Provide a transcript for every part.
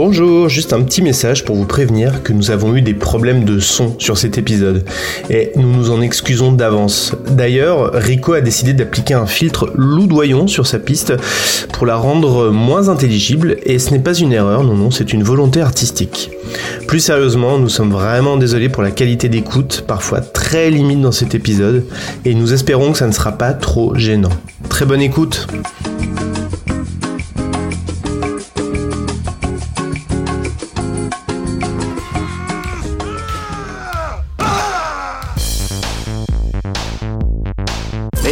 Bonjour, juste un petit message pour vous prévenir que nous avons eu des problèmes de son sur cet épisode et nous nous en excusons d'avance. D'ailleurs, Rico a décidé d'appliquer un filtre loudoyant sur sa piste pour la rendre moins intelligible et ce n'est pas une erreur, non non, c'est une volonté artistique. Plus sérieusement, nous sommes vraiment désolés pour la qualité d'écoute, parfois très limite dans cet épisode et nous espérons que ça ne sera pas trop gênant. Très bonne écoute.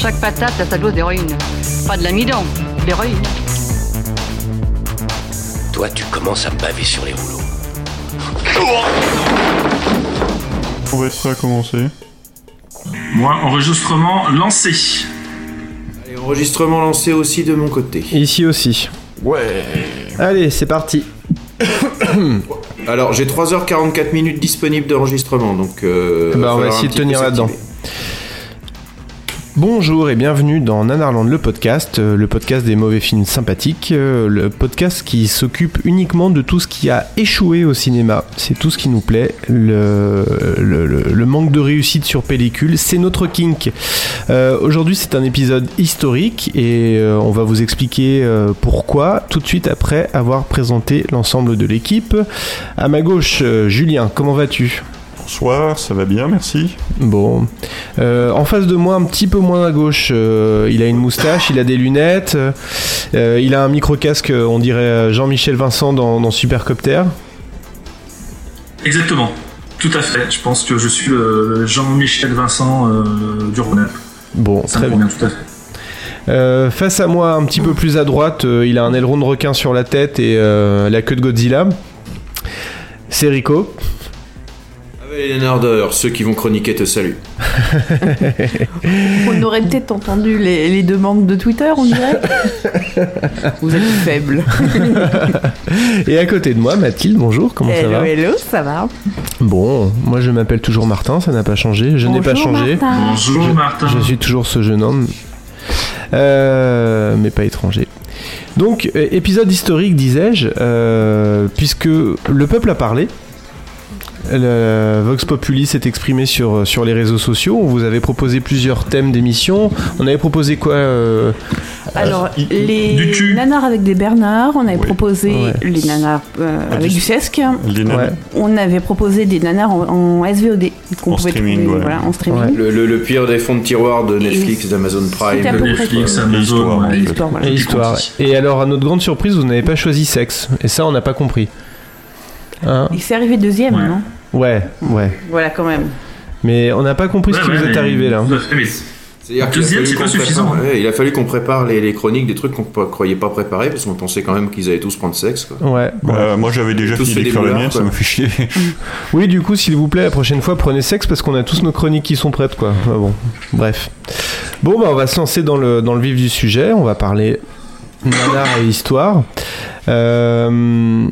Chaque patate a sa dose d'héroïne. Pas de l'amidon, de l'héroïne. Toi, tu commences à me baver sur les rouleaux. On va être prêt à commencer. Moi, enregistrement lancé. Et enregistrement lancé aussi de mon côté. Ici aussi. Ouais. Allez, c'est parti. Alors j'ai 3h44 minutes disponibles d'enregistrement, donc... Euh, Bah, on va essayer de tenir là-dedans. Bonjour et bienvenue dans Nanarland le podcast, euh, le podcast des mauvais films sympathiques, euh, le podcast qui s'occupe uniquement de tout ce qui a échoué au cinéma. C'est tout ce qui nous plaît. Le, manque de réussite sur pellicule, c'est notre kink. Euh, Aujourd'hui, c'est un épisode historique et on va vous expliquer pourquoi tout de suite après avoir présenté l'ensemble de l'équipe. À ma gauche, Julien, comment vas-tu? Bonsoir, ça va bien, merci. Bon. Euh, en face de moi, un petit peu moins à gauche, euh, il a une moustache, il a des lunettes, euh, il a un micro-casque, on dirait Jean-Michel Vincent dans, dans Supercopter. Exactement. Tout à fait. Je pense que je suis le Jean-Michel Vincent euh, du. Bon, Ça très bien. tout à fait. Euh, face à moi, un petit peu plus à droite, euh, il a un aileron de requin sur la tête et euh, la queue de Godzilla. C'est Rico. Avec les nardeurs, ceux qui vont chroniquer te saluent. On aurait peut-être entendu les, les demandes de Twitter, on dirait. Vous êtes faible. Et à côté de moi, Mathilde, bonjour, comment ça hello, va hello, ça va. Bon, moi je m'appelle toujours Martin, ça n'a pas changé, je n'ai pas Bonjour, changé. Martin. Bonjour Je- Martin. Je suis toujours ce jeune homme, Euh, mais pas étranger. Donc, euh, épisode historique, disais-je, euh, puisque le peuple a parlé. Le Vox Populi s'est exprimé sur, sur les réseaux sociaux. On vous avait proposé plusieurs thèmes d'émission. On avait proposé quoi euh, Alors, les nanars avec des Bernards, on avait Oui. proposé Ouais. les nanars euh, Ah, avec du- du nanas- Ouais. On avait proposé des nanars en, en SVOD En streaming, trouver ouais. voilà, en streaming. Ouais. Le, le- le pire des fonds de tiroir de Netflix, d'Amazon Prime. Près Netflix. Amazon, Histoire, ouais. en Et histoire, voilà. Et histoire. Et alors, à notre grande surprise, vous n'avez pas choisi sexe. Et ça, on n'a pas compris. Hein Il s'est arrivé deuxième, Ouais. non? Ouais, ouais. Voilà, quand même. Mais on n'a pas compris ce qui ouais, vous est arrivé là. C'est-à-dire qu'il a Deuxième, fallu c'est pas qu'on suffisant, prépare- ouais, il a fallu qu'on prépare les, les chroniques des trucs qu'on ne croyait pas préparer parce qu'on pensait quand même qu'ils allaient tous prendre sexe. Quoi. Ouais. Bah, moi j'avais déjà Tous fini d'écrire la mienne, ça m'a fait chier. Oui, du coup, s'il vous plaît, la prochaine fois, prenez sexe parce qu'on a tous nos chroniques qui sont prêtes, quoi. Ah bon, bref. Bon, bah, on va se lancer dans le, dans le vif du sujet. On va parler nanar et histoire. Euh,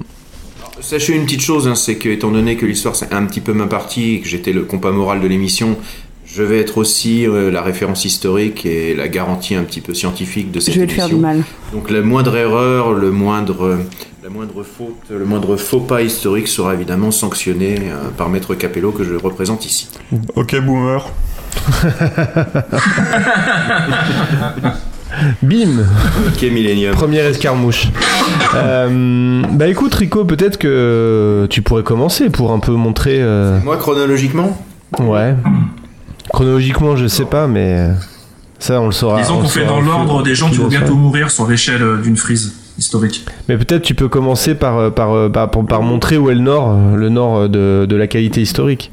Sachez une petite chose, hein, c'est que étant donné que l'histoire c'est un petit peu ma partie et que j'étais le compas moral de l'émission, je vais être aussi euh, la référence historique et la garantie un petit peu scientifique de cette Je vais te faire du émission. mal. Donc la moindre erreur, le moindre, la moindre faute, le moindre faux pas historique sera évidemment sanctionné euh, par Maître Capello que je représente ici. ok, boomer. bim Ok Millennium. Première escarmouche. Euh, bah, écoute, Rico, peut-être que tu pourrais commencer pour un peu montrer. euh, Moi chronologiquement, Ouais. Chronologiquement, je sais pas, mais. Ça, on le saura. disons on qu'on le fait saura dans au fur- l'ordre des gens qui vont bientôt mourir sur l'échelle euh, d'une frise historique. Mais peut-être tu peux commencer par, euh, par, euh, par, par- par montrer où est le nord, euh, le nord euh, de, de la qualité historique.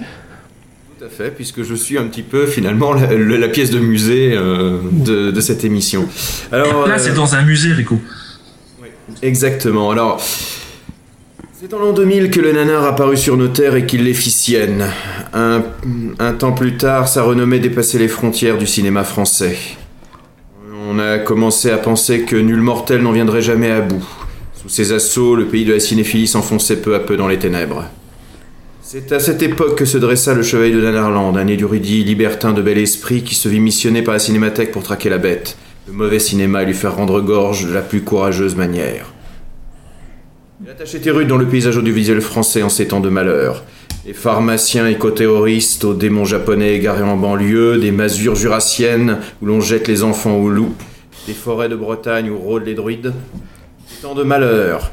Fait, puisque je suis un petit peu finalement la, pièce de musée euh, de, de cette émission. Alors, Là, euh, c'est dans un musée, Rico. Exactement. Alors, C'est en l'an 2000 que le nanar apparut sur nos terres et qu'il les fit siennes. Un, un temps plus tard, sa renommée dépassait les frontières du cinéma français. On a commencé à penser que nul mortel n'en viendrait jamais à bout. Sous ses assauts, le pays de la cinéphilie s'enfonçait peu à peu dans les ténèbres. C'est à cette époque que se dressa le chevalier de Nanarland, un érudit libertin de bel esprit qui se vit missionné par la cinémathèque pour traquer la bête, le mauvais cinéma lui faire rendre gorge de la plus courageuse manière. La tâche était rude dans le paysage audiovisuel français en ces temps de malheur. Les pharmaciens éco-terroristes aux démons japonais égarés en banlieue, des masures jurassiennes où l'on jette les enfants aux loups, des forêts de Bretagne où rôdent les druides. Des temps de malheur.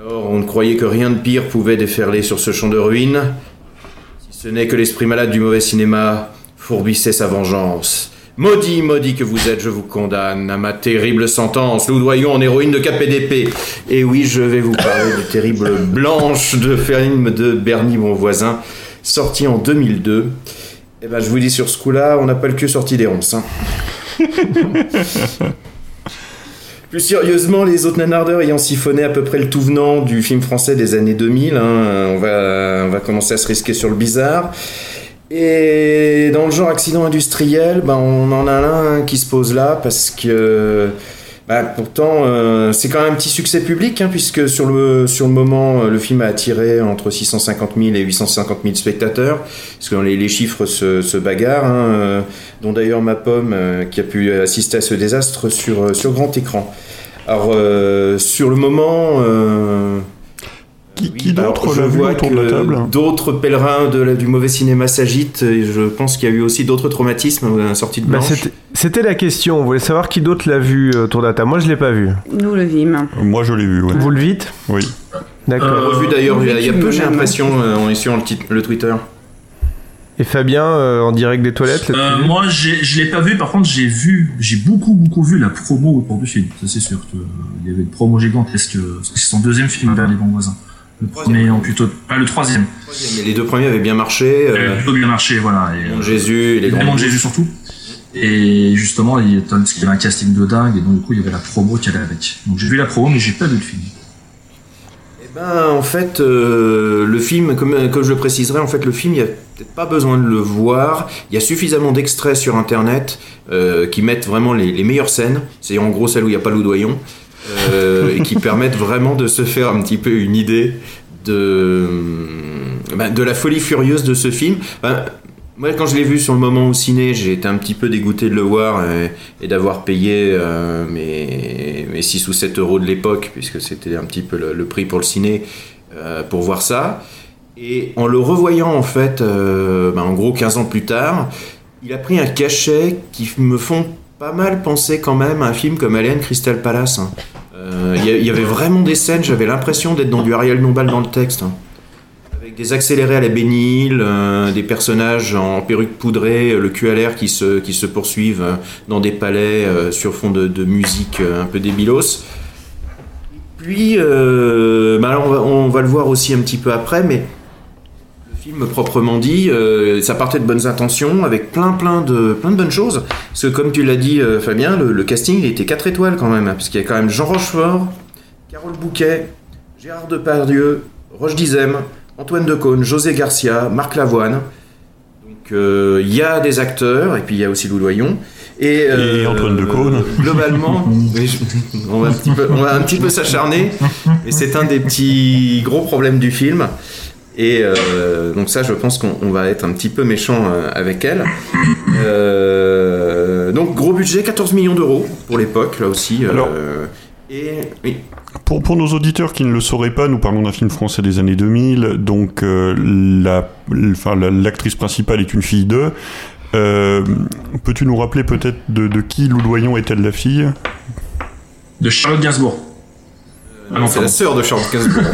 Alors on ne croyait que rien de pire pouvait déferler sur ce champ de ruines, si ce n'est que l'esprit malade du mauvais cinéma fourbissait sa vengeance. Maudit, maudit que vous êtes, je vous condamne à ma terrible sentence, loudoyons en héroïne de KPDP. Et oui, je vais vous parler du terrible Blanche de film de Bernie Bonvoisin, sorti en 2002. Et ben, je vous dis sur ce coup-là, on n'a pas le cul sorti des ronces. hein. Plus sérieusement, les autres nanardeurs ayant siphonné à peu près le tout venant du film français des années 2000, hein, on, va, on va commencer à se risquer sur le bizarre. Et dans le genre accident industriel, ben, on en a un qui se pose là parce que bah, pourtant euh, c'est quand même un petit succès public hein, puisque sur le, sur le moment euh, le film a attiré entre 650 000 et 850 000 spectateurs parce que les, chiffres se, se bagarrent hein, euh, dont d'ailleurs ma pomme euh, qui a pu assister à ce désastre sur, euh, sur grand écran. Alors euh, sur le moment Qui, qui alors, d'autre je l'a vu vois autour de la que table D'autres pèlerins de la- du mauvais cinéma s'agitent. et Je pense qu'il y a eu aussi d'autres traumatismes à la sortie de Bah, Blanche. c'était- C'était la question, on voulait savoir qui d'autre l'a vu euh, autour de la table. Moi je l'ai pas vu. Nous le vîmes. Moi, je l'ai vu, ouais. Vous le vite Oui. D'accord. revu d'ailleurs il y a- il y a peu, j'ai l'impression, euh, en sur le, le Twitter. Et Fabien euh, en direct des toilettes Euh, moi, je l'ai pas vu. Par contre, j'ai vu, j'ai beaucoup, beaucoup vu la promo autour du film. Ça, c'est sûr. que, euh, Il y avait une promo gigantesque. euh, parce que C'est son deuxième film, Bernie Bon Voisin. Le premier, en plutôt, pas le troisième. Mais les deux premiers avaient bien marché. A Euh, plutôt bien marché, voilà. Et, le monde euh, Jésus et les le grands. monde Jésus surtout. Et justement, il y parce qu'il y avait un casting de dingue, et donc du coup, il y avait la promo qui allait avec. Donc j'ai vu la promo, mais j'ai pas vu le film. Eh ben, en fait, euh, le film, comme, comme je le préciserai, en fait, le film, il n'y a peut-être pas besoin de le voir. Il y a suffisamment d'extraits sur Internet euh, qui mettent vraiment les, les meilleures scènes. C'est en gros celles où il n'y a pas Loudoyon. Euh, et qui permettent vraiment de se faire un petit peu une idée de, ben, de la folie furieuse de ce film. Ben, moi, quand je l'ai vu sur le moment au ciné, j'ai été un petit peu dégoûté de le voir et, d'avoir payé euh, mes, mes 6 ou 7 euros de l'époque, puisque c'était un petit peu le, prix pour le ciné, euh, pour voir ça. Et en le revoyant, en fait, ben, en gros 15 ans plus tard, il a pris un cachet qui me font pas mal penser quand même à un film comme Alien Crystal Palace. hein. Euh, Il y, avait vraiment des scènes, j'avais l'impression d'être dans du Ariel Dombal dans le texte. hein. Avec des accélérés à la Bénil, euh, des personnages en perruque poudrée, euh, le cul à l'air qui se, qui se poursuivent dans des palais sur fond de, musique un peu débilos. Puis, bah alors on, va, le voir aussi un petit peu après, mais film proprement dit, euh, ça partait de bonnes intentions, avec plein plein de, plein de bonnes choses. Parce que comme tu l'as dit euh, Fabien, le, le casting il était 4 étoiles quand même, hein, parce qu'il y a quand même Jean Rochefort, Carole Bouquet, Gérard Depardieu, Roche Dizem, Antoine Decaune, José Garcia, Marc Lavoine. Donc euh, il y a des acteurs, et puis il y a aussi Loudoyon. Et, Et Antoine Decaune. Globalement, on, va un petit peu, on va un petit peu s'acharner, mais c'est un des petits gros problèmes du film. Et euh, donc ça, je pense qu'on on va être un petit peu méchant euh, avec elle. Euh, donc gros budget, 14 millions d'euros pour l'époque, là aussi. euh, Alors- et oui, Pour, pour nos auditeurs qui ne le sauraient pas, nous parlons d'un film français des années 2000, donc euh, la, enfin, l'actrice principale est une fille d'eux. Euh, Peux-tu nous rappeler peut-être de, de qui Loudoyon est-elle la fille? De Charlotte Gainsbourg. Ah non, c'est la sœur de Charles Gainsbourg.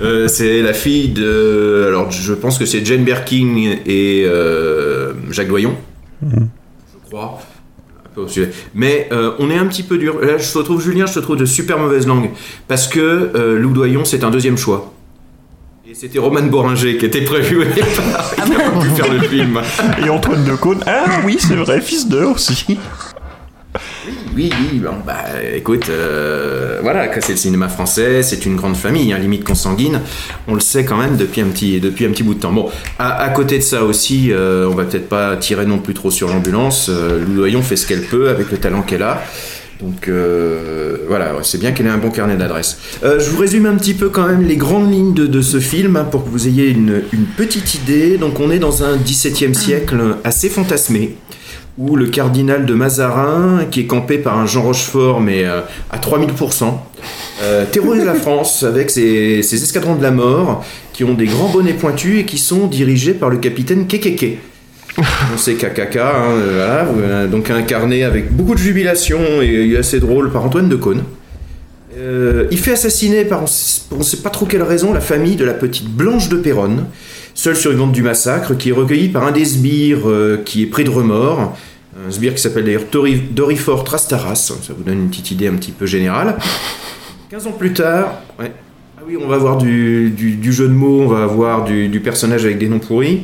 Euh, c'est la fille de. Alors, je pense que c'est Jane Birkin et euh, Jacques Doyon. Je crois. Mais euh, on est un petit peu dur. Là, je te trouve, Julien, je te trouve de super mauvaise langue. Parce que euh, Lou Doyon, c'est un deuxième choix. Et c'était Roman Boringer qui était prévu au départ. qui a pas pu faire le film. Et Antoine Decaune Ah oui, c'est vrai, fils d'eux aussi. Oui, oui, bon, bah écoute, euh, voilà, c'est le cinéma français, c'est une grande famille, hein, limite consanguine, on le sait quand même depuis un petit, depuis un petit bout de temps. Bon, à, côté de ça aussi, euh, on va peut-être pas tirer non plus trop sur l'ambulance, euh, fait ce qu'elle peut avec le talent qu'elle a. Donc euh, voilà, c'est bien qu'elle ait un bon carnet d'adresses. Euh, je vous résume un petit peu quand même les grandes lignes de, de ce film hein, pour que vous ayez une, une petite idée. Donc on est dans un 17e siècle assez fantasmé où le cardinal de Mazarin, qui est campé par un Jean Rochefort mais euh, à 3000%, euh, terrorise la France avec ses, ses escadrons de la mort qui ont des grands bonnets pointus et qui sont dirigés par le capitaine Kekeke. On sait KKK, hein, euh, voilà, euh, donc incarné avec beaucoup de jubilation et assez drôle par Antoine de Caunes. Il fait assassiner par on ne sait pas trop quelle raison la famille de la petite Blanche de Péronne, seule survivante du massacre, qui est recueillie par un des sbires qui est pris de remords. Un sbire qui s'appelle d'ailleurs Tori- Dorifor Trastaras, ça vous donne une petite idée un petit peu générale. 15 ans plus tard. Ah oui, on va avoir du, jeu de mots, on va avoir du, personnage avec des noms pourris.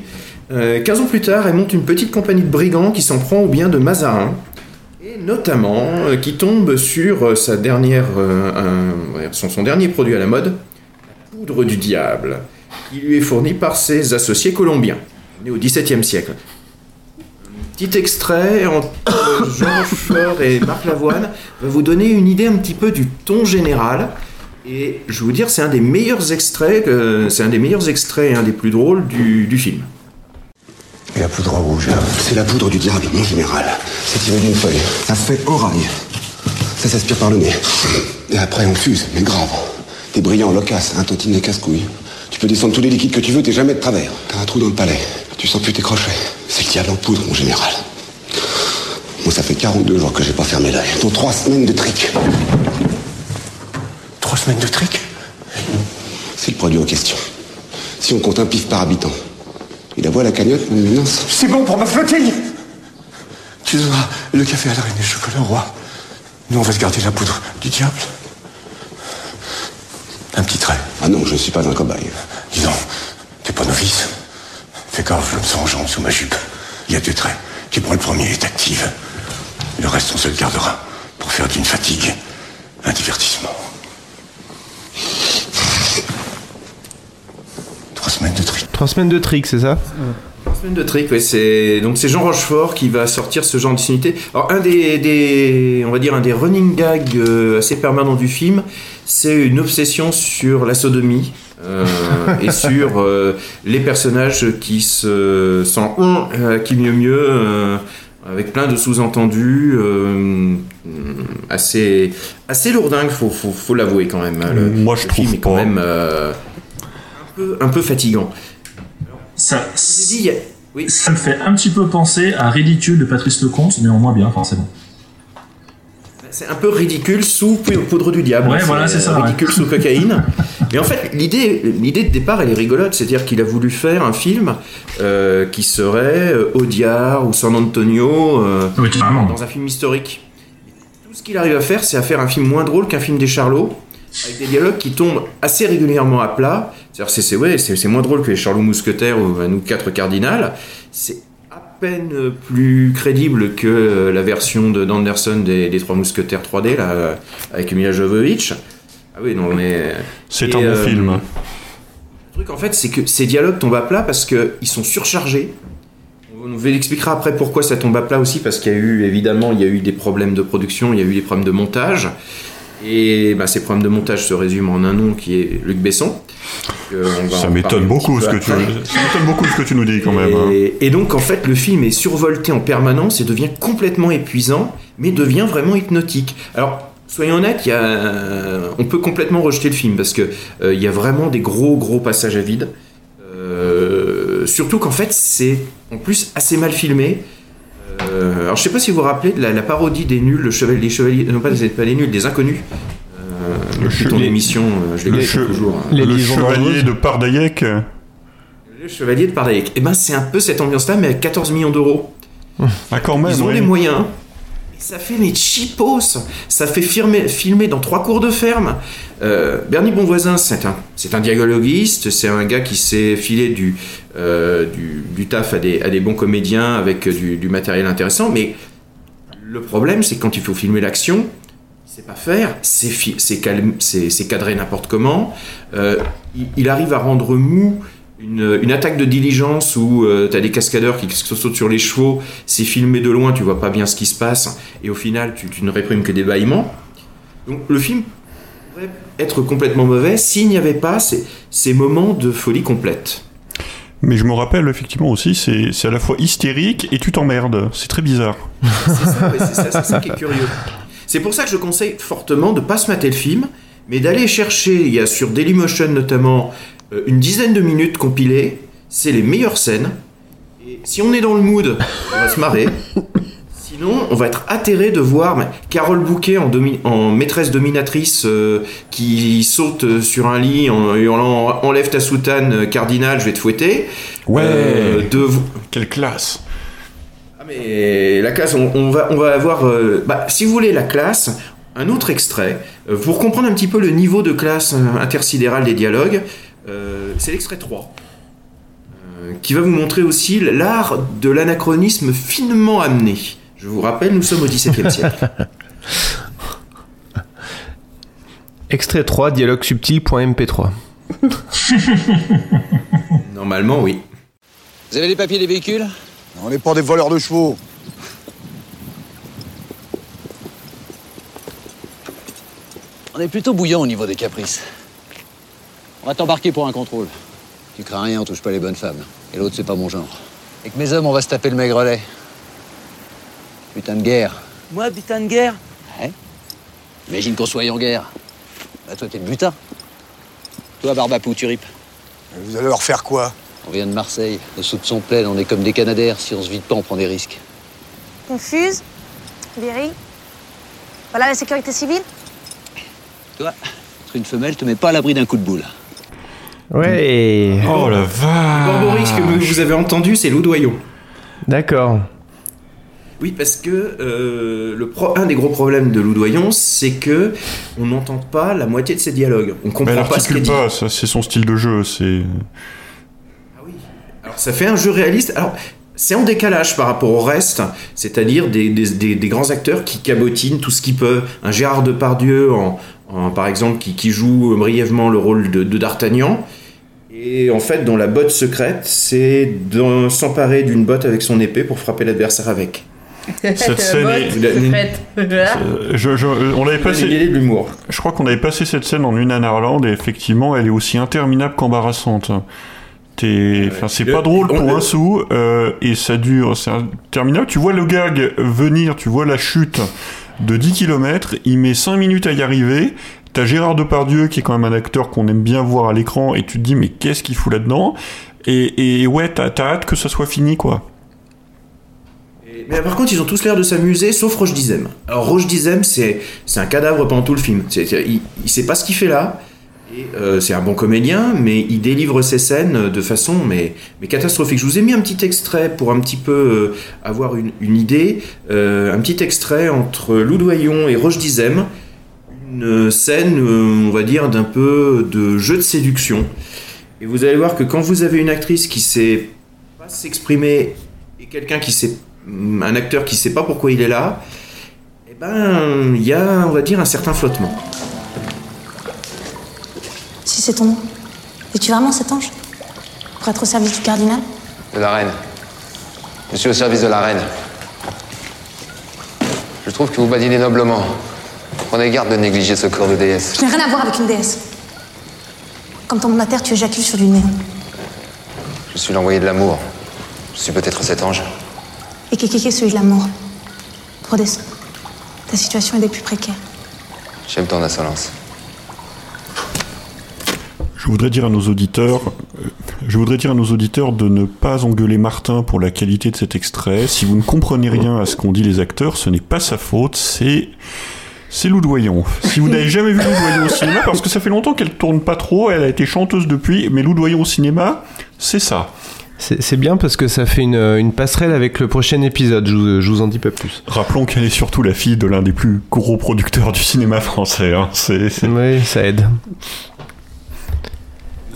Euh, 15 ans plus tard, elle monte une petite compagnie de brigands qui s'en prend au bien de Mazarin, et notamment euh, qui tombe sur euh, sa dernière, euh, son, dernier produit à la mode, la poudre du diable, qui lui est fournie par ses associés colombiens, nés au XVIIe siècle. Petit extrait entre Jean Rochefort et Marc Lavoine va vous donner une idée un petit peu du ton général. Et je vais vous dire, c'est un des meilleurs extraits, c'est un des meilleurs extraits et un des plus drôles du, film. Et la poudre rouge C'est la poudre du diable, mon général. C'est tiré d'une feuille. Ça fait oreille. Ça s'aspire par le nez. Et après, on fuse, mais grave. T'es brillant, loquace, un tontine casse-couilles. Tu peux descendre tous les liquides que tu veux, t'es jamais de travers. T'as un trou dans le palais. Tu sens plus tes crochets. C'est le diable en poudre, mon général. Moi, ça fait 42 jours que j'ai pas fermé l'œil. Dont trois semaines de trick. Trois semaines de trick C'est le produit en question. Si on compte un pif par habitant. Il a voix la cagnotte, mon éminence C'est bon pour ma flottille Tu donneras le café à la reine et le chocolat au roi. Nous, on va se garder la poudre du diable. Un petit trait. Ah non, je ne suis pas un cobaye. Dis donc, t'es pas novice Fais gaffe, je me sens en jambe sous ma jupe. Il y a deux traits. Tu prends le premier et t'actives. Le reste, on se le gardera pour faire d'une fatigue un divertissement. Trois semaines de tri. Trois semaines de trick, c'est ça? Trois semaines de trick, ouais, c'est donc c'est Jean Rochefort qui va sortir ce genre d'utilité. Alors un des, des- on va dire un des running gags euh, assez permanents du film, c'est une obsession sur la sodomie euh, et sur euh, les personnages qui se sont euh, qui mieux mieux euh, avec plein de sous-entendus euh, assez assez lourdingues, faut faut, faut l'avouer quand même. hein. Le, Moi, je le trouve film est quand pas. même euh, un peu un peu fatigant. Ça, dit, ça me fait un petit peu penser à Ridicule de Patrice Lecomte, mais en moins bien, forcément. C'est un peu ridicule sous pou- poudre du diable. Ouais, voilà, c'est ça, ouais. Ridicule sous cocaïne. Mais en fait, l'idée, l'idée de départ, elle est rigolote. C'est-à-dire qu'il a voulu faire un film euh, qui serait euh, Audiard ou San Antonio euh, Oui, dans un film historique. Tout ce qu'il arrive à faire, c'est à faire un film moins drôle qu'un film des Charlots, avec des dialogues qui tombent assez régulièrement à plat. C'est-à-dire, c'est, c'est, ouais, c'est, c'est moins drôle que les Charlots Mousquetaires ou euh, nous quatre cardinals. C'est peine plus crédible que euh, la version de d'Anderson des, des Trois Mousquetaires 3D, là, euh, avec Mila Jovovich. Ah oui, non, mais. C'est Et, un bon euh, film. Le truc, en fait, c'est que ces dialogues tombent à plat parce qu'ils sont surchargés. On vous expliquera après pourquoi ça tombe à plat aussi, parce qu'il y a eu, évidemment, il y a eu des problèmes de production, il y a eu des problèmes de montage. Et bah, ces problèmes de montage se résument en un nom qui est Luc Besson. Euh, Ça m'étonne beaucoup ce que tu, après. ça m'étonne beaucoup ce que tu nous dis quand même. hein. Et, donc en fait le film est survolté en permanence et devient complètement épuisant, mais devient vraiment hypnotique. Alors soyons honnêtes, y a, on peut complètement rejeter le film parce que euh, il y a vraiment des gros gros passages à vide. Euh, surtout qu'en fait c'est en plus assez mal filmé. Euh, alors je sais pas si vous vous rappelez de la, la parodie des nuls, le chevalier, les chevaliers, non pas, des- pas les nuls, des inconnus. Euh, ton émission, euh, je l'ai Le, che- toujours. hein. le chevalier de Pardaillec. Le chevalier de Pardaillec. Et ben c'est un peu cette ambiance-là, mais avec 14 millions d'euros. Ah, quand même. Ils ont oui. les moyens. Ça fait mes cheapos. Ça fait filmer, dans trois cours de ferme. Euh, Bernie Bonvoisin, c'est un, c'est un. C'est un gars qui s'est filé du, euh, du, taf à des, bons comédiens avec du, matériel intéressant. Mais Le problème, c'est quand il faut filmer l'action, il sait pas faire, c'est c'est cadré n'importe comment. Euh, il arrive à rendre mou une, une attaque de diligence où tu as des cascadeurs qui se sautent sur les chevaux, c'est filmé de loin, tu vois pas bien ce qui se passe, et au final, tu, tu ne réprimes que des bâillements. Donc le film pourrait être complètement mauvais s'il n'y avait pas ces, ces moments de folie complète. Mais je me rappelle effectivement aussi, c'est à la fois hystérique et tu t'emmerdes. C'est très bizarre. C'est ça, ouais, c'est ça, c'est ça qui est curieux. C'est pour ça que je conseille fortement de pas se mater le film, mais d'aller chercher, il y a sur Dailymotion notamment, euh, une dizaine de minutes compilées, c'est les meilleures scènes. Et si on est dans le mood, on va se marrer. Sinon, on va être atterré de voir mais, Carole Bouquet en, domi- en maîtresse dominatrice euh, qui saute sur un lit en hurlant Enlève ta soutane, euh, cardinal, je vais te fouetter. Ouais. Euh, de Quelle classe ah, mais la classe, on, on va, on va avoir. euh, bah, si vous voulez la classe, un autre extrait, euh, pour comprendre un petit peu le niveau de classe euh, intersidérale des dialogues, euh, c'est l'extrait 3. euh, qui va vous montrer aussi l'art de l'anachronisme finement amené. Je vous rappelle, nous sommes au XVIIe siècle. Extrait 3, dialogue subtil.mp3. Normalement, oui. Vous avez les papiers des véhicules? On n'est pas des voleurs de chevaux. On est plutôt bouillant au niveau des caprices. On va t'embarquer pour un contrôle. Tu crains rien, on touche pas les bonnes femmes. Et l'autre, c'est pas mon genre. Avec mes hommes, on va se taper le maigrelet. Putain de guerre. Moi, putain de guerre Ouais. Imagine qu'on soit en guerre. Bah, toi, t'es le butin. Toi, Barbapou, tu ripes. Vous allez leur faire quoi On vient de Marseille. Nos soupçons pleines, on est comme des canadaires. Si on se vide pas, on prend des risques. Confuse, viril. Voilà la sécurité civile. Toi, être une femelle te met pas à l'abri d'un coup de boule. Ouais. Oh la vache Borboris que vous- avez entendu, c'est Loudoyon. D'accord. Oui, parce que euh, le pro- un des gros problèmes de Loudoyon, c'est que on n'entend pas la moitié de ses dialogues. On Mais comprend elle pas ce qu'il dit. pas, ça, c'est son style de jeu. C'est. Alors ça fait un jeu réaliste. Alors c'est en décalage par rapport au reste, c'est-à-dire des, des- des- des grands acteurs qui cabotinent tout ce qu'ils peuvent. Un Gérard Depardieu, en, en- par exemple, qui, qui joue brièvement le rôle de, de D'Artagnan. Et en fait, dans la botte secrète, c'est de s'emparer d'une botte avec son épée pour frapper l'adversaire avec. Cette scène est- Euh, je- je- on l'avait passé. l'humour. Je crois qu'on avait passé cette scène en une Nanarland et effectivement, elle est aussi interminable qu'embarrassante. T'es- Enfin, c'est pas drôle pour le- un sou euh, et ça dure, c'est interminable. Tu vois le gag venir, tu vois la chute de 10 km, il met 5 minutes à y arriver. T'as Gérard Depardieu qui est quand même un acteur qu'on aime bien voir à l'écran et tu te dis mais qu'est-ce qu'il fout là-dedans? Et, et ouais, t'as hâte que ça soit fini quoi. Mais par contre, ils ont tous l'air de s'amuser, sauf Roche Dizem. Alors Roche Dizem, c'est un cadavre pendant tout le film. Il, il sait pas ce qu'il fait là. Euh, c'est un bon comédien, mais il délivre ses scènes de façon mais, mais catastrophique. Je vous ai mis un petit extrait pour un petit peu euh, avoir une, une idée. Euh, un petit extrait entre Loudoyon et Roche Dizem. Une scène, euh, on va dire, d'un peu de jeu de séduction. Et vous allez voir que quand vous avez une actrice qui sait pas s'exprimer et quelqu'un qui sait un acteur qui sait pas pourquoi il est là, eh ben il y a on va dire un certain flottement. Si c'est ton nom. Es-tu vraiment cet ange? Pour être au service du cardinal? De la reine. Je suis au service de la reine. Je trouve que vous badinez noblement. Prenez garde de négliger ce corps de déesse. Je n'ai rien à voir avec une déesse. Comme ton mandataire, tu éjacules sur du néon. Je suis l'envoyé de l'amour. Je suis peut-être cet ange. Et Kékéké, celui de l'amour. Redescends. Ta situation est des plus précaires. J'aime ton insolence. Je voudrais dire à nos auditeurs, euh, je voudrais dire à nos auditeurs de ne pas engueuler Martin pour la qualité de cet extrait. Si vous ne comprenez rien à ce qu'ont dit les acteurs, ce n'est pas sa faute, c'est c'est Loudoyon. Si vous n'avez jamais vu Loudoyon au cinéma, parce que ça fait longtemps qu'elle tourne pas trop, elle a été chanteuse depuis, mais Loudoyon au cinéma, c'est ça. C'est bien parce que ça fait une, une passerelle avec le prochain épisode, je vous, je vous en dis pas plus. Rappelons qu'elle est surtout la fille de l'un des plus gros producteurs du cinéma français. hein. Oui, ça aide.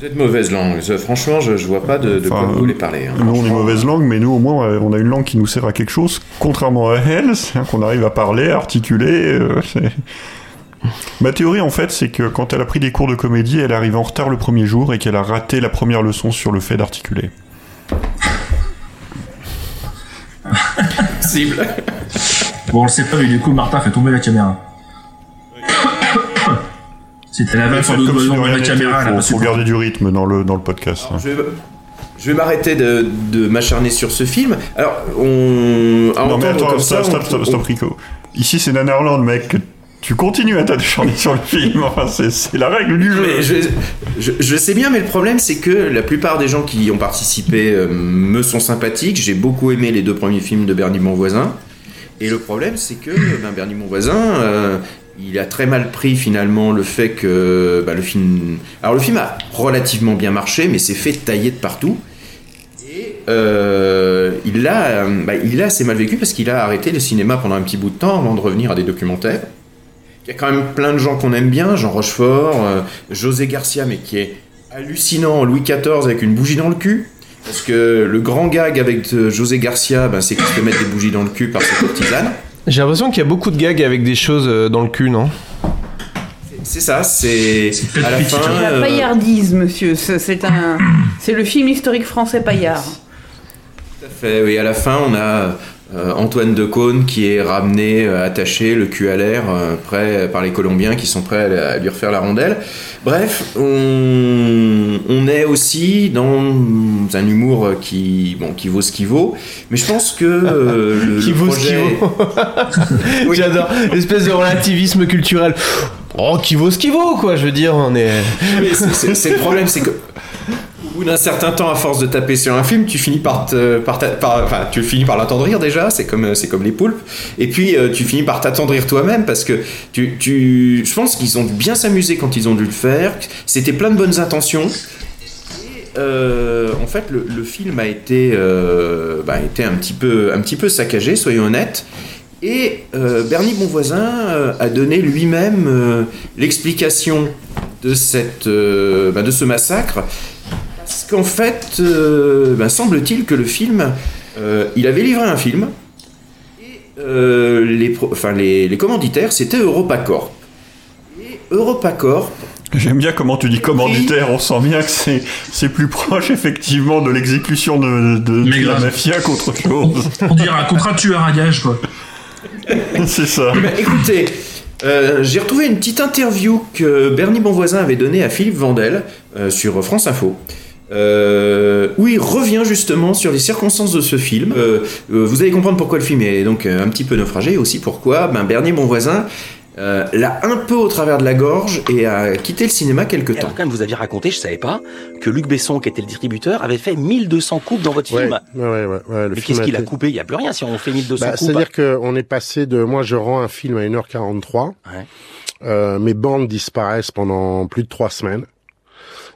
Vous êtes mauvaise langue. Franchement, je, je vois pas de, de quoi vous voulez parler. hein. Nous, on est mauvaise langue, mais nous, au moins, on a une langue qui nous sert à quelque chose, contrairement à elle, c'est qu'on arrive à parler, à articuler. euh, Ma théorie, en fait, c'est que quand elle a pris des cours de comédie, elle arrive en retard le premier jour et qu'elle a raté la première leçon sur le fait d'articuler. Cible. Bon, on le sait pas, mais du coup, Martha fait tomber la caméra. C'était la vanne sur le si de la caméra, là. faut, garder du rythme dans le, dans le podcast. hein. Je vais, je vais m'arrêter de, de m'acharner sur ce film. Alors, on. à Non mais attends, comme stop, ça, stop, on- stop, stop, Rico. Ici c'est Nanarland, mec. Tu continues à t'acharner sur le film. Enfin, c'est- c'est la règle du jeu. Mais je, je, je sais bien, mais le problème, c'est que la plupart des gens qui y ont participé euh, me sont sympathiques. J'ai beaucoup aimé les deux premiers films de Bernie Monvoisin. Et le problème, c'est que ben, Bernie Monvoisin, euh, il a très mal pris finalement le fait que bah, le film. Alors, le film a relativement bien marché, mais c'est fait tailler de partout. Et euh, il l'a bah, il l'a assez mal vécu parce qu'il a arrêté le cinéma pendant un petit bout de temps avant de revenir à des documentaires. Il y a quand même plein de gens qu'on aime bien, Jean Rochefort, euh, José Garcia, mais qui est hallucinant, Louis XIV avec une bougie dans le cul. Parce que le grand gag avec euh, José Garcia, ben, c'est qu'il se mettre des bougies dans le cul par ses courtisanes. J'ai l'impression qu'il y a beaucoup de gags avec des choses euh, dans le cul, non? C'est ça, c'est à la fin. La euh, paillardise, monsieur. C'est c'est un, c'est le film historique français paillard. Tout à fait, oui. À la fin, on a euh, Antoine de Caunes qui est ramené, euh, attaché, le cul à l'air, euh, prêt par les Colombiens qui sont prêts à, lui refaire la rondelle. Bref, on, on est aussi dans un humour qui, bon, qui vaut ce qu'il vaut, mais je pense que euh, le, Qui le vaut ce qu'il vaut. J'adore. L'espèce de relativisme culturel. Oh, qui vaut ce qu'il vaut, quoi. Je veux dire, on est. C'est- le problème, c'est que d'un certain temps, à force de taper sur un film, tu finis par, tu finis par l'attendrir déjà. C'est comme, c'est comme les poulpes. Et puis, euh, tu finis par t'attendrir toi-même parce que tu, je pense qu'ils ont dû bien s'amuser quand ils ont dû le faire. C'était plein de bonnes intentions. Euh, en fait, le, film a été, euh, bah, a été un petit peu, un petit peu saccagé, soyons honnêtes. Et euh, Bernie Bonvoisin euh, a donné lui-même euh, l'explication de, cette, euh, bah, de ce massacre. Parce qu'en fait, euh, bah, semble-t-il que le film, euh, il avait livré un film. Et euh, les, pro- enfin, les, les commanditaires, c'était EuropaCorp. Et EuropaCorp, J'aime bien comment tu dis commanditaire, on sent bien que c'est, c'est plus proche effectivement de l'exécution de, de, de Mais la mafia qu'autre chose. On dirait un contrat de tueur à gage, quoi. c'est ça. Eh ben, écoutez, euh, j'ai retrouvé une petite interview que Bernie Bonvoisin avait donnée à Philippe Vandel euh, sur France Info. Euh, où il revient justement sur les circonstances de ce film. Euh, euh, vous allez comprendre pourquoi le film est donc euh, un petit peu naufragé, et aussi pourquoi ben, Bernie Bonvoisin euh, l'a un peu au travers de la gorge et a quitté le cinéma quelque temps. Alors, quand même, vous aviez raconté, je savais pas, que Luc Besson, qui était le distributeur, avait fait 1200 coupes dans votre Ouais, film. ouais, ouais, ouais, ouais, le Mais qu'est-ce qu'il a été- coupé? Il n'y a plus rien si on fait 1200 Bah, coupes. C'est-à-dire qu'on est passé de... Moi, je rends un film à 1h43. Ouais. Euh, mes bandes disparaissent pendant plus de trois semaines.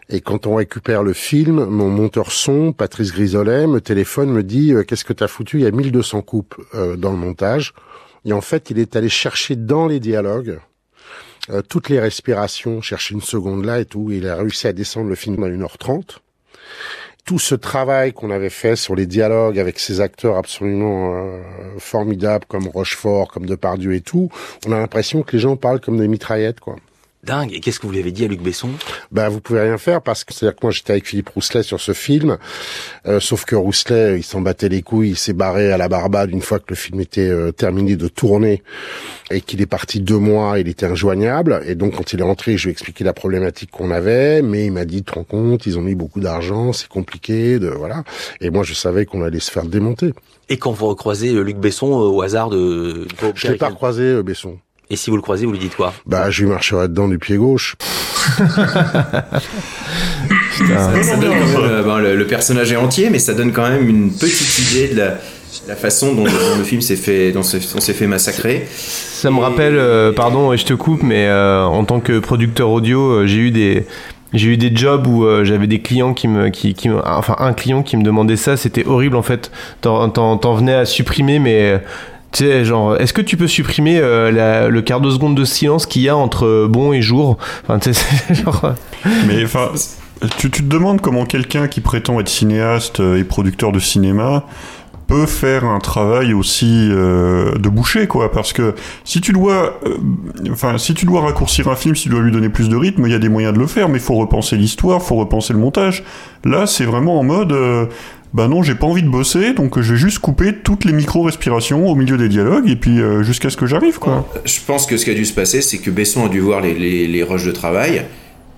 Et quand on récupère le film, mon monteur son, Patrice Grisolet, me téléphone, me dit euh, Qu'est-ce que t'as foutu? Il y a 1200 coupes euh, dans le montage. Et en fait, il est allé chercher dans les dialogues euh, toutes les respirations, chercher une seconde là et tout. Il a réussi à descendre le film à 1h30 tout ce travail qu'on avait fait sur les dialogues avec ces acteurs absolument euh, formidables comme Rochefort, comme Depardieu et tout, on a l'impression que les gens parlent comme des mitraillettes, quoi. Dingue. Et qu'est-ce que vous lui avez dit à Luc Besson? Ben, vous pouvez rien faire parce que c'est-à-dire que moi j'étais avec Philippe Rousselet sur ce film, euh, sauf que Rousselet il s'en battait les couilles, il s'est barré à la Barbade une fois que le film était euh, terminé de tourner et qu'il est parti deux mois, il était injoignable et donc quand il est rentré, je lui ai expliqué la problématique qu'on avait, mais il m'a dit, te rends compte, ils ont mis beaucoup d'argent, c'est compliqué, de voilà. Et moi je savais qu'on allait se faire démonter. Et quand vous recroisez euh, Luc Besson euh, au hasard de... Je l'ai pas recroisé, euh, Besson. Et si vous le croisez, vous lui dites quoi? Bah, je lui marcherai dedans du pied gauche. Ça, ça donne quand même, bon, le, le personnage est entier, mais ça donne quand même une petite idée de la, la façon dont, dont le film s'est fait, dont s'est- on s'est fait massacrer. Ça me rappelle, euh, pardon, et je te coupe, mais euh, en tant que producteur audio, euh, j'ai eu des j'ai eu des jobs où euh, j'avais des clients qui me, qui, qui me- enfin un client qui me demandait ça, c'était horrible en fait. T'en venais à supprimer, mais Tu sais, genre, est-ce que tu peux supprimer euh, le quart de seconde de silence qu'il y a entre euh, bon et jour? Enfin, euh, Mais enfin, tu, te demandes comment quelqu'un qui prétend être cinéaste et producteur de cinéma peut faire un travail aussi euh, de boucher quoi parce que si tu dois euh, enfin si tu dois raccourcir un film si tu dois lui donner plus de rythme il y a des moyens de le faire mais il faut repenser l'histoire faut repenser le montage là c'est vraiment en mode euh, bah non j'ai pas envie de bosser donc je vais juste couper toutes les micro respirations au milieu des dialogues et puis euh, jusqu'à ce que j'arrive quoi Je pense que ce qui a dû se passer, c'est que Besson a dû voir les, les, les rushs de travail,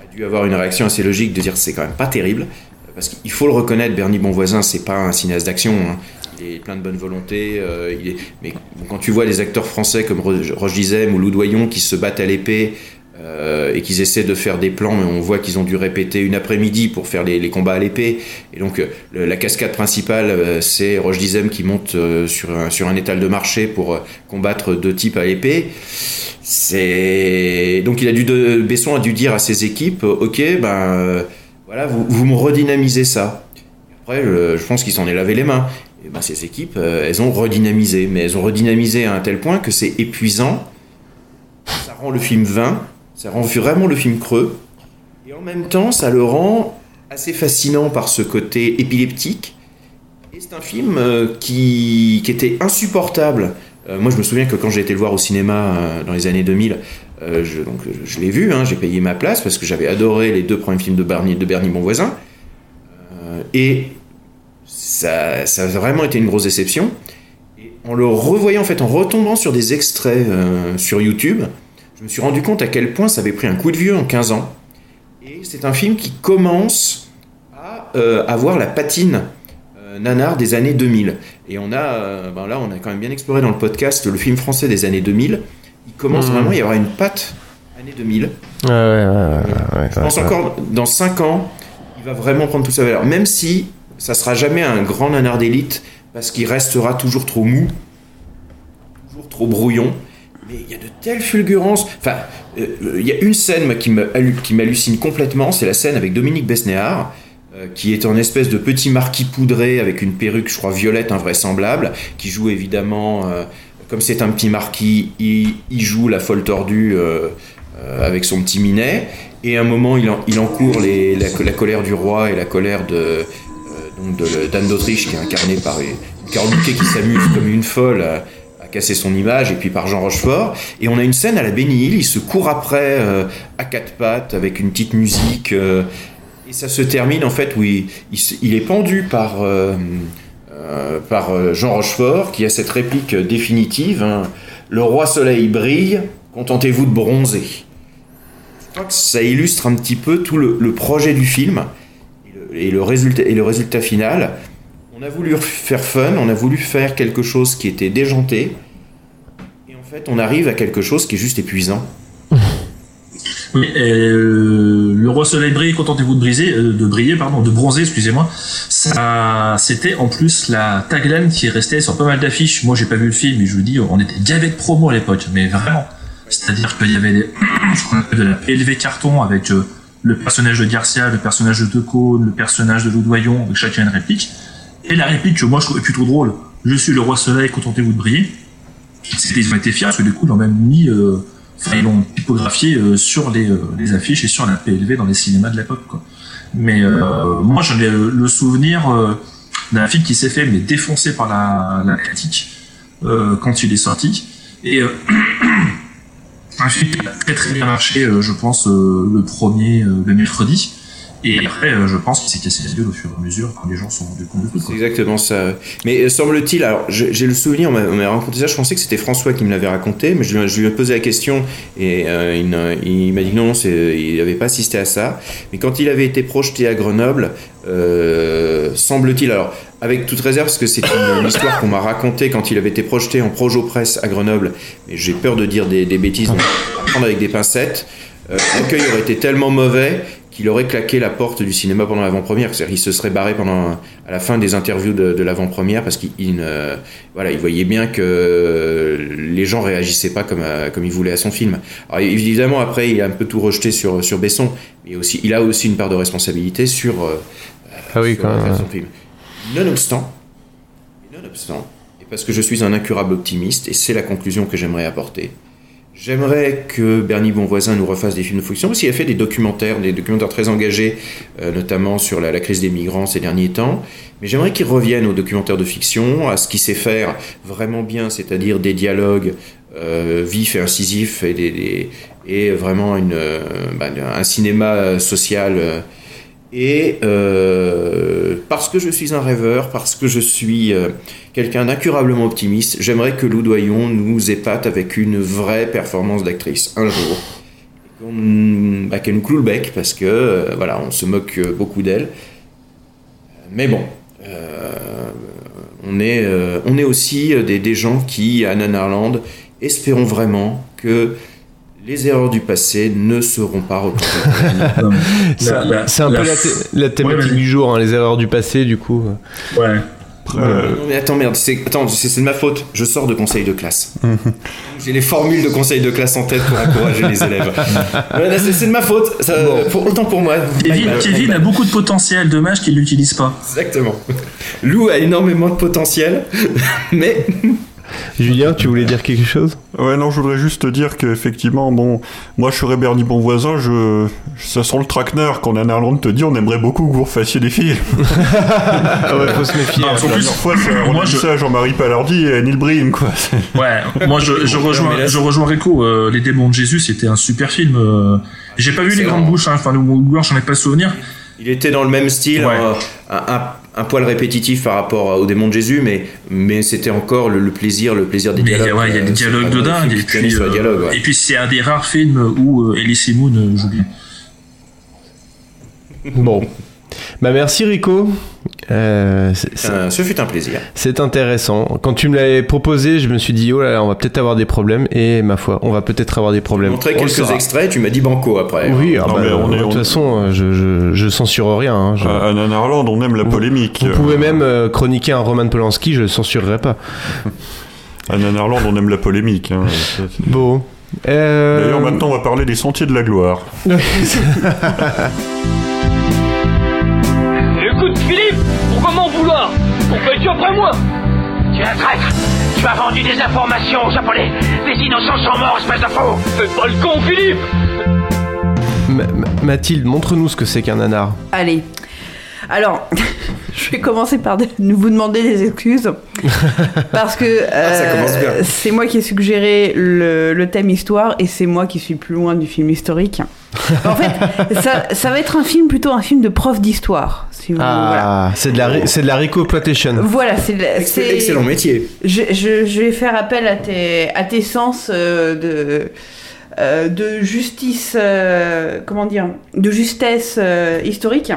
a dû avoir une réaction assez logique de dire c'est quand même pas terrible, parce qu'il faut le reconnaître, Bernie Bonvoisin, c'est pas un cinéaste d'action. hein. Il est plein de bonne volonté, euh, mais quand tu vois des acteurs français comme Ro- Roche Dizem ou Lou Doyon qui se battent à l'épée euh, et qu'ils essaient de faire des plans, on voit qu'ils ont dû répéter une après-midi pour faire les, les combats à l'épée. Et donc euh, la cascade principale, c'est Roche Dizem qui monte sur, un, étal de marché pour combattre deux types à l'épée. C'est donc il a dû de... Besson a dû dire à ses équipes, ok, ben voilà, vous, vous me redynamisez ça. Après, je pense qu'il s'en est lavé les mains. Et ben ces équipes, euh, elles ont redynamisé, mais elles ont redynamisé à un tel point que c'est épuisant. Ça rend le film vain, ça rend vraiment le film creux, et en même temps, ça le rend assez fascinant par ce côté épileptique. Et c'est un film euh, qui, était insupportable. Euh, moi, je me souviens que quand j'ai été le voir au cinéma dans les années 2000, euh, je, donc, je, l'ai vu, hein, j'ai payé ma place parce que j'avais adoré les deux premiers films de Bernie, de Bernie et ça, ça a vraiment été une grosse déception. Et en le revoyant, en fait, en retombant sur des extraits euh, sur YouTube, je me suis rendu compte à quel point ça avait pris un coup de vieux en 15 ans. Et c'est un film qui commence à euh, avoir la patine euh, nanar des années 2000. Et on a, euh, ben là, on a quand même bien exploré dans le podcast le film français des années 2000. Il commence Mhm. vraiment, il y aura une patte années 2000. Ouais, ouais, ouais, ouais, Je pense encore dans 5 ans, il va vraiment prendre toute sa valeur. Même si ça sera jamais un grand nanar d'élite, parce qu'il restera toujours trop mou, toujours trop brouillon. Mais il y a de telles fulgurances. Enfin, euh, il y a une scène moi, qui m'hallucine complètement, c'est la scène avec Dominique Besnéard, euh, qui est en espèce de petit marquis poudré avec une perruque, je crois, violette invraisemblable, qui joue évidemment, euh, comme c'est un petit marquis, il, joue la folle tordue avec son petit minet. Et à un moment, il, en- il encourt la, colère du roi et la colère de d'Anne d'Autriche, qui est incarnée par Carole Bouquet qui s'amuse comme une folle à, casser son image, et puis par Jean Rochefort. Et on a une scène à la Hill, il se court après euh, à quatre pattes avec une petite musique. euh, et ça se termine en fait où il, est pendu par, euh, par Jean Rochefort, qui a cette réplique définitive hein, Le roi soleil brille, contentez-vous de bronzer. Ça illustre un petit peu tout le projet du film et le, résultat, final. On a voulu faire fun, on a voulu faire quelque chose qui était déjanté, et en fait on arrive à quelque chose qui est juste épuisant. Euh, le roi soleil brille, contentez-vous de briser, euh, de briller, pardon, de bronzer, excusez-moi. Ça, c'était en plus la tagline qui est restée sur pas mal d'affiches. Moi, j'ai pas vu le film, mais je vous dis, on était gavé de promos à l'époque, mais vraiment. C'est-à-dire qu'il y avait des, de la PLV carton avec euh, le personnage de Garcia, le personnage de Decaux, le personnage de Loudoyon, avec chacun une réplique. Et la réplique que moi je trouvais plutôt drôle, je suis le roi soleil, contentez-vous de briller. Ils ont été fiers parce que du coup, ils l'ont même mis, euh, ils l'ont typographié euh, sur les, euh, les affiches et sur la PLV dans les cinémas de l'époque. Mais moi, j'en ai le, souvenir d'un film qui s'est fait mais défoncé par la, la critique quand il est sorti. Et un film qui a très très bien marché, euh, je pense, euh, le premier, euh, le mercredi. Et après, euh, je pense qu'il s'est cassé la gueule au fur et à mesure quand les gens sont rendus compte. C'est exactement ça. Mais euh, semble-t-il, alors j'ai le souvenir, on m'a on m'a raconté ça, je pensais que c'était François qui me l'avait raconté, mais je, lui- ai posé la question et euh, il, m'a dit non, il n'avait pas assisté à ça. Mais quand il avait été projeté à Grenoble, semble-t-il, alors avec toute réserve, parce que c'est une, histoire qu'on m'a racontée quand il avait été projeté en Projo Presse à Grenoble, mais j'ai peur de dire des, des bêtises, donc prendre avec des pincettes. L'accueil aurait été tellement mauvais qu'il aurait claqué la porte du cinéma pendant l'avant-première. C'est-à-dire qu'il se serait barré pendant à la fin des interviews de, de l'avant-première parce qu'il ne- voilà, il voyait bien que les gens réagissaient pas comme à- comme il voulait à son film. Alors évidemment après il a un peu tout rejeté sur sur Besson, mais aussi il a aussi une part de responsabilité sur, euh, Ah oui, sur quand même, son film. Nonobstant, nonobstant, et parce que je suis un incurable optimiste, et c'est la conclusion que j'aimerais apporter. J'aimerais que Bernie Bonvoisin nous refasse des films de fiction, parce qu'il a fait des documentaires, des documentaires très engagés, euh, notamment sur la, crise des migrants ces derniers temps. Mais j'aimerais qu'il revienne aux documentaires de fiction, à ce qu'il sait faire vraiment bien, c'est-à-dire des dialogues euh, vifs et incisifs, et, vraiment euh, bah, un cinéma social. Et euh, parce que je suis un rêveur, parce que je suis euh, quelqu'un d'incurablement optimiste, j'aimerais que Lou Doyon nous épate avec une vraie performance d'actrice un jour. Et qu'on- bah, Qu'elle nous cloue le bec parce que euh, voilà, on se moque euh, beaucoup d'elle. Mais bon, on, est, on est aussi des gens qui, à Nanarland, espérons vraiment que les erreurs du passé ne seront pas la- C'est un la peu la, thé- la thématique Ouais, du jour, hein, les erreurs du passé, du coup. Ouais. Non, mais attends, merde, c'est attends, c'est c'est de ma faute. Je sors de conseil de classe. J'ai les formules de conseil de classe en tête pour encourager les élèves. C'est de ma faute. Ça, pour, autant pour moi. Kevin, Kevin a beaucoup de potentiel, dommage qu'il l'utilise pas. Exactement. Lou a énormément de potentiel, mais. Julien, tu voulais dire quelque chose? Ouais, non, je voudrais juste te dire qu'effectivement, bon, moi je serais Bernie Bonvoisin, je, ça sent le traquenard quand Nanarland te dit on aimerait beaucoup que vous refassiez des films. Ah ouais, faut se méfier. Non, en plus, dernière fois, ça, on moi, a dit je- ça à Jean-Marie Palardi et à Neil Breen, quoi. Ouais, moi je, je rejoins, je rejoins Rico. euh, les démons de Jésus, c'était un super film. euh. J'ai pas vu les grandes bouches, hein, enfin le Blanc, j'en ai pas souvenir. Il était dans le même style, Ouais. un, un- un poil répétitif par rapport au démon de Jésus, mais, mais c'était encore le, le plaisir, le plaisir des Mais il y a, dialogues. ouais, il y a des euh, dialogues de dingue. Et puis, euh, dialogues, ouais. et puis c'est un des rares films où euh, Elise Moon euh, joue bien. Bon. Bah merci Rico. Euh, Euh, ce fut un plaisir. C'est intéressant. Quand tu me l'avais proposé, je me suis dit, oh là là, on va peut-être avoir des problèmes. Et ma foi, on va peut-être avoir des problèmes. Montrer quelques extraits, tu m'as dit banco après. Oui, ah Non, bah, mais on est- de toute on- façon, euh, je, je, je censure rien. hein. Je- À, Nanarland, on aime la polémique. Vous pouvez même euh, chroniquer un Roman Polanski, je le censurerai pas. À Nanarland, on aime la polémique. hein. Bon. Euh, D'ailleurs, maintenant, on va parler des sentiers de la gloire. Es-tu après moi Tu es un traître Tu as vendu des informations aux Japonais Des innocents sont morts, espèce de faux Fais pas le con, Philippe Ma- Ma- Mathilde, montre-nous ce que c'est qu'un nanar. Allez. Alors, je vais commencer par de- vous demander des excuses. Parce que Ah, euh, c'est moi qui ai suggéré le, le thème histoire et c'est moi qui suis plus loin du film historique. En fait, ça, ça va être un film, plutôt un film de prof d'histoire. Si vous, voilà. Ah, c'est de la, c'est de la. Voilà, c'est Excellent métier. Je, je- je vais faire appel à tes, à tes sens euh, de, euh, de justice, euh, comment dire, de justesse euh, historique.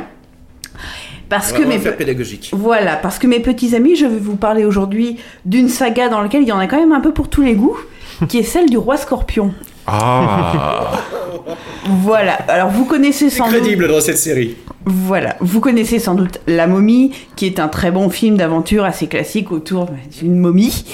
Parce On que mes pédagogique. voilà, parce que mes petits amis, je vais vous parler aujourd'hui d'une saga dans laquelle il y en a quand même un peu pour tous les goûts, qui est celle du roi Scorpion. Ah Voilà. Alors vous connaissez sans doute. Crédible dans cette série. Voilà, vous connaissez sans doute La Momie, qui est un très bon film d'aventure assez classique autour d'une momie.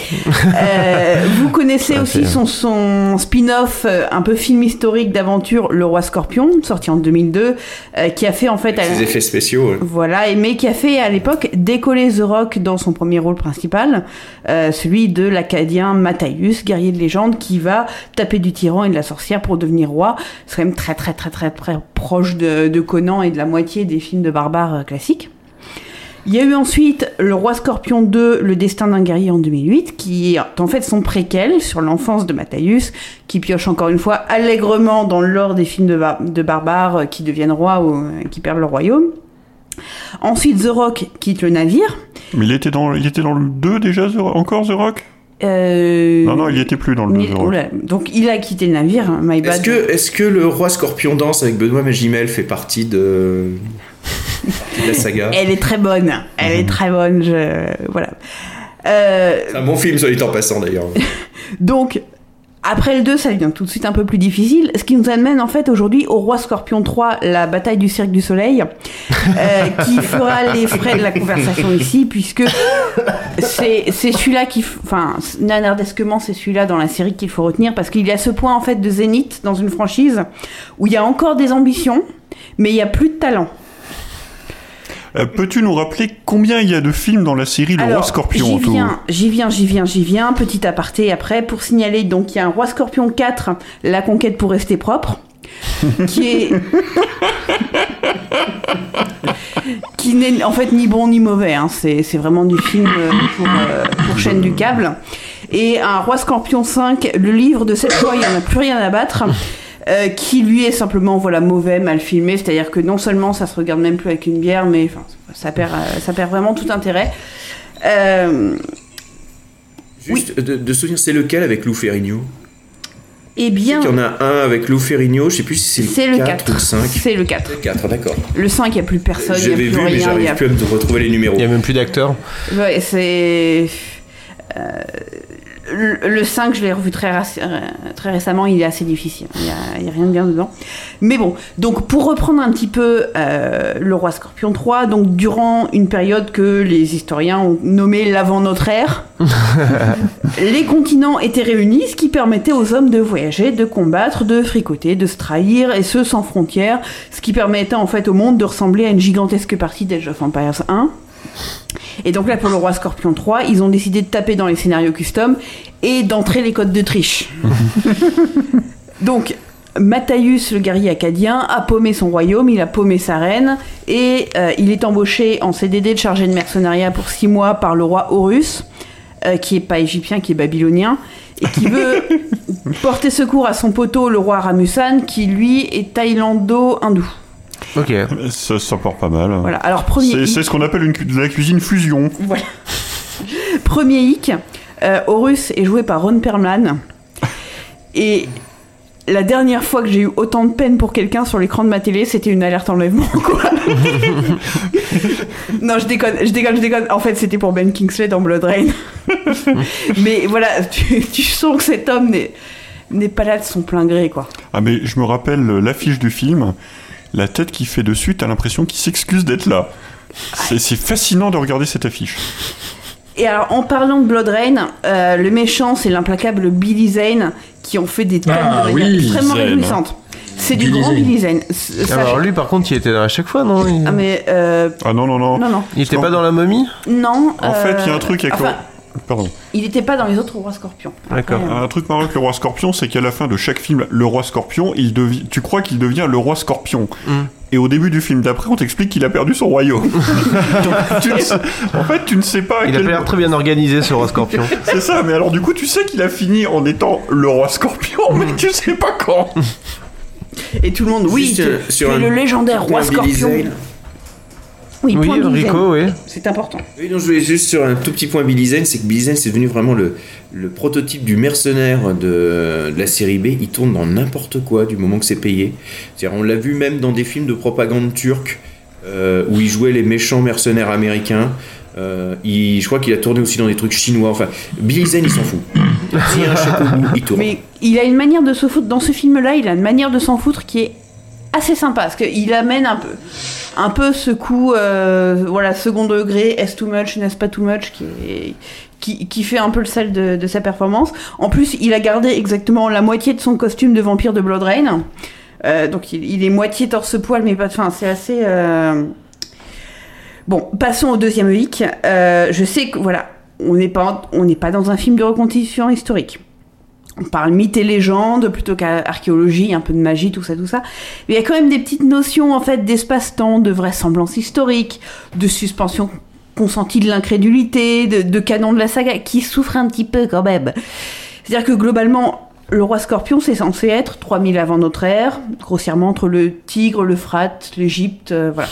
Euh, vous connaissez aussi son, son spin-off, euh, un peu film historique d'aventure, Le Roi Scorpion, sorti en 2002, euh, qui a fait en fait... À- effets spéciaux. ouais. Voilà, mais qui a fait à l'époque décoller The Rock dans son premier rôle principal, euh, celui de l'Acadien Matthaius, guerrier de légende, qui va taper du tyran et de la sorcière pour devenir roi. C'est quand même très très très très très proche de, de Conan et de la moitié des films de barbares euh, classiques. Il y a eu ensuite Le Roi Scorpion 2, Le Destin d'un guerrier en 2008, qui est en fait son préquel sur l'enfance de Matthaius, qui pioche encore une fois allègrement dans l'or des films de, de barbares euh, qui deviennent rois ou euh, qui perdent le royaume. Ensuite, The Rock quitte le navire. Mais il était dans, il était dans le 2 déjà, encore The Rock? Euh, Non, non, il y était plus dans le 2 mais- The Rock. oula, donc il a quitté le navire, hein, my bad. Est-ce que, est que le roi scorpion danse avec Benoît Magimel fait partie de, de la saga Elle est très bonne, elle Mhm. est très bonne, je... voilà. Euh, C'est un bon film, soit dit en passant d'ailleurs. Donc, après le 2, ça devient tout de suite un peu plus difficile, ce qui nous amène en fait aujourd'hui au Roi Scorpion 3, la bataille du Cirque du Soleil, euh, qui fera les frais de la conversation ici, puisque c'est c'est celui-là qui... Enfin, nanardesquement, c'est celui-là dans la série qu'il faut retenir, parce qu'il y a ce point en fait de zénith dans une franchise, où il y a encore des ambitions, mais il y a plus de talent. Euh, Peux-tu nous rappeler combien il y a de films dans la série Le Alors, Roi Scorpion J'y viens, j'y viens, j'y viens, j'y viens. Petit aparté après pour signaler donc il y a un Roi Scorpion 4, La conquête pour rester propre, qui est qui n'est en fait ni bon ni mauvais. hein. C'est c'est vraiment du film euh, pour, euh, pour chaîne du câble. Et un Roi Scorpion 5, le livre de cette fois il n'y en a plus rien à battre. Euh, qui lui est simplement voilà mauvais, mal filmé, c'est-à-dire que non seulement ça se regarde même plus avec une bière, mais enfin, ça perd, euh, ça perd vraiment tout intérêt. Euh, Juste de, de souvenir, c'est lequel avec Lou Ferrigno? Eh bien, Il y en a un avec Lou Ferrigno, je sais plus si c'est le le 4, 4. ou le 5. C'est le 4. 4, d'accord. Le 5, il n'y a plus personne, n'y J'avais vu, mais rien. j'arrive a- plus à me retrouver les numéros. Il y a même plus d'acteurs. Ouais, c'est. euh, le le 5, je l'ai revu très, euh, très récemment, il est assez difficile. Il n'y a, il y a rien de bien dedans. Mais bon, donc pour reprendre un petit peu euh, Le Roi Scorpion 3, donc durant une période que les historiens ont nommée l'avant notre ère, les continents étaient réunis, ce qui permettait aux hommes de voyager, de combattre, de fricoter, de se trahir, et ce sans frontières, ce qui permettait en fait au monde de ressembler à une gigantesque partie d'Age of Empires 1. Et donc là, pour le roi Scorpion 3, ils ont décidé de taper dans les scénarios custom et d'entrer les codes de triche. donc, Matthäus, le guerrier acadien, a paumé son royaume, il a paumé sa reine, et euh, il est embauché en CDD de chargé de mercenariat pour 6 mois par le roi Horus, euh, qui est pas égyptien, qui est babylonien, et qui veut porter secours à son poteau, le roi Ramusan, qui lui est thaïlando-hindou. Ok. Ça, ça part pas mal. Voilà, alors, premier C'est ce qu'on appelle une, cu- la cuisine fusion. Voilà. Premier hic, euh, Horus est joué par Ron Perlman. Et la dernière fois que j'ai eu autant de peine pour quelqu'un sur l'écran de ma télé, c'était une alerte enlèvement, quoi. non, je déconne, je déconne, je déconne. En fait, c'était pour Ben Kingsley dans Blood Rain. Mais voilà, tu, tu sens que cet homme n'est, pas là de son plein gré, quoi. Ah mais je me rappelle l'affiche du film, la tête qu'il fait dessus, t'as l'impression qu'il s'excuse d'être là. C'est c'est fascinant de regarder cette affiche. Et alors, en parlant de Blood Rain, euh, le méchant, c'est l'implacable Billy Zane, qui ont fait des tonnes Ah de oui, réglages extrêmement Zane. réjouissantes. C'est du Billy grand Zane. Billy Zane. Sache- Alors lui, par contre, il était là à chaque fois, non? Il- Ah, mais euh, Ah non, non, non. Non, non. Il était pas dans la momie? Non. En fait, il y a un euh, truc avec enfin. Pardon. Il n'était pas dans les autres rois scorpions. D'accord. Euh, Un truc marrant avec le roi scorpion, c'est qu'à la fin de chaque film, le roi scorpion, il devi- tu crois qu'il devient le roi scorpion. Et au début du film d'après, on t'explique qu'il a perdu son royaume. Donc, tu ne sais- En fait, tu ne sais pas. à Il a l'air très bien organisé, ce roi scorpion. C'est ça, mais alors du coup, tu sais qu'il a fini en étant le roi scorpion, mais tu sais pas quand. Et tout le monde, oui, tu, euh, le légendaire roi Billy scorpion. Oui, Rico, oui. C'est important. Oui, non, je voulais juste sur un tout petit point Billy Zane, c'est que Billy Zane, c'est devenu vraiment le, le prototype du mercenaire de, de la série B. Il tourne dans n'importe quoi du moment que c'est payé. C'est-à-dire, on l'a vu même dans des films de propagande turque euh, où il jouait les méchants mercenaires américains. Euh, il- je crois qu'il a tourné aussi dans des trucs chinois. Enfin, Billy Zane, il s'en fout. A un chèque au bout, il tourne. Mais il a une manière de se foutre dans ce film-là, il a une manière de s'en foutre qui est assez sympa parce qu'il amène un peu, un peu ce coup, euh, voilà, second degré, est too much, n'est-ce pas too much, qui, est- qui, qui fait un peu le sel de, de sa performance. En plus, il a gardé exactement la moitié de son costume de vampire de Blood Rain. Euh, donc il, il est moitié torse-poil, mais pas de fin. C'est assez. euh, Bon, passons au deuxième hic. Euh, je sais que voilà, on n'est pas, on n'est pas dans un film de reconstitution historique. On parle mythe et légende plutôt qu'archéologie, un peu de magie, tout ça, tout ça. Mais il y a quand même des petites notions en fait d'espace-temps, de vraisemblance historique, de suspension consentie de l'incrédulité, de, canon de la saga, qui souffrent un petit peu quand même. C'est-à-dire que globalement, le roi scorpion, c'est censé être 3000 avant notre ère, grossièrement entre le Tigre, l'Euphrate, l'Égypte, euh, voilà.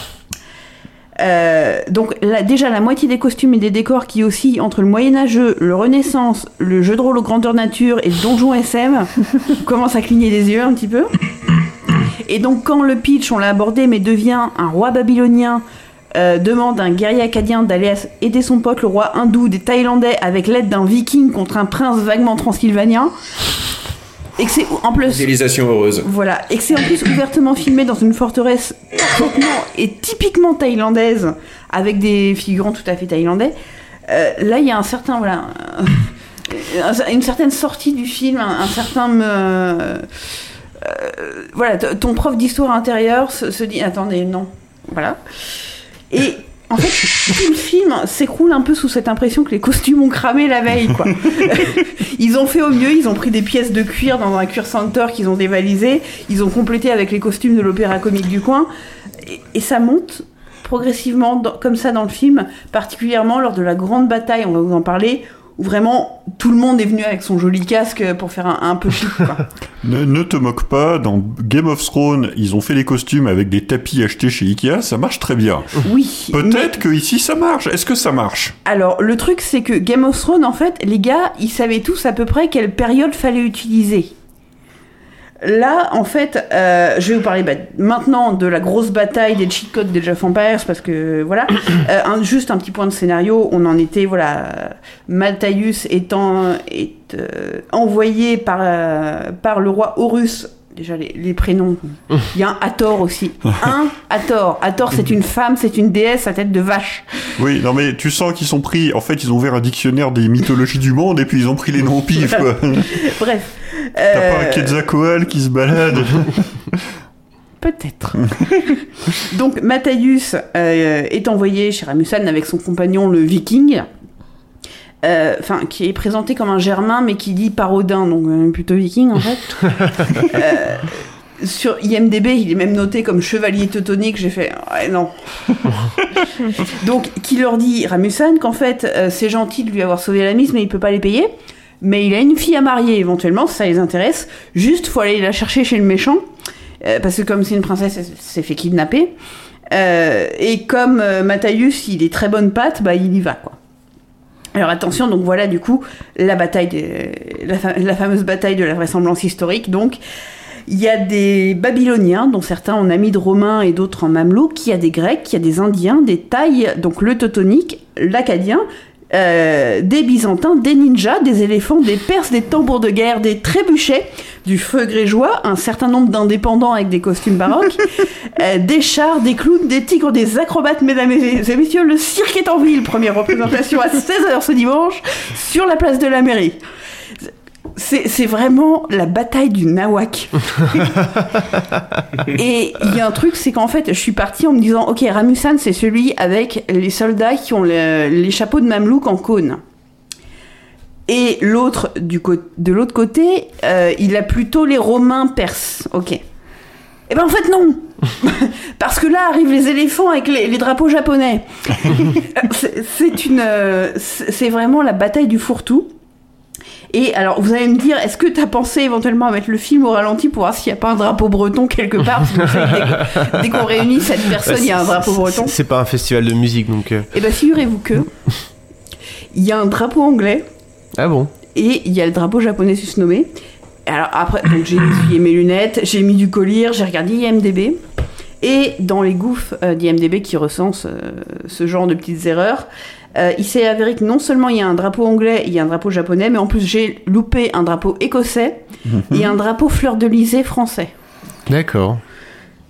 Euh, donc déjà la moitié des costumes et des décors qui oscillent entre le Moyen-Âgeux, le Renaissance, le jeu de rôle aux grandeur nature et le donjon SM commence à cligner des yeux un petit peu. Et donc quand le pitch, on l'a abordé, mais devient un roi babylonien euh, demande à un guerrier acadien d'aller aider son pote, le roi hindou des Thaïlandais, avec l'aide d'un viking contre un prince vaguement transylvanien. Et que c'est en plus heureuse. voilà, et que c'est en plus ouvertement filmé dans une forteresse parfaitement et typiquement thaïlandaise, avec des figurants tout à fait thaïlandais. Euh, là, il y a un certain, voilà, un- une certaine sortie du film, un, un certain, euh, euh, voilà, ton prof d'histoire intérieure se, se dit, attendez, non, voilà. Et En fait, tout le film s'écroule un peu sous cette impression que les costumes ont cramé la veille, quoi. ils ont fait au mieux, ils ont pris des pièces de cuir dans un cuir center qu'ils ont dévalisé, ils ont complété avec les costumes de l'opéra comique du coin, et, et ça monte progressivement dans- comme ça dans le film, particulièrement lors de la grande bataille, on va vous en parler, où vraiment tout le monde est venu avec son joli casque pour faire un, un peu chic, ne te moque pas, dans Game of Thrones, ils ont fait les costumes avec des tapis achetés chez Ikea, ça marche très bien. Oui. Peut-être que ici ça marche. Est-ce que ça marche? Alors, le truc, c'est que Game of Thrones, en fait, les gars, ils savaient tous à peu près quelle période fallait utiliser. Là, en fait, euh, je vais vous parler bah, maintenant de la grosse bataille des cheat codes des Jeff Empires, parce que voilà, Euh, un- juste un petit point de scénario, on en était, voilà, Maltaius étant est, euh, envoyé par, par le roi Horus, déjà les, les prénoms, il y a un Hathor aussi, un Hathor, Hathor c'est une femme, c'est une déesse à tête de vache. Oui, non mais tu sens qu'ils sont pris. En fait, ils ont ouvert un dictionnaire des mythologies du monde et puis ils ont pris les noms pif. quoi. Bref. T'as pas un euh, Quetzalcoatl qui se balade Peut-être. Donc Matthäus euh, est envoyé chez Ramusan avec son compagnon le Viking, euh, enfin qui est présenté comme un Germain mais qui dit parodin, donc euh, plutôt Viking en fait. Euh, sur IMDb, il est même noté comme chevalier teutonique. J'ai fait ouais, non. Donc qui leur dit Ramusan qu'en fait euh, c'est gentil de lui avoir sauvé la mise mais il peut pas les payer. Mais il a une fille à marier éventuellement, ça les intéresse. Juste, faut aller la chercher chez le méchant. Euh, parce que comme c'est une princesse, elle s'est fait kidnapper. Euh, et comme euh, il est très bonne patte, bah il y va quoi. Alors attention, donc voilà du coup la bataille, de, la fameuse bataille de la vraisemblance historique. Donc il y a des Babyloniens, dont certains en amis de Romains et d'autres en Mamelouks. Il y a des Grecs, il y a des Indiens, des Thaïs, donc le Teutonique, l'Acadien, euh, des Byzantins, des ninjas, des éléphants, des Perses, des tambours de guerre, des trébuchets, du feu grégeois, un certain nombre d'indépendants avec des costumes baroques, euh, des chars, des clowns, des tigres, des acrobates, mesdames et messieurs. Le cirque est en ville. Première représentation à 16h ce dimanche sur la place de la mairie. C'est vraiment la bataille du Nawak. Et il y a un truc, c'est qu'en fait, je suis partie en me disant, ok, Ramusan, c'est celui avec les soldats qui ont le- les chapeaux de mamelouk en cône. Et l'autre, de l'autre côté, euh, il a plutôt les Romains perses. Ok. Eh ben en fait non Parce que là arrivent les éléphants avec les, les drapeaux japonais. C'est- une, euh, c'est c'est vraiment la bataille du fourre-tout. Et alors, vous allez me dire, est-ce que tu as pensé éventuellement à mettre le film au ralenti pour voir s'il n'y a pas un drapeau breton quelque part Parce que dès qu'on réunit cette personne, il y a un drapeau breton. C'est pas un festival de musique donc. euh, Et bien, figurez-vous que il y a un drapeau anglais Ah bon? et il y a le drapeau japonais susnommé. Alors après, j'ai essuyé mes lunettes, j'ai mis du collier, j'ai regardé IMDB. Et dans les gouffres euh, d'IMDB qui recensent euh, ce genre de petites erreurs, euh, il s'est avéré que non seulement il y a un drapeau anglais, il y a un drapeau japonais, mais en plus j'ai loupé un drapeau écossais et un drapeau fleur de lysée français. D'accord.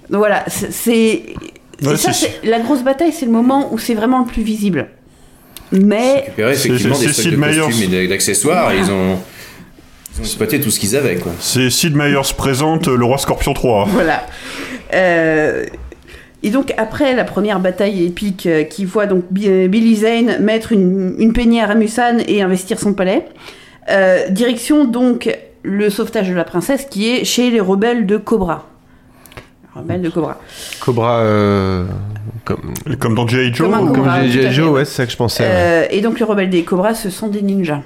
Donc voilà, c'est- c'est. C'est- c'est- la grosse bataille, c'est le moment où c'est vraiment le plus visible. Mais. récupéré effectivement des stocks de costumes et d'accessoires ils ont, ils ont exploité tout ce qu'ils avaient quoi. C'est Sid Meier's présente le roi Scorpion 3. Voilà. Euh, et donc après la première bataille épique euh, qui voit donc Bi- Billy Zane mettre une, une peignée à Ramusan et investir son palais, euh, direction donc le sauvetage de la princesse qui est chez les rebelles de Cobra. Rebelles de Cobra. Cobra. euh, comme... comme dans G.I. Joe. Comme G.I. fait, Joe, ouais. c'est ça que je pensais. ouais. Euh, et donc les rebelles des Cobras, ce sont des ninjas.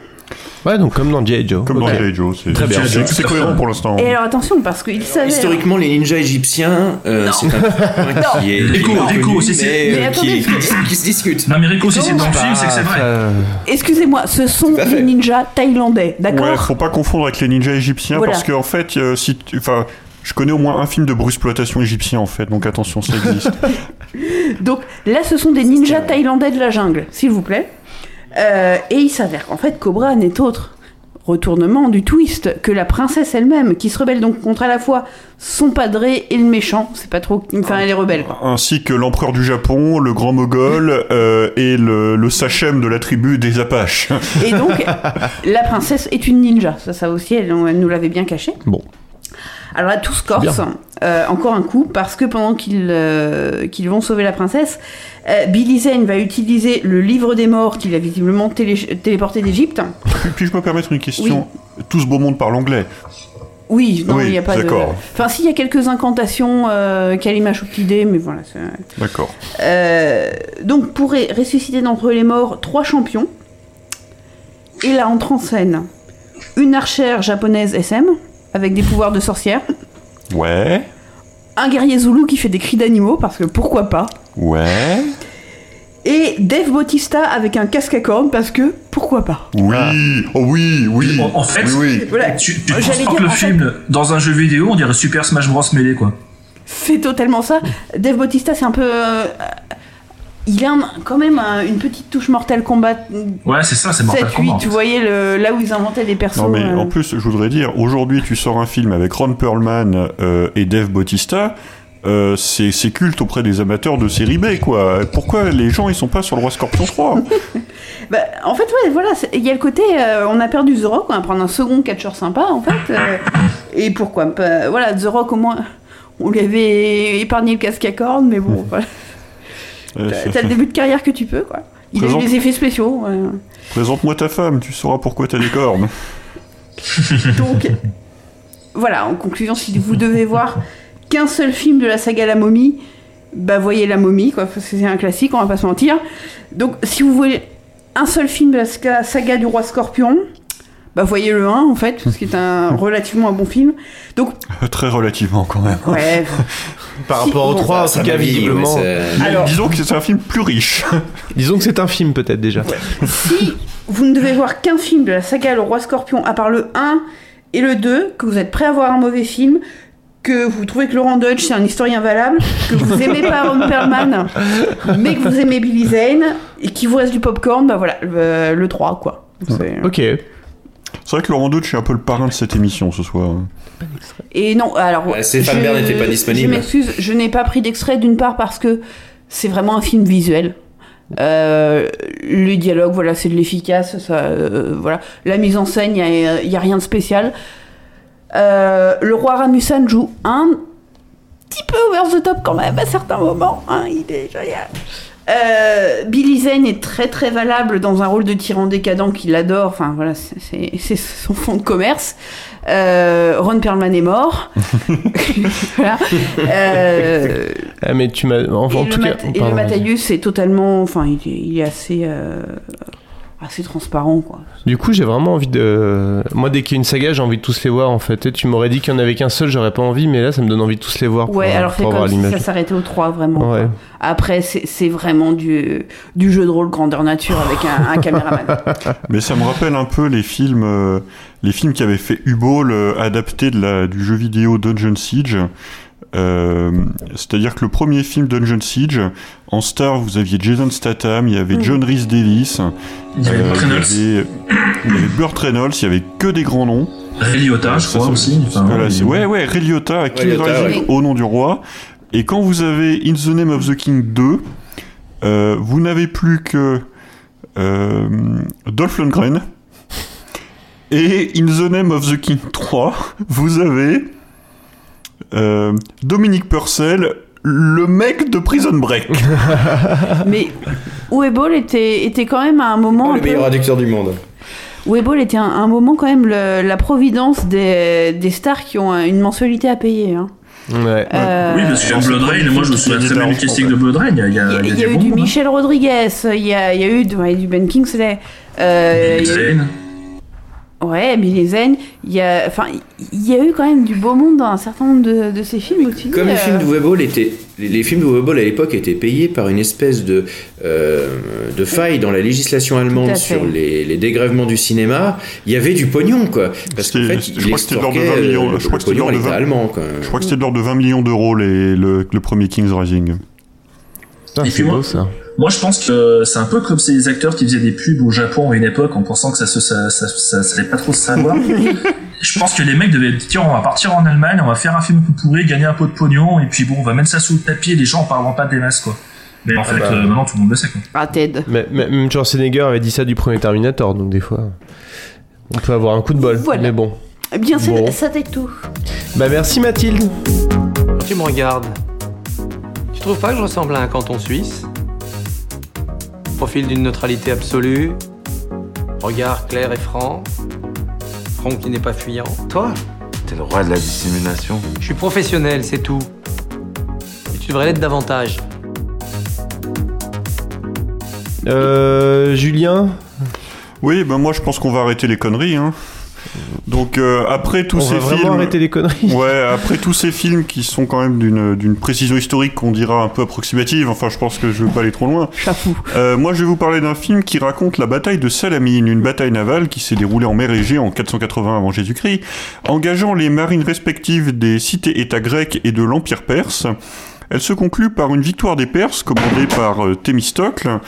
Ouais, donc comme dans G.I. Joe. Comme dans. G.I. Joe, c'est Très bien. c'est- cohérent pour l'instant. Et alors attention parce qu'il savait. Historiquement, les ninjas égyptiens, euh, c'est un point qui est c'est- mais, euh, qui, qui- se discute. Non mais Rico, si c'est dans le film, c'est que c'est vrai. Excusez-moi, ce sont des ninjas thaïlandais, d'accord Ouais, faut pas confondre avec les ninjas égyptiens Voilà. parce qu'en fait, euh, si tu- enfin, je connais au moins un film de bruxploitation égyptien en fait, donc attention, ça existe. Donc là, ce sont des ninjas thaïlandais de la jungle, s'il vous plaît. Euh, et il s'avère qu'en fait, Cobra n'est autre retournement du twist que la princesse elle-même, qui se rebelle donc contre à la fois son padré et le méchant. C'est pas trop. Enfin, elle est rebelle, quoi. Ainsi que l'empereur du Japon, le grand mogol euh, et le, le sachem de la tribu des Apaches. Et donc, la princesse est une ninja. Ça, ça aussi, elle, elle nous l'avait bien caché. Bon. Alors là, tout se corse, euh, encore un coup, parce que pendant qu'ils euh, vont sauver la princesse, euh, Billy Zane va utiliser le livre des morts qu'il a visiblement télé- téléporté d'Égypte. Puis, puis-je me permettre une question Tout ce beau monde parle anglais. Oui, non, Oui, il n'y a pas de. d'accord. Enfin, si, il y a quelques incantations euh, Kalima l'idée, mais voilà. D'accord. Euh, donc, pour ressusciter d'entre les morts trois champions, et là entre en scène une archère japonaise SM avec des pouvoirs de sorcière, Ouais. un guerrier zoulou qui fait des cris d'animaux parce que pourquoi pas, Ouais. et Dave Bautista avec un casque à cornes parce que pourquoi pas. Oui. Oh oui, oui. En, en fait, Oui, oui. Voilà. tu, transportes dire, le fait- film dans un jeu vidéo, on dirait Super Smash Bros mêlé quoi. Fait totalement ça. Dave Bautista, c'est un peu. euh, il a un- quand même un- une petite touche Mortal Kombat. Ouais, c'est ça, c'est Mortal 7, Kombat. 8, vous voyez le, là où ils inventaient des persos. Non mais euh, en plus, je voudrais dire, aujourd'hui tu sors un film avec Ron Perlman euh, et Dave Bautista, euh, c'est culte auprès des amateurs de série B quoi. Pourquoi les gens ils sont pas sur le Roi Scorpion 3 Bah, en fait, ouais, voilà, il y a le côté, euh, on a perdu The Rock, on va prendre un second catcheur sympa, en fait. euh, et pourquoi pas Voilà, The Rock, au moins, on lui avait épargné le casque à cornes, mais bon, voilà. T'as- T'as le début de carrière que tu peux, quoi. Il a Présente- des effets spéciaux. ouais. Présente-moi ta femme, tu sauras pourquoi t'as des cornes. Donc, voilà, en conclusion, si vous devez voir qu'un seul film de la saga La Momie, bah voyez La Momie, quoi, parce que c'est un classique, on va pas se mentir. Donc, si vous voulez un seul film de la saga du roi Scorpion, bah voyez le 1 en fait, parce qu'il est un relativement un bon film. Donc, Très relativement quand même. ouais. Par Si, rapport bon, en ça tout cas, m'a vie, visiblement. Alors- Disons que c'est un film plus riche. Disons que c'est un film, peut-être déjà. si vous ne devez voir qu'un film de la saga Le Roi Scorpion, à part le 1 et le 2, que vous êtes prêt à voir un mauvais film, que vous trouvez que Laurent Dodge c'est un historien valable, que vous aimez pas Ron Perlman, mais que vous aimez Billy Zane, et qu'il vous reste du popcorn, bah voilà, le, le 3 quoi. Ok. C'est vrai que Laurent Deutsch est un peu le parrain de cette émission ce soir. Et non, alors. Ouais, Stéphane je- Bern n'était pas disponible. Je m'excuse, je n'ai pas pris d'extrait d'une part parce que c'est vraiment un film visuel. Euh, le dialogue, voilà, c'est de l'efficace, ça, euh, voilà. La mise en scène, il n'y a rien de spécial. Euh, le roi Ramusan joue un petit peu over the top quand même à certains moments. hein, il est génial. Euh, Billy Zane est très très valable dans un rôle de tyran décadent qu'il adore. Enfin voilà, c'est- son fond de commerce. Euh, Ron Perlman est mort. voilà. Euh, Ah, mais tu m'as. En, en tout cas. Et le. Matthäus est totalement. Enfin, il est, il est assez. euh, assez transparent quoi. Du coup, j'ai vraiment envie de. Moi, dès qu'il y a une saga, j'ai envie de tous les voir en fait. Et tu m'aurais dit qu'il y en avait qu'un seul, j'aurais pas envie, mais là, ça me donne envie de tous les voir. pour, Ouais, euh, alors c'est pour avoir comme si ça s'arrêtait au 3 vraiment. Ouais. Après, c'est c'est vraiment du, du jeu de rôle grandeur nature avec un, un caméraman. Mais ça me rappelle un peu les films, euh, les films qui avaient fait U-Ball euh, adaptés de la, du jeu vidéo Dungeon Siege. Euh, C'est-à-dire que le premier film Dungeon Siege, en star, vous aviez Jason Statham, il y avait Mm. John Rhys Davis, Il y avait Burt il y Reynolds. avait, il y avait Burt Reynolds, il y avait que des grands noms. Ray Liotta, je crois aussi. Enfin, voilà, ouais, ouais, ouais, Ray Liotta, à King Liotta, Rising ouais. au nom du roi. Et quand vous avez In the Name of the King 2, euh, vous n'avez plus que euh, Dolph Lundgren. Et In the Name of the King 3, vous avez euh, Dominique Purcell, le mec de Prison Break. Mais Uwe était, était quand même à un moment. un le peu- meilleur acteur du monde. Uwe était un, un moment quand même le- la providence des, des stars qui ont une mensualité à payer. hein. Ouais. Euh, Oui, parce que sur Blood Rain, moi je me souviens très bien du casting de Blood Rain. Il y a, il y a, Il y a, il y a il y a des eu bons du hein. Michel Rodriguez, il y a, il y a eu du, Ben Kingsley. Euh, Billy il y a eu- Zane. Ouais, Billy Zane. Il y a, enfin, il y a eu quand même du beau monde dans un certain nombre de, de ces films. où tu dis, Comme les euh, films d'Uwe Boll étaient, les, les films d'Uwe à l'époque étaient payés par une espèce de, euh, de faille dans la législation allemande sur les, les dégrèvements du cinéma. Il y avait du pognon, quoi. Parce qu'en fait, je crois que c'était de l'ordre de 20 extorquait, millions. euh, Je crois que c'était de de l'État 20 allemand, quoi. Je crois que c'était de l'ordre de 20 millions d'euros les- le, le premier King's Rising. C'est beau ça. Moi, je pense que c'est un peu comme ces acteurs qui faisaient des pubs au Japon à une époque en pensant que ça se, ça, ça, ça, ça allait pas trop se savoir. je pense que les mecs devaient dire, tiens, on va partir en Allemagne, on va faire un film un peu pourri, gagner un peu de pognon, et puis bon, on va mettre ça sous le tapis et les gens en parleront pas des masses, quoi. Mais en fait, bah. euh, maintenant tout le monde le sait, quoi. Ah, Ted. Mais, mais- même Schwarzenegger avait dit ça du premier Terminator, donc des fois, on peut avoir un coup de bol. Voilà. Mais bon. Eh bien, c'est- Bon. ça t'est tout. Bah merci Mathilde. Tu me regardes, tu trouves pas que je ressemble à un canton suisse? Profil d'une neutralité absolue, regard clair et franc, front qui n'est pas fuyant. Toi T'es le roi de la dissimulation. Je suis professionnel, c'est tout. Et tu devrais l'être davantage. Euh, Julien? Oui, ben moi je pense qu'on va arrêter les conneries. Hein. Donc euh, après tous On ces va vraiment films, arrêter les conneries. Ouais, après tous ces films qui sont quand même d'une d'une précision historique qu'on dira un peu approximative. Enfin, je pense que je veux pas aller trop loin. Euh, moi, je vais vous parler d'un film qui raconte la bataille de Salamine, une bataille navale qui s'est déroulée en mer Égée en 480 avant Jésus-Christ, engageant les marines respectives des cités-États grecs et de l'Empire perse. Elle se conclut par une victoire des Perses, commandée par euh, Thémistocle.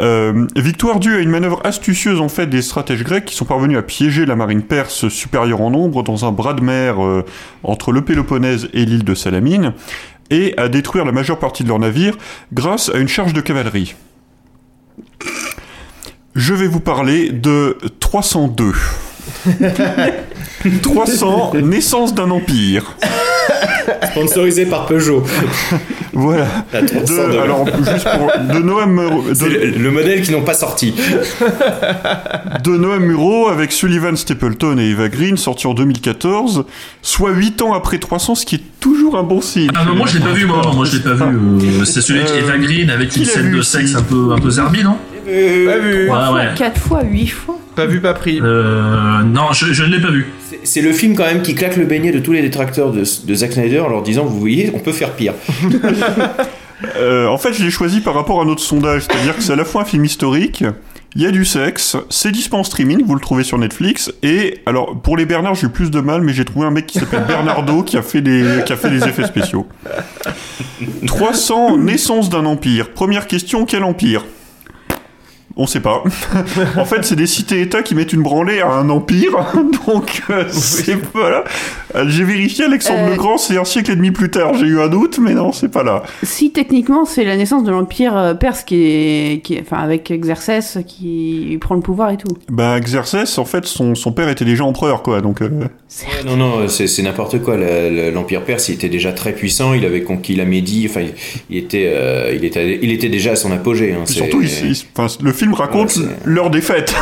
Euh, victoire due à une manœuvre astucieuse en fait des stratèges grecs qui sont parvenus à piéger la marine perse supérieure en nombre dans un bras de mer euh, entre le Péloponnèse et l'île de Salamine et à détruire la majeure partie de leurs navires grâce à une charge de cavalerie. Je vais vous parler de 302. 300, naissance d'un empire. Sponsorisé par Peugeot. Voilà. La 302. De- alors, juste pour, de Noam Muro- de- le, le modèle qui n'ont pas sorti. de Noam Muro avec Sullivan Stapleton et Eva Green, sorti en 2014, soit 8 ans après 300, ce qui est toujours un bon signe. Ah non, moi je l'ai pas vu, moi, moi je l'ai pas vu. euh, c'est celui avec Eva Green avec une scène de sexe un peu, un peu zarbi, non Pas vu. Ouais, ouais. 4 fois, 8 fois. Pas vu, pas pris. Euh, non, je, je ne l'ai pas vu. C'est- le film quand même qui claque le beignet de tous les détracteurs de, de Zack Snyder en leur disant vous voyez on peut faire pire. Euh, en fait, je l'ai choisi par rapport à notre sondage, c'est-à-dire que c'est à la fois un film historique, il y a du sexe, c'est disponible en streaming, vous le trouvez sur Netflix, et alors pour les Bernard, j'ai eu plus de mal, mais j'ai trouvé un mec qui s'appelle Bernardo qui a fait des qui a fait des effets spéciaux. 300 naissance d'un empire. Première question, quel empire? On sait pas. en fait, c'est des cités-États qui mettent une branlée à un empire. Donc, euh, c'est voilà. Euh, J'ai vérifié Alexandre Euh, le Grand, c'est un siècle et demi plus tard. J'ai eu un doute, mais non, c'est pas là. Si techniquement c'est la naissance de l'empire euh, perse qui est, qui est- enfin avec Xerxès qui prend le pouvoir et tout. Bah, Xerxès, en fait, son, son père était déjà empereur, quoi. Donc, euh, non non c'est c'est n'importe quoi. Le- le- L'empire perse il était déjà très puissant. Il avait conquis la Médie. Enfin il, il était euh, il était il était déjà à son apogée. hein. surtout, il- il- enfin, le film raconte Ouais, c'est- leur défaite.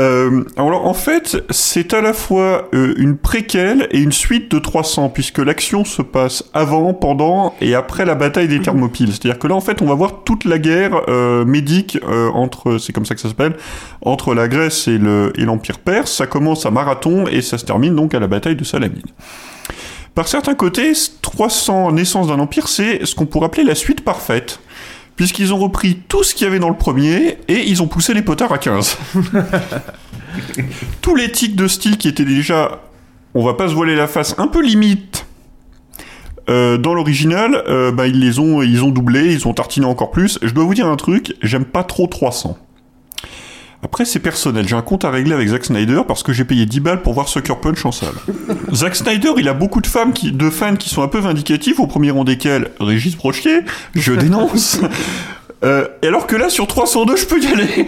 Euh, alors en fait, c'est à la fois euh, une préquelle et une suite de 300, puisque l'action se passe avant, pendant et après la bataille des Thermopyles. C'est-à-dire que là, en fait, on va voir toute la guerre euh, médique entre, c'est comme ça que ça s'appelle, entre la Grèce et le et l'Empire perse. Ça commence à Marathon et ça se termine donc à la bataille de Salamine. Par certains côtés, 300 naissances d'un empire, c'est ce qu'on pourrait appeler la suite parfaite. Puisqu'ils ont repris tout ce qu'il y avait dans le premier et ils ont poussé les potards à 15. Tous les tics de style qui étaient déjà, on va pas se voiler la face, un peu limite euh, dans l'original, euh, bah, ils les ont, ils ont doublé, ils ont tartiné encore plus. Je dois vous dire un truc, j'aime pas trop 300. Après, c'est personnel. J'ai un compte à régler avec Zack Snyder parce que j'ai payé 10 balles pour voir Sucker Punch en salle. Zack Snyder, il a beaucoup de, femmes qui, de fans qui sont un peu vindicatifs, au premier rang desquels Régis Brochier, je dénonce. Euh, et alors que là, sur 302, je peux y aller.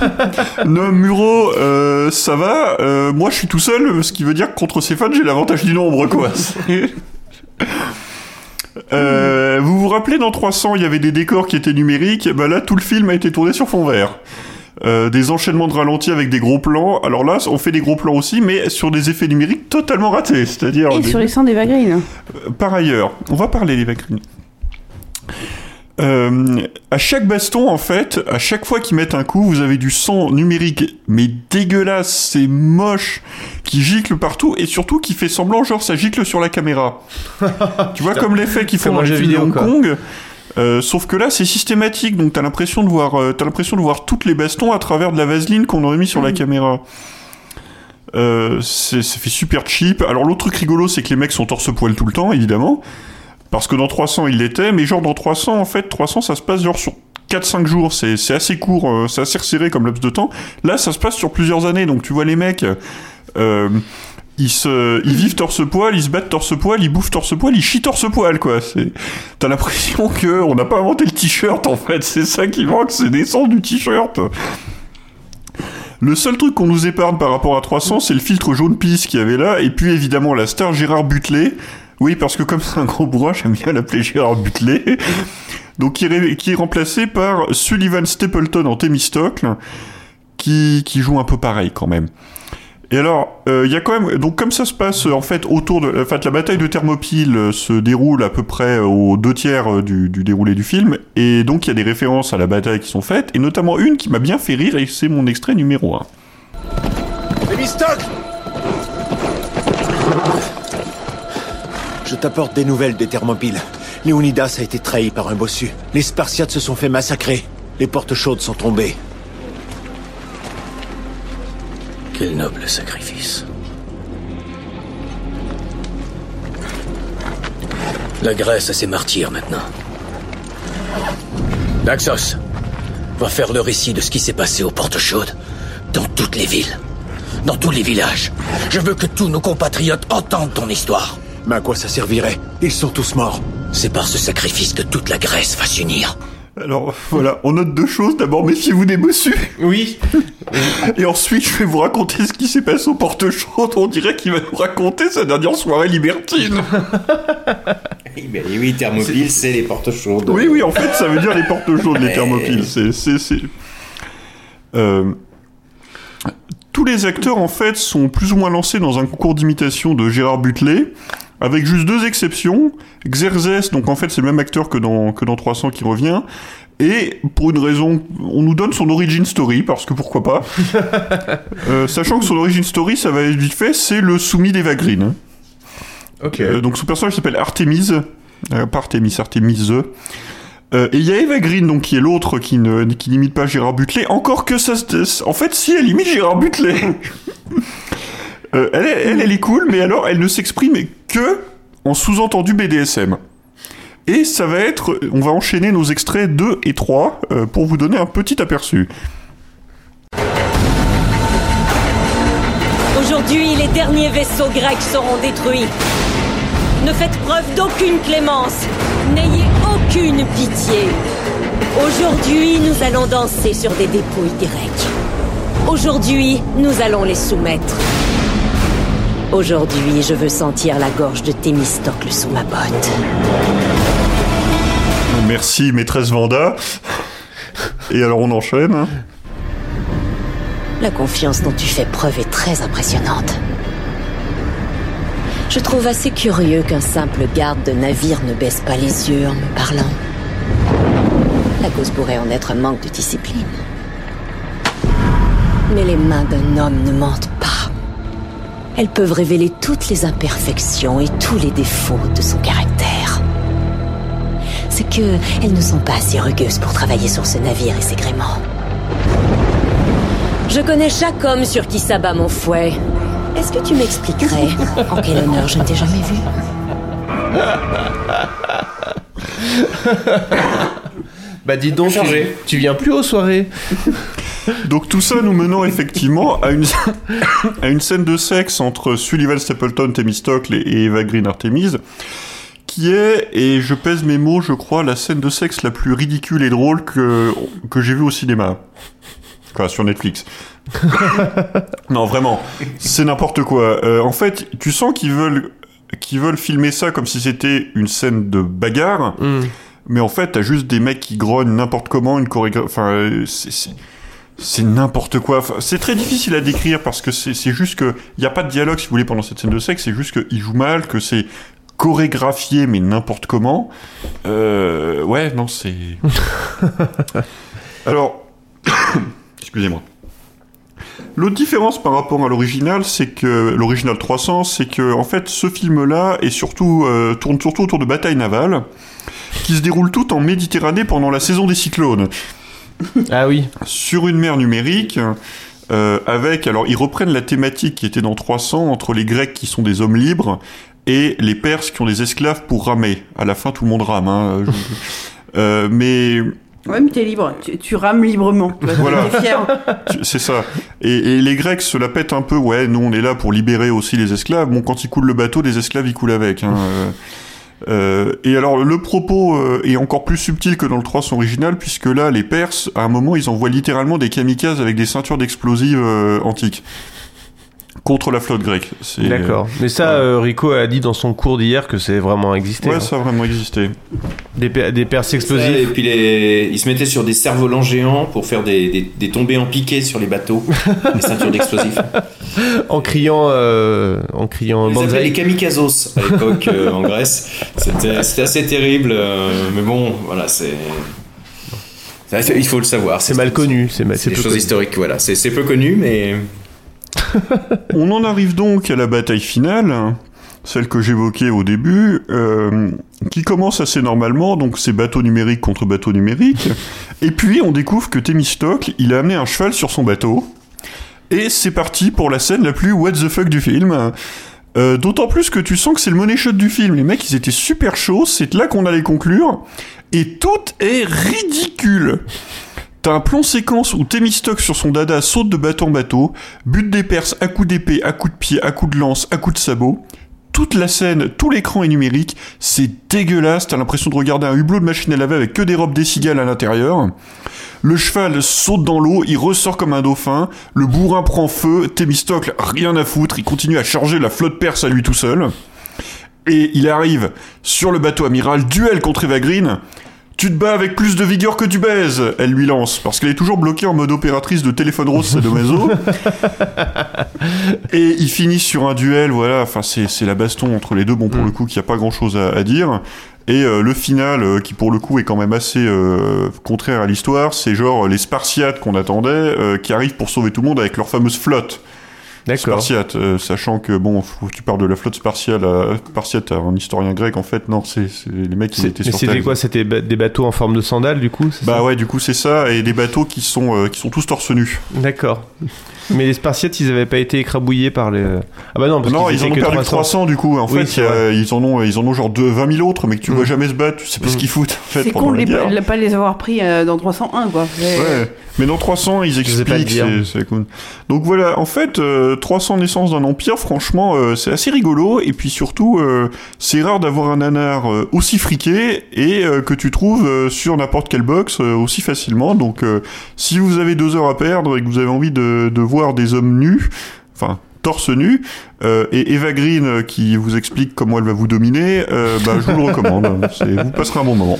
No Muro, euh, ça va. Euh, moi, je suis tout seul, ce qui veut dire que contre ces fans, j'ai l'avantage du nombre, quoi. Euh, vous vous rappelez, dans 300, il y avait des décors qui étaient numériques. Bah là, tout le film a été tourné sur fond vert. Euh, des enchaînements de ralentis avec des gros plans. Alors là, on fait des gros plans aussi, mais sur des effets numériques totalement ratés. C'est-à-dire. Et des- sur les sangs d'Eva Green. euh, Par ailleurs, on va parler des Green. Euh, à chaque baston, en fait, à chaque fois qu'ils mettent un coup, vous avez du sang numérique, mais dégueulasse, c'est moche, qui gicle partout, et surtout qui fait semblant, genre ça gicle sur la caméra. tu vois, Putain. comme l'effet qu'ils font dans les films de vidéo, Hong quoi. Kong. Euh, sauf que là, c'est systématique, donc t'as l'impression de voir, euh, t'as l'impression de voir toutes les bastons à travers de la vaseline qu'on aurait mis sur la caméra. Euh, c'est- ça fait super cheap. Alors l'autre truc rigolo, c'est que les mecs sont torse-poil tout le temps, évidemment. Parce que dans 300, ils l'étaient, mais genre dans 300, en fait, 300, ça se passe genre sur 4-5 jours. C'est c'est assez court, euh, c'est assez resserré comme laps de temps. Là, ça se passe sur plusieurs années, donc tu vois les mecs... Euh, ils, se, ils vivent torse-poil, ils se battent torse-poil, ils bouffent torse-poil, ils chient torse-poil, quoi. T'as l'impression que on n'a pas inventé le t-shirt, en fait. C'est ça qui manque, c'est des sens du t-shirt. Le seul truc qu'on nous épargne par rapport à 300, c'est le filtre jaune pisse qu'il y avait là, et puis évidemment la star Gérard Butler. Oui, parce que comme c'est un gros bourrin, j'aime bien l'appeler Gérard Butler. Donc qui est, ré- qui est remplacé par Sullivan Stapleton en Thémistocle, qui, qui joue un peu pareil quand même. Et alors, euh, il y a quand même donc comme ça se passe euh, en fait autour de, en fait la bataille de Thermopyle euh, se déroule à peu près aux deux tiers euh, du, du déroulé du film, et donc il y a des références à la bataille qui sont faites, et notamment une qui m'a bien fait rire, et c'est mon extrait numéro 1 Thémistocle Je t'apporte des nouvelles des Thermopyles. Léonidas a été trahi par un bossu. Les Spartiates se sont fait massacrer. Les portes chaudes sont tombées. Quel noble sacrifice. La Grèce a ses martyrs maintenant. Naxos, va faire le récit de ce qui s'est passé aux portes chaudes, dans toutes les villes, dans tous les villages. Je veux que tous nos compatriotes entendent ton histoire. Mais à quoi ça servirait? Ils sont tous morts. C'est par ce sacrifice que toute la Grèce va s'unir. Alors voilà, on note deux choses. D'abord, méfiez-vous des bossus. Oui. Et ensuite, je vais vous raconter ce qui s'est passé aux portes chaudes. On dirait qu'il va nous raconter sa dernière soirée libertine. Oui, mais oui, Thermopyle, c'est les portes chaudes. Oui, oui, en fait, ça veut dire les portes chaudes, les Mais- thermopyles. C'est, c'est, c'est- Euh, Tous les acteurs, en fait, sont plus ou moins lancés dans un concours d'imitation de Gérard Butler, avec juste deux exceptions. Xerxes, donc en fait, c'est le même acteur que dans, que dans 300 qui revient. Et pour une raison, on nous donne son origin story, parce que pourquoi pas. Euh, sachant que son origin story, ça va être vite fait, c'est le soumis d'Eva Green. Euh, donc son personnage s'appelle Artemis, euh, pas Artemis, Artemise. Euh, et il y a Eva Green, donc qui est l'autre qui ne qui n'imite pas Gérard Butler. Encore que ça, se- en fait, si elle imite Gérard Butler. Euh, elle, elle est cool, mais alors elle ne s'exprime que en sous-entendu BDSM. Et ça va être, on va enchaîner nos extraits 2 et 3 euh, pour vous donner un petit aperçu. Aujourd'hui, les derniers vaisseaux grecs seront détruits. Ne faites preuve d'aucune clémence. N'ayez aucune pitié. Aujourd'hui, nous allons danser sur des dépouilles grecques. Aujourd'hui, nous allons les soumettre. Aujourd'hui, je veux sentir la gorge de Thémistocle sous ma botte. Merci, maîtresse Vanda. Et alors on enchaîne. hein? La confiance dont tu fais preuve est très impressionnante. Je trouve assez curieux qu'un simple garde de navire ne baisse pas les yeux en me parlant. La cause pourrait en être un manque de discipline. Mais les mains d'un homme ne mentent pas. Elles peuvent révéler toutes les imperfections et tous les défauts de son caractère. C'est que elles ne sont pas assez rugueuses pour travailler sur ce navire et ses gréements. Je connais chaque homme sur qui s'abat mon fouet. Est-ce que tu m'expliquerais en quel honneur je ne t'ai jamais vu? Bah dis donc, tu, tu viens plus aux soirées. Donc tout ça nous menant effectivement à une, à une scène de sexe entre Sullivan Stapleton, Thémistocle et et Eva Green Artemis, qui est, et je pèse mes mots, je crois, la scène de sexe la plus ridicule et drôle que, que j'ai vue au cinéma. Quoi, sur Netflix. non, vraiment, c'est n'importe quoi. Euh, en fait, tu sens qu'ils veulent, qu'ils veulent filmer ça comme si c'était une scène de bagarre, mais en fait, t'as juste des mecs qui grognent n'importe comment, une chorégraphie. Enfin, euh, c'est- c'est n'importe quoi. C'est très difficile à décrire parce que c'est juste que il y a pas de dialogue si vous voulez pendant cette scène de sexe. C'est juste qu'il joue mal, que c'est chorégraphié mais n'importe comment. Euh, ouais, non, c'est. Alors, excusez-moi. L'autre différence par rapport à l'original, c'est que l'original 300, c'est que en fait ce film-là est surtout euh, tourne surtout autour de batailles navales qui se déroulent toutes en Méditerranée pendant la saison des cyclones. Ah oui. Sur une mer numérique. euh, avec, alors ils reprennent la thématique qui était dans 300 entre les Grecs qui sont des hommes libres et les Perses qui ont des esclaves pour ramer. À la fin, tout le monde rame. Hein, je- euh, mais Ouais, mais t'es libre. Tu, tu rames librement. Voilà. T'es fier. Tu- C'est ça. Et, et les Grecs se la pètent un peu. Ouais, nous on est là pour libérer aussi les esclaves. Bon, quand ils coulent le bateau, les esclaves ils coulent avec. hein, euh. Et alors le propos euh, est encore plus subtil que dans le 300 original puisque là les Perses à un moment ils envoient littéralement des kamikazes avec des ceintures d'explosifs euh, antiques contre la flotte grecque. C'est- D'accord. Mais ça, euh, Rico a dit dans son cours d'hier que c'est vraiment existé. Ouais, hein. ça a vraiment existé. Des, per- des perces Ça, et explosives. puis les... ils se mettaient sur des cerfs-volants géants pour faire des, des, des tombées en piqué sur les bateaux, les ceintures d'explosifs. en criant, euh, en criant Ils les appelaient Banzai. les kamikazos à l'époque euh, en Grèce. C'était c'était assez terrible, euh, mais bon, voilà, c'est. Il faut le savoir. C'est mal connu, c'est mal- C'est c'est des peu choses connu. historiques, voilà. C'est c'est peu connu, mais. On en arrive donc à la bataille finale, celle que j'évoquais au début, euh, qui commence assez normalement, donc c'est bateau numérique contre bateau numérique, et puis on découvre que Thémistocle, il a amené un cheval sur son bateau, et c'est parti pour la scène la plus what the fuck du film. Euh, D'autant plus que tu sens que c'est le money shot du film. Les mecs, ils étaient super chauds, c'est là qu'on allait conclure, et tout est ridicule. T'as un plan séquence où Thémistocle sur son dada saute de bateau en bateau, bute des Perses à coups d'épée, à coups de pied, à coups de lance, à coups de sabot. Toute la scène, tout l'écran est numérique, c'est dégueulasse, t'as l'impression de regarder un hublot de machine à laver avec que des robes des cigales à l'intérieur. Le cheval saute dans l'eau, il ressort comme un dauphin, le bourrin prend feu, Thémistocle, rien à foutre, il continue à charger la flotte perse à lui tout seul. Et il arrive sur le bateau amiral, duel contre Eva Green. Tu te bats avec plus de vigueur que tu baises, elle lui lance, parce qu'elle est toujours bloquée en mode opératrice de téléphone rose sadomaso. Et ils finissent sur un duel, voilà, enfin c'est c'est la baston entre les deux, bon pour le coup, qu'il n'y a pas grand chose à, à dire. Et euh, le final, euh, qui pour le coup est quand même assez euh, contraire à l'histoire, c'est genre les Spartiates qu'on attendait, qui arrivent pour sauver tout le monde avec leur fameuse flotte. Spartiate, euh, sachant que bon, tu parles de la flotte spartiate, à, spartiate à un historien grec, en fait, non, c'est les mecs qui étaient Mais c'était quoi C'était des bateaux en forme de sandales, du coup Bah ça ouais, du coup c'est ça, et des bateaux qui sont euh, qui sont tous torse nus. D'accord. Mais les Spartiates, ils avaient pas été écrabouillés par les. Ah bah non, parce non, ils en ont perdu 300. 300 du coup. En Oui, fait, vrai. ils en ont ils en ont genre de 20 000 autres, mais que tu vois jamais se battre, tu sais pas ce qu'ils foutent en fait C'est con de de pas les avoir pris euh, dans 301, quoi. Ouais, mais dans 300, ils sais pas le expliquent, c'est- c'est cool. Donc voilà, en fait, euh, 300 naissances d'un empire, franchement, euh, c'est assez rigolo, et puis surtout, euh, c'est rare d'avoir un nanar euh, aussi friqué, et euh, que tu trouves euh, sur n'importe quelle box euh, aussi facilement, donc euh, si vous avez deux heures à perdre, et que vous avez envie de, de voir des hommes nus, enfin, torse nu, euh, et Eva Green euh, qui vous explique comment elle va vous dominer, euh, bah, je vous le recommande, vous passerez un bon moment.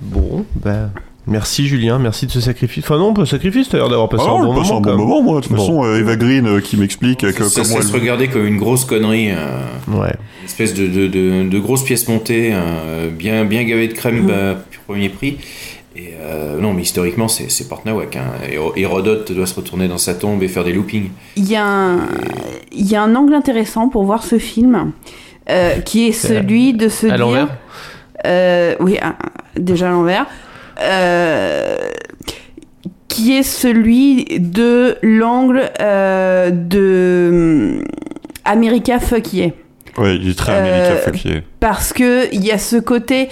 Bon, bah. Merci Julien, merci de ce sacrifice. Enfin non, pas de sacrifice, l'air d'avoir passé Ah, un bon passe moment. un bon même. moment, moi. De toute Bon. façon, euh, Eva Green euh, qui m'explique que Ça, ça comment se elle... regardait comme une grosse connerie. euh, Ouais. Une espèce de, de, de, de grosse pièce montée, euh, bien, bien gavée de crème Mm. bah, premier prix. Et euh, non, mais historiquement, c'est c'est Portnawak. Hein. Héro- Hérodote doit se retourner dans sa tombe et faire des loopings. Il y, a un, il y a un angle intéressant pour voir ce film, euh, qui est celui de se à dire... l'envers Euh, Oui, déjà à l'envers. Euh, qui est celui de l'angle euh, de America Fuck Yeah. Il est très Euh, américain, fuck yeah. Parce que il y a ce côté.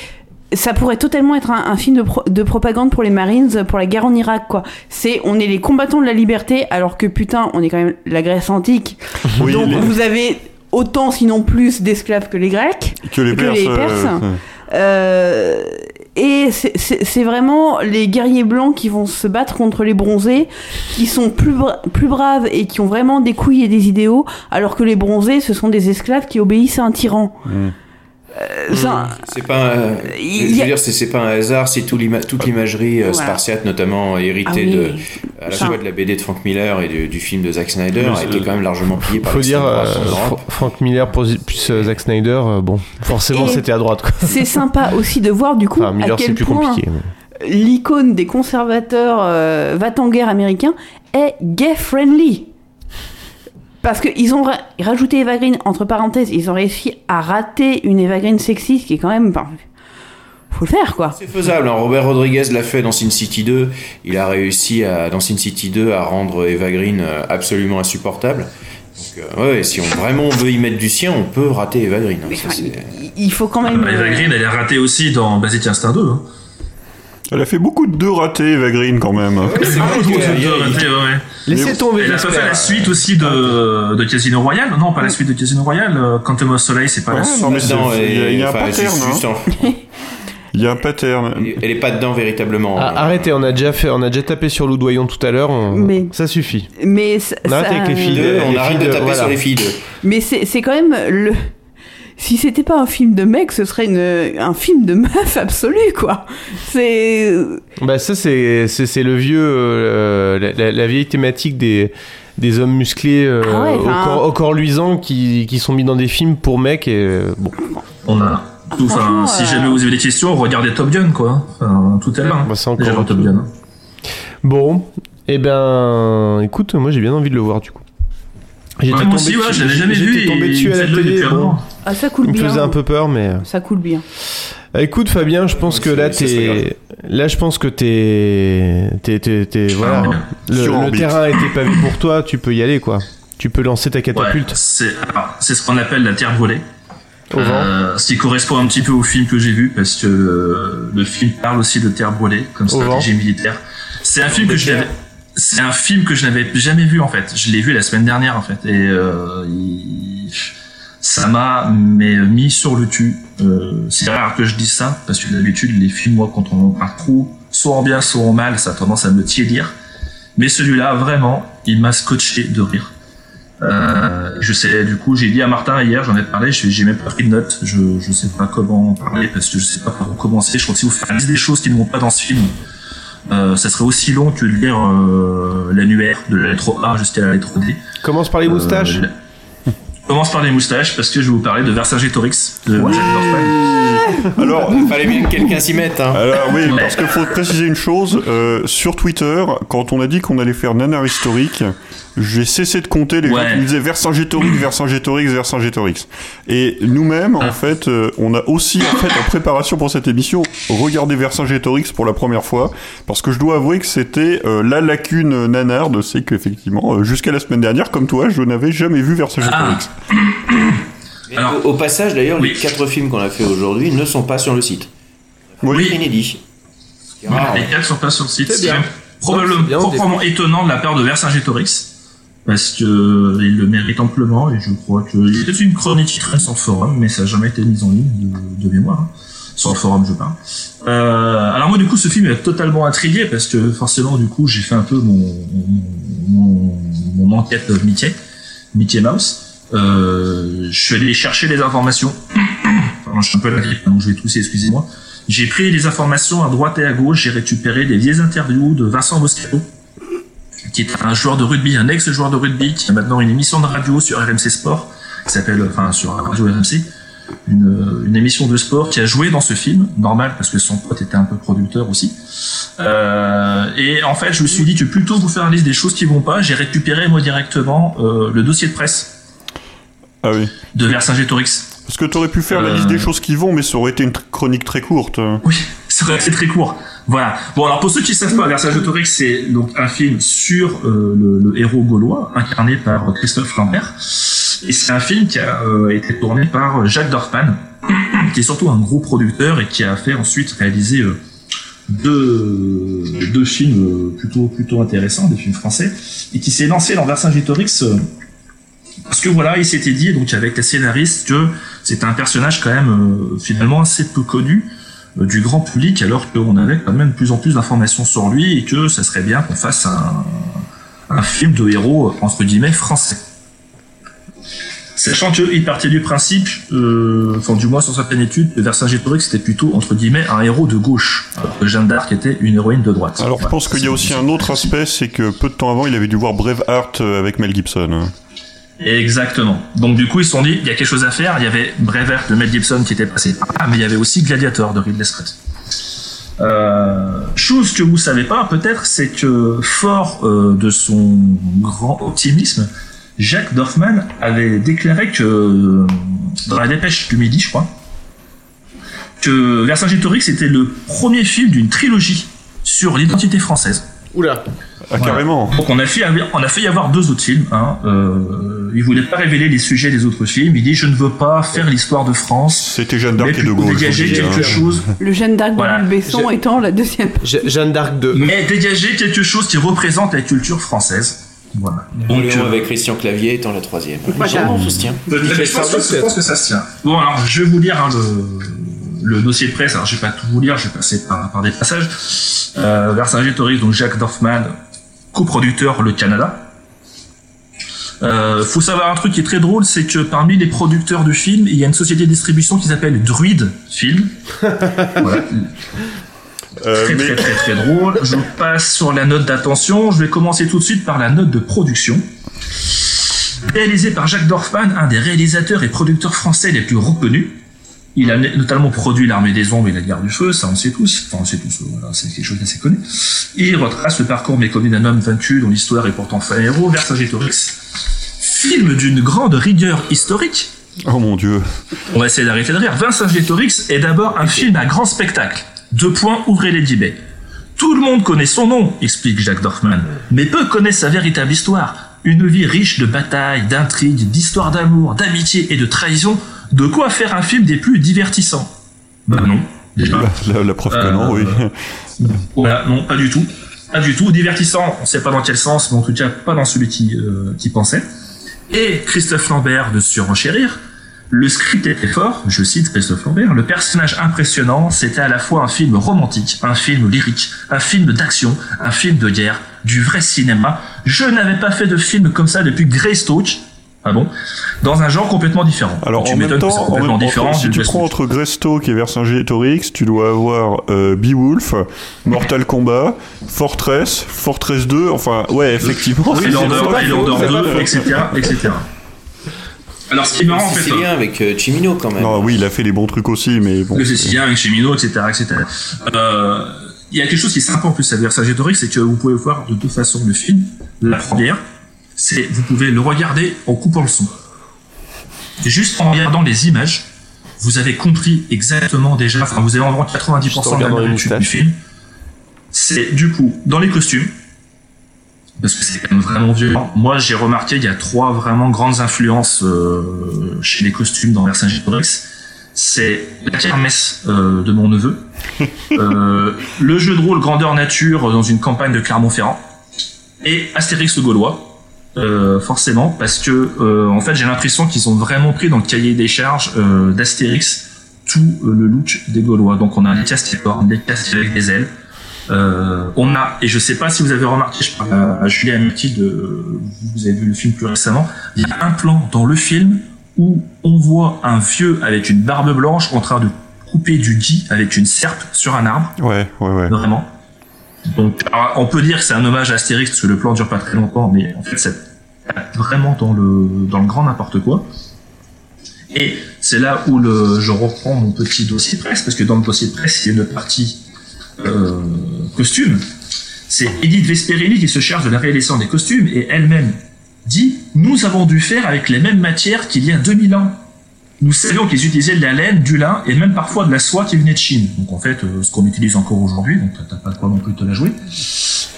Ça pourrait totalement être un, un film de, pro- de propagande pour les Marines, pour la guerre en Irak, quoi. C'est, on est les combattants de la liberté, alors que putain, on est quand même la Grèce antique. Oui, Donc les- vous avez autant, sinon plus, d'esclaves que les Grecs. Que les Perses. euh, Perses. ouais. Euh, et c'est- vraiment les guerriers blancs qui vont se battre contre les bronzés, qui sont plus, bra- plus braves et qui ont vraiment des couilles et des idéaux, alors que les bronzés, ce sont des esclaves qui obéissent à un tyran. Mm. Euh, ça- C'est pas, un- Il je veux dire, c'est c'est pas un hasard si tout l'ima- toute l'imagerie euh, Voilà. spartiate, notamment héritée Ah oui, de, à la Enfin- fois de la BD de Frank Miller et du, du film de Zack Snyder, a été quand même largement pillé par Faut dire, euh, Frank Miller plus, euh, Zack Snyder, euh, bon, forcément Et- c'était à droite. Quoi. C'est sympa aussi de voir du coup Enfin, Miller à c'est quel plus point compliqué. l'icône des conservateurs euh, va-t-en-guerre américains est gay-friendly. Parce qu'ils ont ra- rajouté Eva Green, entre parenthèses, ils ont réussi à rater une Eva Green sexiste qui est quand même... ben, faut le faire, quoi. C'est faisable. hein. Robert Rodriguez l'a fait dans Sin City 2. Il a réussi à, dans Sin City 2 à rendre Eva Green euh, absolument insupportable. Donc, euh, ouais, si on vraiment on veut y mettre du sien, on peut rater Eva Green. hein. Ça, Il faut quand même... Eva euh, Green, elle est ratée aussi dans Basic Instinct 2. hein. Elle a fait beaucoup de deux ratés, Eva Green, quand même. C'est Ah, beaucoup de ratés, ouais. Laissez tomber, Elle a pas fait la suite aussi de, de Casino Royale Non, pas la suite de Casino Royale. euh, Quantum of Soleil, c'est pas la Ouais, suite. non, mais c'est- Non, il y a- il y a un pattern, hein. Il y a un pattern. Elle est pas dedans véritablement. Ah, arrêtez, on a déjà fait, on a déjà tapé sur Loudoyon tout à l'heure. on- Mais- Ça suffit. Mais ça- On arrête ça- avec les filles. Deux, on les arrête filles de taper voilà. sur les filles. deux. Mais c'est quand même le. Si c'était pas un film de mec, ce serait une, un film de meuf absolu, quoi. C'est. Bah ça c'est le vieux euh, la, la- la vieille thématique des des hommes musclés euh, Ah ouais, au, corps, au corps luisant qui, qui sont mis dans des films pour mecs et euh, bon On a. tout- Enfin, Franchement, si euh, jamais vous avez des questions, regardez Top Gun, quoi. Enfin, tout est là. hein. Bah, c'est encore Top Gun. bon et ben écoute moi j'ai bien envie de le voir du coup J'étais Ouais, moi aussi, ouais, je l'avais jamais vu j'étais tombé et dessus à la télé bon. Ah, ça coule il me bien. faisait un peu peur mais euh, Ça coule bien. Ah, Écoute Fabien, je pense que là t'es là je pense que t'es t'es voilà le, le terrain était pavé pour toi, tu peux y aller quoi. Tu peux lancer ta catapulte c'est ce qu'on appelle la terre brûlée. au vent. Euh, ce qui correspond un petit peu au film que j'ai vu parce que euh, le film parle aussi de terre brûlée comme Au vent. stratégie militaire. C'est un film que je n'avais c'est un film que je n'avais jamais vu en fait. Je l'ai vu la semaine dernière en fait et euh, il- ça m'a mais mis sur le cul. Euh, c'est rare que je dise ça parce que d'habitude les films moi quand on part trop soit en bien soit en mal ça a tendance à me tiédir. Mais celui-là vraiment il m'a scotché de rire. Euh, je sais, du coup, j'ai dit à Martin hier, j'en ai parlé, j'ai même pas pris de notes, je, je sais pas comment en parler parce que je sais pas par où commencer. Je crois que si vous faites des choses qui ne vont pas dans ce film, euh, ça serait aussi long que de lire euh, l'annuaire de la lettre A jusqu'à la lettre D. Commence par les moustaches. Commence par les moustaches parce que je vais vous parler de Vercingétorix de. Alors, Il fallait bien que quelqu'un s'y mette. Hein. Alors oui, parce qu'il faut préciser une chose, euh, sur Twitter, quand on a dit qu'on allait faire nanar historique, j'ai cessé de compter les gens Ouais. qui me disaient Vercingétorix, Vercingétorix, Vercingétorix. Et nous-mêmes, Ah. en fait, euh, on a aussi, en fait, en préparation pour cette émission, regardé Vercingétorix pour la première fois, parce que je dois avouer que c'était euh, la lacune nanarde, c'est qu'effectivement, euh, jusqu'à la semaine dernière, comme toi, je n'avais jamais vu Vercingétorix. Et au, au passage, d'ailleurs, les quatre films qu'on a fait aujourd'hui ne sont pas sur le site. Oui. Inédit. Les quatre sont pas sur le site. C'est bien. probablement, C'est bien, proprement étonnant de la part de Vercingétorix. Parce que euh, il le mérite amplement et je crois que il peut-être une chronique sur le forum, mais ça n'a jamais été mis en ligne de, mémoire. hein. Sur le forum, je parle. Euh, alors moi, du coup, ce film est totalement intrigué parce que forcément, du coup, j'ai fait un peu mon, mon, mon, enquête Mickey, Mickey Mouse. Euh, je suis allé chercher les informations. Enfin, je suis un peu la grippe, donc je vais tousser, excusez-moi. J'ai pris les informations à droite et à gauche, j'ai récupéré des vieilles interviews de Vincent Moscato, qui est un joueur de rugby, un ex-joueur de rugby, qui a maintenant une émission de radio sur RMC Sport, qui s'appelle, enfin, sur Radio RMC, une, une émission de sport qui a joué dans ce film, normal, parce que son pote était un peu producteur aussi. Euh, et en fait, je me suis dit que plutôt que vous faire une liste des choses qui vont pas, j'ai récupéré moi directement euh, le dossier de presse Ah oui. de Vercingétorix. Parce que t'aurais pu faire la Euh. liste des choses qui vont, mais ça aurait été une chronique très courte. Oui, c'est vrai, c'est très court. Voilà. Bon, alors pour ceux qui savent pas, Vercingétorix, c'est donc un film sur euh, le, héros gaulois, incarné par Christophe Lambert. Et c'est un film qui a euh, été tourné par Jacques Dorfman, qui est surtout un gros producteur et qui a fait ensuite réaliser euh, deux, deux films plutôt, plutôt intéressants, des films français, et qui s'est lancé dans Vercingétorix parce que voilà, il s'était dit, donc avec la scénariste, que c'était un personnage quand même finalement assez peu connu du grand public, alors qu'on avait quand même de plus en plus d'informations sur lui et que ça serait bien qu'on fasse un, un film de héros entre guillemets français. Sachant qu'il partait du principe, euh, enfin du moins sur certaines études, que Vercingétorix c'était plutôt entre guillemets un héros de gauche, alors que Jeanne d'Arc était une héroïne de droite. Alors je pense qu'il y a aussi un autre aspect, c'est que peu de temps avant, il avait dû voir Braveheart euh, avec Mel Gibson. Exactement. Donc du coup, ils se sont dit, il y a quelque chose à faire. Il y avait Braveheart de Mel Gibson qui était passé par là, mais il y avait aussi Gladiator de Ridley Scott. Euh, chose que vous savez pas, peut-être, c'est que fort euh, de son grand optimisme, Jacques Dorfman avait déclaré que euh, dans la dépêche du midi, je crois, que Vercingétorix était le premier film d'une trilogie sur l'identité française. Oula. Ah, carrément. Donc on a fait, on a fait y avoir deux autres films. Hein. Euh, il voulait pas révéler les sujets des autres films. Il dit je ne veux pas faire l'histoire de France. C'était Jeanne d'Arc et de Gaulle. Dégager je vous dis, quelque hein. chose. Le Jeanne d'Arc Voilà. de Besson Je- étant la deuxième. Jeanne d'Arc 2. Mais dégager quelque chose qui représente la culture française. Voilà. Donc, euh, avec Christian Clavier étant la troisième. Voilà. On se tient. Mais je pense, que- je pense que ça se tient. Bon, alors, je vais vous lire hein, le, le dossier de presse. Alors, je vais pas tout vous lire, je vais passer par, par des passages. Euh, Vercingétorix, donc Jacques Dorfman, coproducteur Le Canada. Euh, faut savoir un truc qui est très drôle, c'est que parmi les producteurs du film, il y a une société de distribution qui s'appelle Druid Film. voilà. Euh, Très, très, très, très drôle. Je passe sur la note d'attention. Je vais commencer tout de suite par la note de production. Réalisé par Jacques Dorfman, un des réalisateurs et producteurs français les plus reconnus. Il a notamment produit L'Armée des Ombres et La Guerre du Feu, ça on sait tous. Enfin, on sait tous, voilà, c'est quelque chose d'assez connu. Il retrace le parcours méconnu d'un homme vaincu dont l'histoire est pourtant fin héros, Vercingétorix. Film d'une grande rigueur historique. Oh mon dieu. On va essayer d'arrêter de rire. Vercingétorix est d'abord un film à grand spectacle. Deux points, ouvrez les guillemets. Tout le monde connaît son nom, explique Jacques Dorfman, mais peu connaissent sa véritable histoire. Une vie riche de batailles, d'intrigues, d'histoires d'amour, d'amitié et de trahison. De quoi faire un film des plus divertissants Bah non, déjà. La, la preuve que non, Euh, oui. Voilà, non, pas du tout. Pas du tout. Divertissant, on sait pas dans quel sens, mais en tout cas pas dans celui qui, euh, qui pensait. Et Christophe Lambert de surenchérir. Le script était fort, je cite Christophe Lambert, le personnage impressionnant, c'était à la fois un film romantique, un film lyrique, un film d'action, un film de guerre, du vrai cinéma. Je n'avais pas fait de film comme ça depuis Greystoke, ah bon, dans un genre complètement différent. Alors tu en même que temps, en complètement même- différent entre- si tu prends entre Greystoke et Vercingétorix, tu dois avoir euh, Beowulf, Mortal Kombat, Fortress, Fortress 2, enfin ouais effectivement. c'est pas 2, faux. etc., etc. Alors, ce qui est marrant, en fait, Sicilien avec euh, Chimino quand même. Non, oui, il a fait les bons trucs aussi, mais bon. le c'est- Sicilien avec Chemino, etc., etc. Euh, il y a quelque chose qui est sympa en plus à Vercingétorix, c'est que vous pouvez voir de deux façons le film. La première, c'est vous pouvez le regarder en coupant le son. Juste en regardant les images, vous avez compris exactement déjà, enfin vous avez environ 90% de la nourriture du film. C'est du coup dans les costumes, parce que c'est quand même vraiment violent. Moi, j'ai remarqué il y a trois vraiment grandes influences euh, chez les costumes dans Vercingétorix. C'est la kermesse euh, de mon neveu, euh, le jeu de rôle grandeur nature dans une campagne de Clermont-Ferrand, et Astérix le Gaulois. Euh, forcément, parce que euh, en fait, j'ai l'impression qu'ils ont vraiment pris dans le cahier des charges euh, d'Astérix tout euh, le look des Gaulois. Donc, on a des castiformes, des casques avec des ailes. Euh, on a, et je sais pas si vous avez remarqué, je parle à, à Julien Mathilde, euh, vous avez vu le film plus récemment, il y a un plan dans le film où on voit un vieux avec une barbe blanche en train de couper du gui avec une serpe sur un arbre. Ouais, ouais, ouais. Vraiment. Donc, alors, on peut dire que c'est un hommage à Astérix parce que le plan dure pas très longtemps, mais en fait, c'est vraiment dans le, dans le grand n'importe quoi. Et c'est là où le, je reprends mon petit dossier de presse, parce que dans le dossier de presse, il y a une partie euh, costume. C'est Edith Vesperini qui se charge de la réalisation des costumes et elle-même dit Nous avons dû faire avec les mêmes matières qu'il y a 2000 ans. Nous savions qu'ils utilisaient de la laine, du lin et même parfois de la soie qui venait de Chine. Donc en fait, euh, ce qu'on utilise encore aujourd'hui, donc t'as- pas de quoi non plus te la jouer.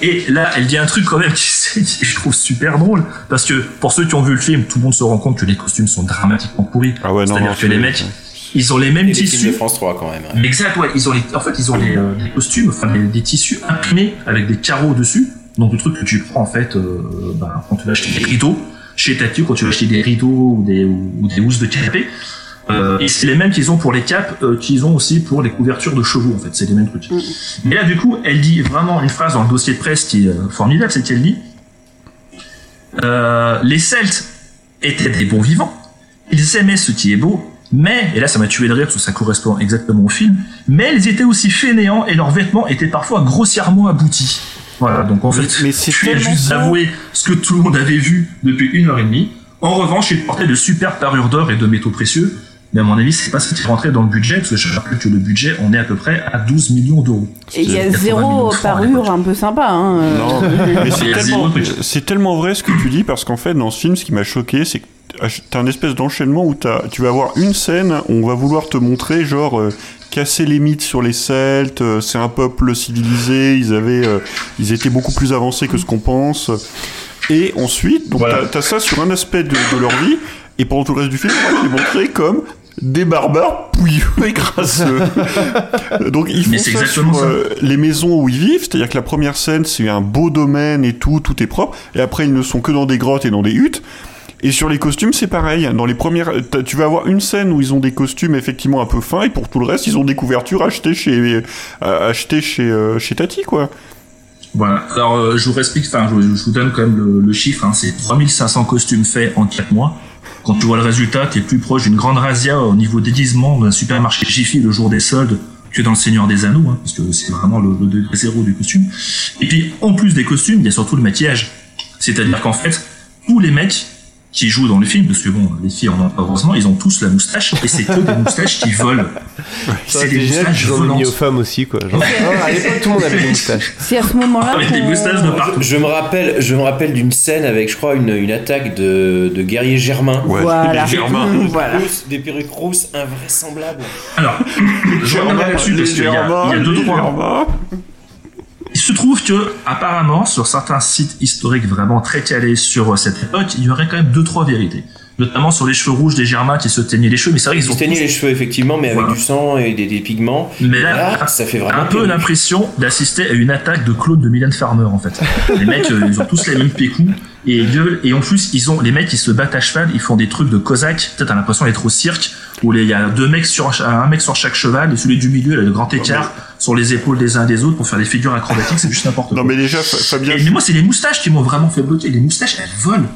Et là, elle dit un truc quand même qui, je trouve super drôle, parce que pour ceux qui ont vu le film, tout le monde se rend compte que les costumes sont dramatiquement pourris. Ah ouais, non, C'est-à-dire non, que les mecs, ils ont les mêmes Et les films tissus. de France 3 quand même. hein. Exact, ouais. Ils ont les, en fait, ils ont les, euh, des costumes, enfin, des, des tissus imprimés avec des carreaux dessus. Donc, le truc que tu prends, en fait, euh, bah, quand tu vas acheter des rideaux, chez Tati, quand tu vas acheter des rideaux ou des, ou, ou des housses de canapé. Euh, et c'est les mêmes qu'ils ont pour les capes, euh, qu'ils ont aussi pour les couvertures de chevaux, en fait. C'est les mêmes trucs. Mais là, du coup, elle dit vraiment une phrase dans le dossier de presse qui est euh, formidable, c'est qu'elle dit, euh, les Celtes étaient des bons vivants. Ils aimaient ce qui est beau, mais, et là ça m'a tué de rire parce que ça correspond exactement au film, mais ils étaient aussi fainéants et leurs vêtements étaient parfois grossièrement aboutis. Voilà, donc en fait, mais c'est tu as juste ça. avoué ce que tout le monde avait vu depuis une heure et demie. En revanche, ils portaient de super parures d'or et de métaux précieux, mais à mon avis, c'est pas ce qui rentrait dans le budget, parce que je rappelle que le budget, on est à peu près à 12 millions d'euros. Et il y a 80 millions zéro parure un peu sympa. Hein. euh. Non, mais c'est Il tellement, tellement vrai ce que tu dis parce qu'en fait dans ce film ce qui m'a choqué c'est que t'as un espèce d'enchaînement où t'as- tu vas avoir une scène où on va vouloir te montrer genre euh, casser les mythes sur les Celtes. euh, C'est un peuple civilisé. Ils avaient, euh, ils étaient beaucoup plus avancés que ce qu'on pense. Et ensuite, donc t'as- ça sur un aspect de, de leur vie. Et pendant tout le reste du film, on va montrer comme des barbares pouilleux et crasseux. Donc ils font sur ça. euh, les maisons où ils vivent, c'est-à-dire que la première scène c'est un beau domaine et tout, tout est propre, et après ils ne sont que dans des grottes et dans des huttes. Et sur les costumes, c'est pareil. Dans les premières, t'as- tu vas avoir une scène où ils ont des costumes effectivement un peu fins, et pour tout le reste, ils ont des couvertures achetées chez, euh, achetées chez, euh, chez Tati, quoi. Voilà. Alors, euh, je vous explique, enfin, je, vous donne quand même le, chiffre. Hein, c'est 3500 costumes faits en 4 mois. Quand tu vois le résultat, tu es plus proche d'une grande razzia au niveau déguisement d'un supermarché Jiffy le jour des soldes que dans le Seigneur des Anneaux, hein, parce que c'est vraiment le, le degré zéro du costume. Et puis, en plus des costumes, il y a surtout le maquillage. C'est-à-dire qu'en fait, tous les mecs qui jouent dans le film, parce que bon, les filles en ont pas heureusement, ils ont tous la moustache, et c'est que des moustaches qui volent. C'est des moustaches volantes. aux femmes aussi, quoi. Genre, ah, à l'époque, tout le monde avait des moustaches. C'est à ce moment-là Avec des qu'on- moustaches de partout. Je me rappelle, je me rappelle d'une scène avec, je crois, une, une attaque de, de guerriers germains. Voilà. Des perruques Germains. rousses- Voilà. Des perruques rousses invraisemblables. Alors, je reviendrai là-dessus parce qu'il y, y a deux trois. Il se trouve que, apparemment, sur certains sites historiques vraiment très calés sur euh, cette époque, il y aurait quand même deux trois vérités. Notamment sur les cheveux rouges des Germains qui se teignaient les cheveux, mais c'est vrai Ils qu'ils se teignaient les cheveux, effectivement, mais avec du sang et des, des pigments. Mais là, ça fait vraiment un peu l'impression d'assister à une attaque de clones de Mylène Farmer en fait. les mecs, euh, ils ont tous les mêmes pécous et et en plus ils ont les mecs qui se battent à cheval, ils font des trucs de cosaques. Peut-être t'as l'impression d'être au cirque où il y a deux mecs sur un mec sur chaque cheval et celui du milieu il a le grand écart sur les épaules des uns et des autres pour faire des figures acrobatiques, c'est juste n'importe quoi. Non, mais déjà, Fa- Fabien. Et- mais moi c'est les moustaches qui m'ont vraiment fait bloquer. Les moustaches elles volent.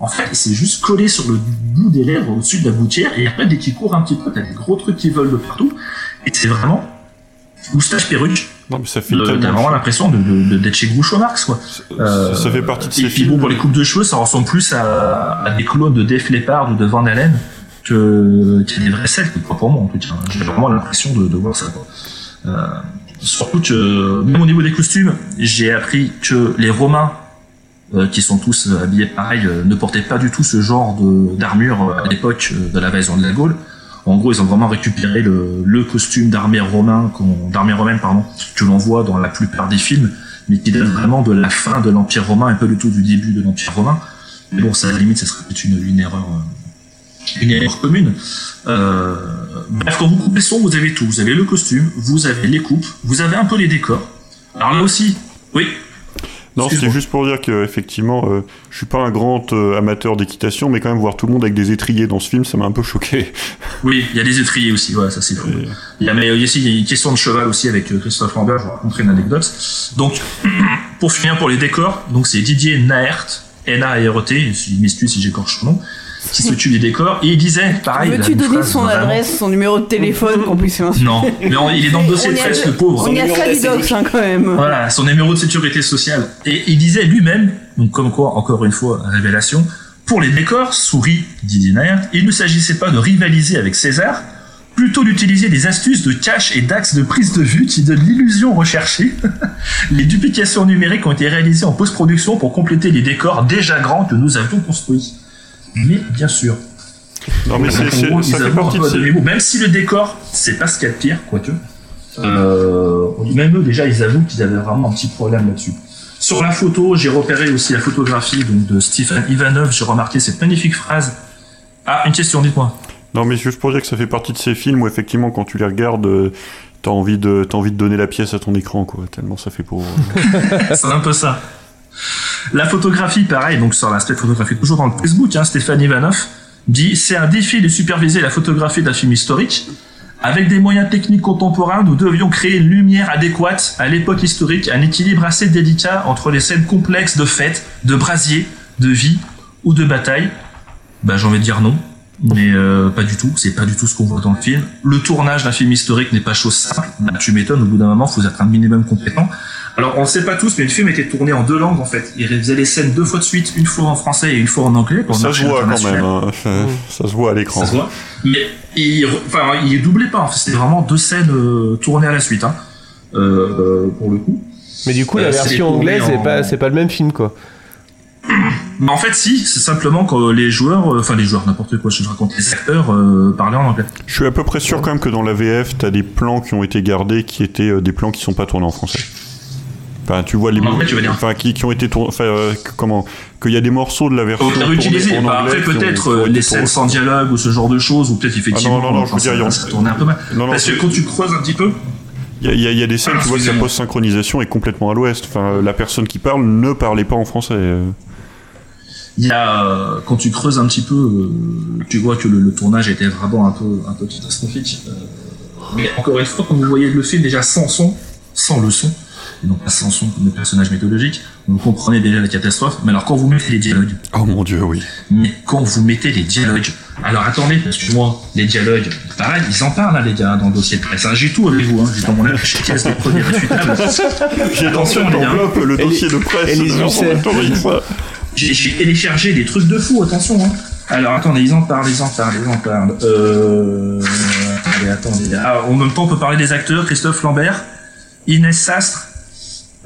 En fait, c'est juste collé sur le bout des lèvres au-dessus de la gouttière, et après, dès qu'il court un petit peu, t'as des gros trucs qui volent de partout. Et c'est vraiment moustache perruque. Non, mais ça fait Euh, T'as vraiment l'impression de, de- de- d'être chez Groucho Marx, quoi. Euh, ça fait partie de ces films. bon, pour les coupes de cheveux, ça ressemble plus à, à des clones de Def Leppard ou de Van Halen qu'il y a des vrais quoi, pour moi, en tout cas. J'ai vraiment l'impression de, voir ça. Euh, surtout que, même au niveau des costumes, j'ai appris que les Romains, euh, qui sont tous euh, habillés pareil, ne portaient pas du tout ce genre d'armure à l'époque de l'invasion de la Gaule. En gros, ils ont vraiment récupéré le, costume d'armée romain, d'armée romaine, pardon, que l'on voit dans la plupart des films, mais qui date vraiment de la fin de l'Empire romain, un peu du tout du début de l'Empire romain. Mais bon, ça, à la limite, ça serait peut-être une, erreur, une erreur commune. Euh, bref, quand vous coupez son, vous avez tout. Vous avez le costume, vous avez les coupes, vous avez un peu les décors. Alors là aussi, oui. Non, Excuse-moi. juste pour dire que effectivement, euh, je suis pas un grand euh, amateur d'équitation, mais quand même voir tout le monde avec des étriers dans ce film, ça m'a un peu choqué. Oui, il y a des étriers aussi, ouais, ça c'est fou. Il y a, mais il y a une question de cheval aussi avec euh, Christophe Lambert, je vais vous raconter une anecdote. Donc, pour finir pour les décors, donc c'est Didier Naert, N-A-R-E-T, il m'excuse si j'écorche son nom, qui s'occupe des décors, et il disait, pareil, Veux-tu donner son vraiment- adresse, son numéro de téléphone qu'on puisse Non, mais on- il est dans le dossier On de y a presse, le pauvre. On y a Salidox, hein, quand même. Voilà, son numéro de sécurité sociale. Et il disait lui-même, donc comme quoi, encore une fois, révélation, pour les décors, souris Didier Naert, il ne s'agissait pas de rivaliser avec César, plutôt d'utiliser des astuces de cache et d'axes de prise de vue qui donnent l'illusion recherchée. les duplications numériques ont été réalisées en post-production pour compléter les décors déjà grands que nous avions construits. Mais bien sûr. Non, mais c'est- gros, ça fait partie de ces-. Même si le décor, c'est pas ce qu'il y a de pire, quoique. Euh, même eux, déjà, ils avouent qu'ils avaient vraiment un petit problème là-dessus. Sur la photo, j'ai repéré aussi la photographie donc, de Stephen Ivanov. J'ai remarqué cette magnifique phrase. Ah, une question, dites-moi. Non, mais juste pour dire que ça fait partie de ces films où effectivement, quand tu les regardes, euh, t'as envie de, envie de donner la pièce à ton écran, quoi. Tellement ça fait pour. c'est un peu ça. La photographie, pareil, donc sur l'aspect photographie, toujours dans le Facebook, hein, Stéphane Ivanov dit c'est un défi de superviser la photographie d'un film historique. Avec des moyens techniques contemporains, nous devions créer une lumière adéquate à l'époque historique, un équilibre assez délicat entre les scènes complexes de fêtes, de brasiers, de vie ou de bataille. Bah, j'ai envie de dire non. Mais euh, pas du tout, c'est pas du tout ce qu'on voit dans le film. Le tournage d'un film historique n'est pas chose simple. Bah, tu m'étonnes, au bout d'un moment, faut être un minimum compétent. Alors, on ne sait pas tous, mais le film était tourné en deux langues en fait. Il faisait les scènes deux fois de suite, une fois en français et une fois en anglais. pour ça se voit quand même. hein. Ça se voit à l'écran. Ça se voit. Mais il, enfin, il est doublé pas. En fait, c'était vraiment deux scènes euh, tournées à la suite, hein, euh, euh, pour le coup. Mais du coup, la Euh, c'est version anglaise, c'est en- pas, c'est pas le même film, quoi. Bah, en fait, si, c'est simplement que les joueurs, euh, enfin les joueurs, n'importe quoi, je raconte, les acteurs euh, parlaient en anglais. Je suis à peu près sûr quand même que dans la VF, t'as des plans qui ont été gardés qui étaient euh, des plans qui sont pas tournés en français. Enfin, tu vois les En anglais, tu veux dire enfin qui, qui ont été tournés, enfin euh, comment qu'il y a des morceaux de la version tournée en bah, anglais après peut-être euh, les scènes sans dialogue ou ce genre de choses, ou peut-être effectivement. Ah non, non, non, je veux dire, ça, ça tournait un peu mal. Non, non, Parce que quand tu creuses un petit peu, Il y, y y a des scènes, Ah, tu vois que la post-synchronisation est complètement à l'ouest. Enfin, la personne qui parle ne parlait pas en français. Il y a euh, quand tu creuses un petit peu, euh, tu vois que le, le tournage était vraiment un peu un peu catastrophique. Euh, mais encore une fois, quand vous voyez le film déjà sans son, sans le son, et non pas sans son comme le personnage mythologique, vous comprenez déjà la catastrophe. Mais alors quand vous mettez les dialogues, Oh mon dieu, oui. mais quand vous mettez les dialogues, alors attendez, parce que moi, les dialogues, pareil, ils en parlent, hein, les gars, dans le dossier de presse. hein. J'ai tout avec vous, hein. j'ai dans mon caisse de réfutables. J'ai dans les enveloppe le dossier de presse. De Lucet. J'ai téléchargé des trucs de fou, attention. Hein. Alors attendez, ils en parlent, ils en parlent, ils en parlent. Euh... Attendez, attendez. Ah, en même temps, on peut parler des acteurs. Christophe Lambert, Inès Sastre,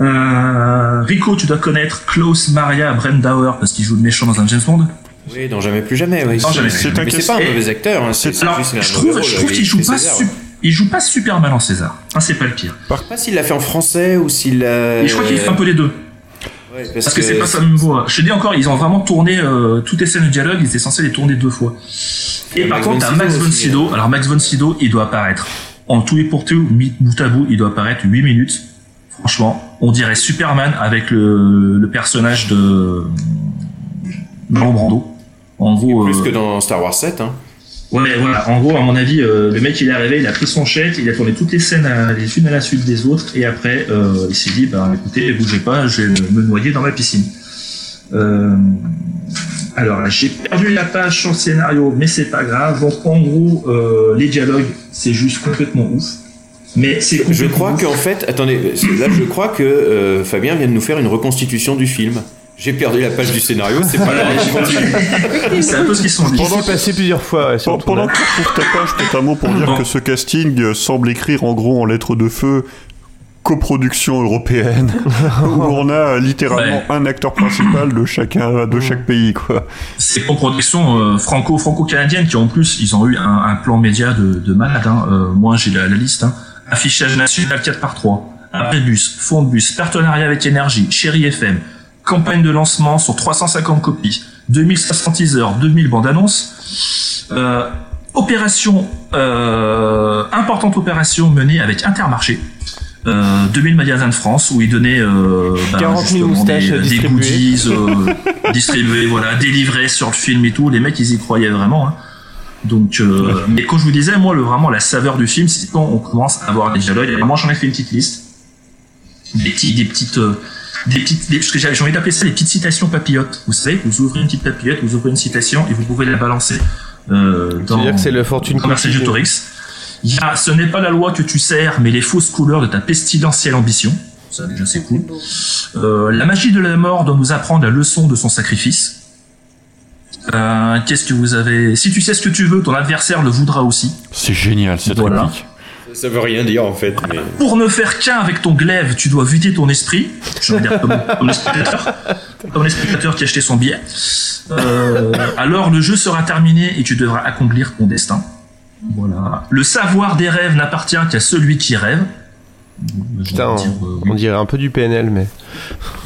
euh... Rico, tu dois connaître Klaus Maria Brandauer parce qu'il joue le méchant dans un James Bond. Oui, dans Jamais plus jamais. Non, Jamais plus C'est jamais. mais c'est pas un mauvais acteur. Hein, c'est c'est Alors, juste je trouve, je trouve il qu'il joue pas César, su- il joue pas super mal en César. Ah, c'est pas le pire. Je sais pas s'il l'a fait en français ou s'il. Et je crois qu'il fait un peu les deux. Ouais, Parce, que, c'est pas sa même voix. Je te dis encore, ils ont vraiment tourné euh, toutes les scènes de dialogue, ils étaient censés les tourner deux fois. Et Et par Max contre, Max von Sydow. Alors Max von Sydow, il doit apparaître en tout et pour tout, bout à bout, il doit apparaître 8 minutes. Franchement, on dirait Superman avec le, le personnage de Marlon Brando. En gros, Plus euh, que dans Star Wars 7. Hein. Ouais, voilà. En gros, à mon avis, euh, le mec, il est arrivé, il a pris son chèque, il a tourné toutes les scènes à- les unes à la suite des autres, et après, euh, il s'est dit, bah, écoutez, bougez pas, je vais me noyer dans ma piscine. Euh, alors, j'ai perdu la page sur le scénario, mais c'est pas grave. Donc, en gros, euh, les dialogues, c'est juste complètement ouf. Mais c'est Je crois qu'en fait, attendez, là je crois que euh, Fabien vient de nous faire une reconstitution du film. J'ai perdu la page du scénario, c'est pas je continue. C'est un peu ce qu'ils sont dit. Suis passé plusieurs fois. ouais, sur le Pendant que tu retrouves ta page, peut-être un mot pour dire Bon. que ce casting euh, semble écrire en gros en lettres de feu coproduction européenne où on a euh, littéralement Ouais. un acteur principal de chacun de chaque pays quoi. C'est en production euh, franco franco canadienne qui en plus ils ont eu un, un plan média de, de malade. Hein. Euh, moi j'ai la, la liste. Hein. Affichage national 4 par 3 un bus, fond de bus, partenariat avec Énergie, Chéri FM, campagne de lancement sur 350 copies, 2060 teasers, 2000 bandes annonces, euh, opération euh, importante opération menée avec Intermarché. Euh, 2000 magasins de France où ils donnaient euh, 40 000 justement moustaches des, des distribuées. goodies euh, distribués, voilà, délivrés sur le film et tout. Les mecs, ils y croyaient vraiment. Hein. Donc, euh, mais quand je vous disais, moi, le vraiment la saveur du film, c'est quand on commence à avoir des dialogues. Et moi, j'en ai fait une petite liste, des petits, des petites, euh, des petites, des, parce que j'ai envie d'appeler ça des petites citations papillotes. Vous savez, vous ouvrez une petite papillote, vous ouvrez une citation et vous pouvez la balancer euh, dans. C'est-à-dire que c'est le fortune dans. Autorix. Il y a, ce n'est pas la loi que tu sers, mais les fausses couleurs de ta pestilentielle ambition. Ça, déjà, c'est cool. Euh, la magie de la mort doit nous apprendre la leçon de son sacrifice. Euh, Qu'est-ce que vous avez? Si tu sais ce que tu veux, ton adversaire le voudra aussi. C'est génial cette Voilà. réplique. Ça veut rien dire en fait. Mais... Pour ne faire qu'un avec ton glaive, tu dois vider ton esprit. Je veux dire comme, comme le spectateur, comme le spectateur qui a acheté son billet. Euh, alors le jeu sera terminé et tu devras accomplir ton destin. Voilà. Le savoir des rêves n'appartient qu'à celui qui rêve. Putain, on, on dirait un peu du PNL, mais.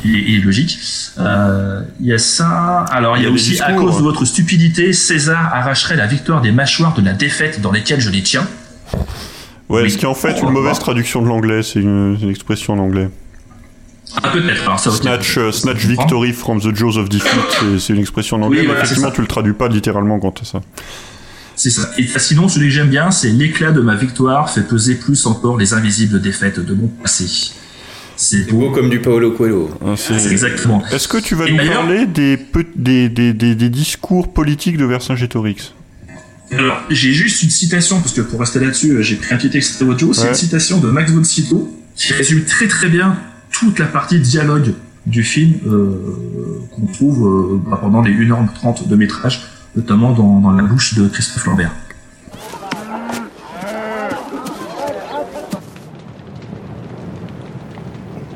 Il est, il est logique. Euh, Il y a ça. Alors il y a, y aussi à cause de votre stupidité, César arracherait la victoire des mâchoires de la défaite dans lesquelles je les tiens. Ouais, Oui. ce qui est en fait une mauvaise traduction de l'anglais, c'est une, une expression en anglais. Ah, peut-être. Snatch, euh, snatch victory from the jaws of defeat, c'est- une expression en anglais, Oui, mais voilà, effectivement c'est ça. tu le traduis pas littéralement quand t'as ça. C'est ça. Et sinon, celui que j'aime bien, c'est l'éclat de ma victoire fait peser plus encore les invisibles défaites de mon passé. C'est beau comme du Paolo Coelho. c'est exactement. Est-ce que tu vas Et nous parler des, des, des, des discours politiques de Vercingétorix? Alors, j'ai juste une citation, parce que pour rester là-dessus, euh, j'ai pris un petit extrait audio. C'est Ouais. une citation de Max von Sydow qui résume très très bien toute la partie dialogue du film euh, qu'on trouve euh, bah, pendant les 1h30 de métrage, notamment dans, dans la bouche de Christophe Lambert.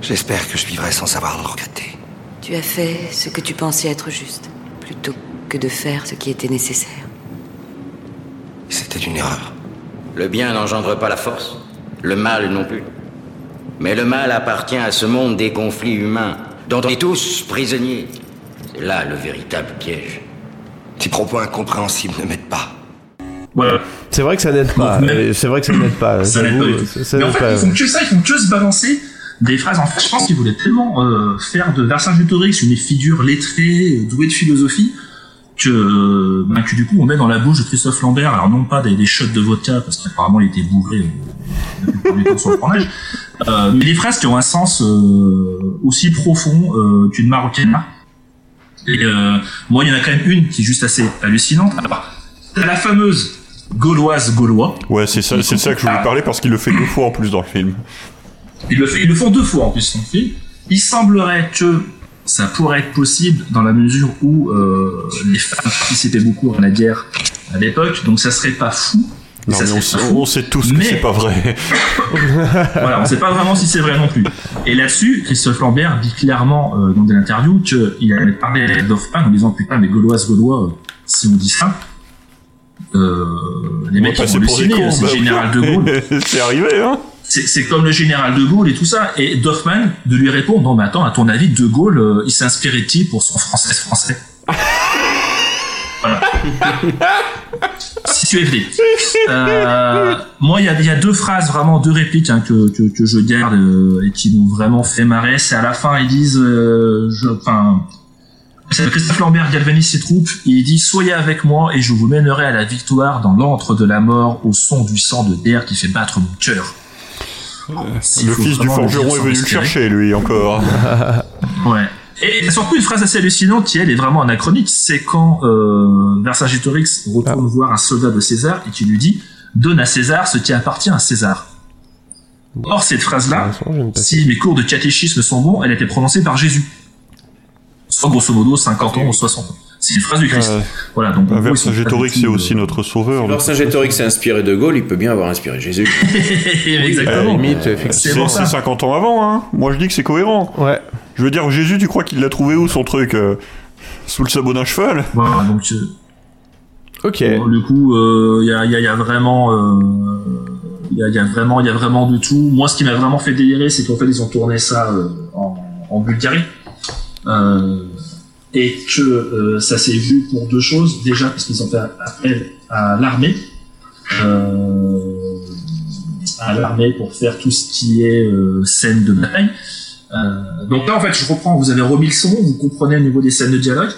J'espère que je vivrai sans savoir le regretter. Tu as fait ce que tu pensais être juste, plutôt que de faire ce qui était nécessaire. C'était une erreur. Le bien n'engendre pas la force, le mal non plus. Mais le mal appartient à ce monde des conflits humains, dont on est tous prisonniers. C'est là le véritable piège. Tes propos incompréhensibles ne m'aident pas. Voilà. C'est vrai que ça n'aide pas. C'est vrai que ça n'aide pas. Ça n'aide j'avoue, pas du tout. ça- ça Mais en n'aide fait, pas. ils font que ça, ils font que se balancer des phrases. En fait, je pense qu'ils voulaient tellement euh, faire de Vercingétorix une figure lettrée, euh, douée de philosophie, que, euh, ben, que du coup, on met dans la bouche de Christophe Lambert, alors non pas des, des shots de vodka, parce qu'apparemment il était bourré euh, temps sur le tournage, euh, mais des phrases qui ont un sens euh, aussi profond euh, qu'une marocaine. Et moi, il y en a quand même une qui est juste assez hallucinante. Alors, la fameuse gauloise gaulois. Ouais, c'est ça, c'est ça que je voulais parler parce qu'il le fait deux fois en plus dans le film. Ils le, fait- ils le font deux fois en plus dans le film. Il semblerait que ça pourrait être possible dans la mesure où euh, les femmes participaient beaucoup à la guerre à l'époque, donc ça serait pas fou. Non, Ça mais on, sait- fou. on sait tous que Mais- c'est pas vrai. voilà, on sait pas vraiment si c'est vrai non plus. Et là-dessus, Christophe Lambert dit clairement euh, dans des interviews qu'il avait parlé avec Dorfman en disant putain mais gauloise gaulois, euh, si on dit ça, les On mecs passer vont cons, c'est bah le oui. général de Gaulle. c'est arrivé, hein C'est comme le général de Gaulle et tout ça. Et Doffman de lui répondre non mais attends, à ton avis, de Gaulle, euh, il inspiré de qui pour son français français? Voilà. si tu es vrai. Euh, moi, il y a, il y a deux phrases, vraiment deux répliques hein, que, que, que je garde euh, et qui m'ont vraiment fait marrer. C'est à la fin, ils disent, euh, enfin, c'est Christophe Lambert galvanise ses troupes et il dit Soyez avec moi et je vous mènerai à la victoire dans l'antre de la mort au son du sang de terre qui fait battre mon cœur. S'il Le fils du forgeron est venu le chercher, lui, encore. Ouais. Et il y a surtout une phrase assez hallucinante qui, elle, est vraiment anachronique. C'est quand euh, Vercingétorix retourne voir un soldat de César et qui lui dit Donne à César ce qui appartient à César. Or, cette phrase-là, si mes cours de catéchisme sont bons, elle a été prononcée par Jésus. Soit grosso modo 50 ans ou 60 ans. C'est une phrase du Christ. Voilà, donc. tout, c'est euh, aussi notre sauveur. Alors Saint-Gétorix s'est inspiré de Gaulle, il peut bien avoir inspiré Jésus. Exactement. C'est c'est 50 ans avant, hein. Moi, je dis que c'est cohérent. Ouais. Je veux dire, Jésus, tu crois qu'il l'a trouvé où, son truc euh, Sous le sabot d'un cheval? Voilà, donc. euh, Ok. Bon, du coup, il y, a, y a- y a vraiment, il y, a, y a vraiment, il y a vraiment de tout. Moi, ce qui m'a vraiment fait délirer, c'est qu'en fait, ils ont tourné ça euh, en, en Bulgarie. Euh, et que euh, ça s'est vu pour deux choses. Déjà, parce qu'ils ont fait appel à l'armée. Euh, à l'armée pour faire tout ce qui est euh, scène de bataille. Euh, donc là, en fait, je reprends, vous avez remis le son, vous comprenez au niveau des scènes de dialogue,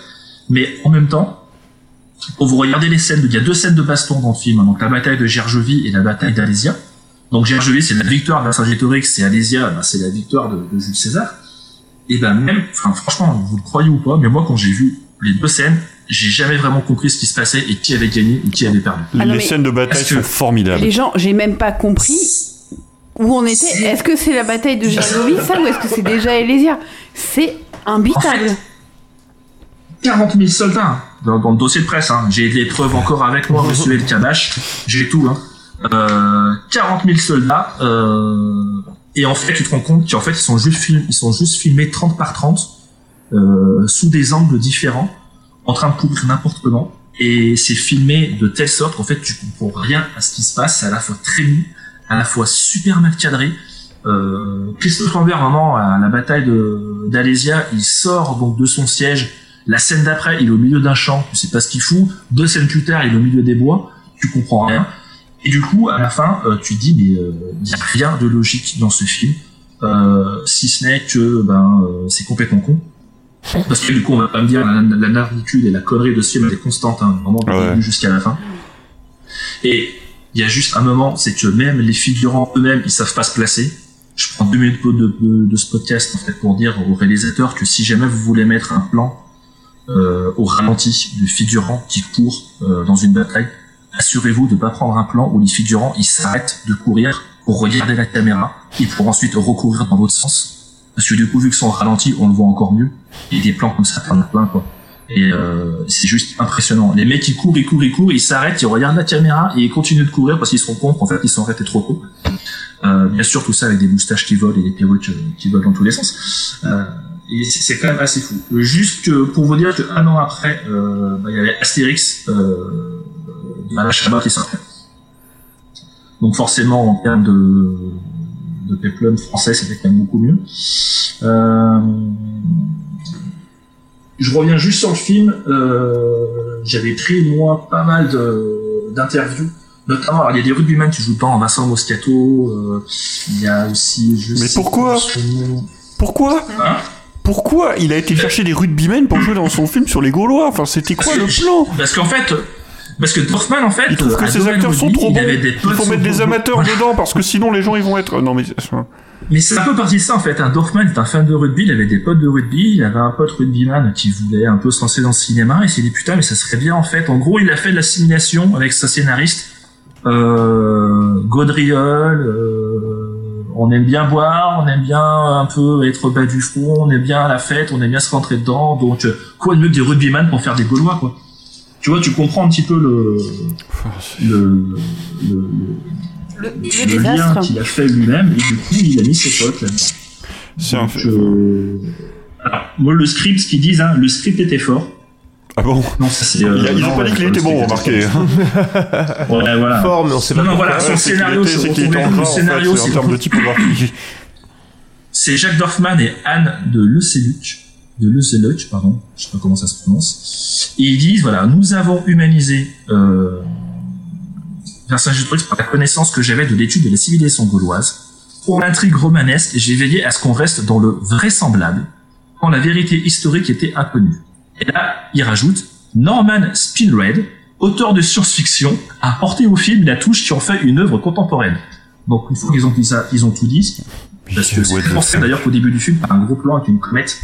mais en même temps, quand vous regardez les scènes, il y a deux scènes de baston dans le film, hein, donc la bataille de Gergovie et la bataille d'Alésia. Donc Gergovie, c'est la victoire de Vercingétorix, et Alésia, ben, c'est la victoire de Jules César. Et ben même, enfin franchement, vous le croyez ou pas, mais moi quand j'ai vu les deux scènes, j'ai jamais vraiment compris ce qui se passait et qui avait gagné et qui avait perdu. Ah non, Les mais- scènes de bataille Est-ce que- sont formidables. Les gens, j'ai même pas compris où on était. Est-ce que c'est la bataille de Gergovie, ça, ou est-ce que c'est déjà Elésia? C'est imbitable. 40 000 soldats hein, dans, dans le dossier de presse. Hein. J'ai les preuves encore avec moi, monsieur El Kabash. J'ai tout. Hein. Euh, 40 000 soldats. Euh, et en fait, tu te rends compte qu'en fait, ils sont juste, film- ils sont juste filmés 30 par 30 euh, sous des angles différents, en train de courir n'importe comment. Et c'est filmé de telle sorte qu'en fait, tu comprends rien à ce qui se passe. C'est à la fois très nu, à la fois super mal cadré. Euh, Christophe Lambert, vraiment, à la bataille d'Alésia, il sort donc de son siège. La scène d'après, il est au milieu d'un champ, tu sais pas ce qu'il fout. Deux scènes plus tard, il est au milieu des bois, tu comprends rien. Et du coup, à la fin, euh, tu te dis, mais il n'y a rien de logique dans ce film, euh, si ce n'est que ben euh, c'est complètement con. Parce que du coup, on va pas me dire la, la et la connerie de ce film elle est constante, hein, vraiment du Ouais. début jusqu'à la fin. Et il y a juste un moment, c'est que même les figurants eux-mêmes, ils savent pas se placer. Je prends deux minutes de, de, de ce podcast en fait pour dire aux réalisateurs que si jamais vous voulez mettre un plan euh, au ralenti de figurants qui courent euh, dans une bataille, assurez-vous de ne pas prendre un plan où les figurants ils s'arrêtent de courir pour regarder la caméra et pour ensuite recourir dans l'autre sens. Parce que du coup, vu que sont ralenti, on le voit encore mieux. Et des plans comme ça, t'en as plein quoi. Et euh, c'est juste impressionnant. Les mecs ils courent, ils courent, ils courent, ils s'arrêtent, ils regardent la caméra et ils continuent de courir parce qu'ils se rendent compte qu'en fait ils sont arrêtés trop tôt. Euh, bien sûr tout ça avec des moustaches qui volent et des perruques euh, qui volent dans tous les sens. Euh, Et c'est quand même assez fou. Juste pour vous dire qu'un an après, euh, bah, il y avait Astérix euh, Chabat qui sortait. Donc forcément, en termes de, de peplum français, c'était quand même beaucoup mieux. Euh, je reviens juste sur le film. Euh, J'avais pris, moi, pas mal d'interviews. Notamment, alors, il y a des rugbyman qui jouent dedans, Vincent Moscato. euh, il y a aussi... Je Mais sais pourquoi pas. Pourquoi? Hein? Pourquoi? Il a été chercher des rugbymen pour jouer dans son film sur les Gaulois Enfin, c'était quoi le plan? Parce qu'en fait, parce que Dorfman, en fait, Il trouve euh, que ces Domaine acteurs sont trop bons. avait des Il faut mettre des amateurs dedans parce que sinon les gens ils vont être. Non mais. enfin, Mais c'est un peu parti de ça en fait. Un Dorfman est un fan de rugby, il avait des potes de rugby, il avait un pote rugbyman qui voulait un peu se lancer dans le cinéma et il s'est dit putain mais ça serait bien en fait. En gros il a fait de l'assimilation avec sa scénariste euh, Gaudriol. euh, on aime bien boire, on aime bien un peu être bas du front, on aime bien la fête, on aime bien se rentrer dedans. Donc euh, quoi de mieux que des rugbyman pour faire des Gaulois quoi. Tu vois, tu comprends un petit peu le le, le, le, le lien qu'il a fait lui-même et du coup il a mis ses potes là-dedans. C'est euh, alors, moi le script, ce qu'ils disent, hein, le script était fort. Ah bon Non, ça c'est. euh, ils ont non, pas dit qu'il le était bon, remarquez. fort. Ouais, voilà. Fort, mais on sait pas Non, voilà, son scénario, c'est le scénario, en c'est termes de typographie. C'est Jacques Dorfman et Anne de Leceluc, de Leceluc, pardon, je sais pas comment ça se prononce. Et ils disent, voilà, nous avons humanisé euh, par la connaissance que j'avais de l'étude de la civilisation gauloise. Pour l'intrigue romanesque, j'ai veillé à ce qu'on reste dans le vraisemblable, quand la vérité historique était inconnue. Et là, il rajoute, Norman Spinrad, auteur de science-fiction, a porté au film la touche qui en fait une œuvre contemporaine. Donc une fois qu'ils ont dit ça, ils ont tout dit. Parce que c'est pour ça d'ailleurs qu'au début du film, t'as un gros plan avec une comète.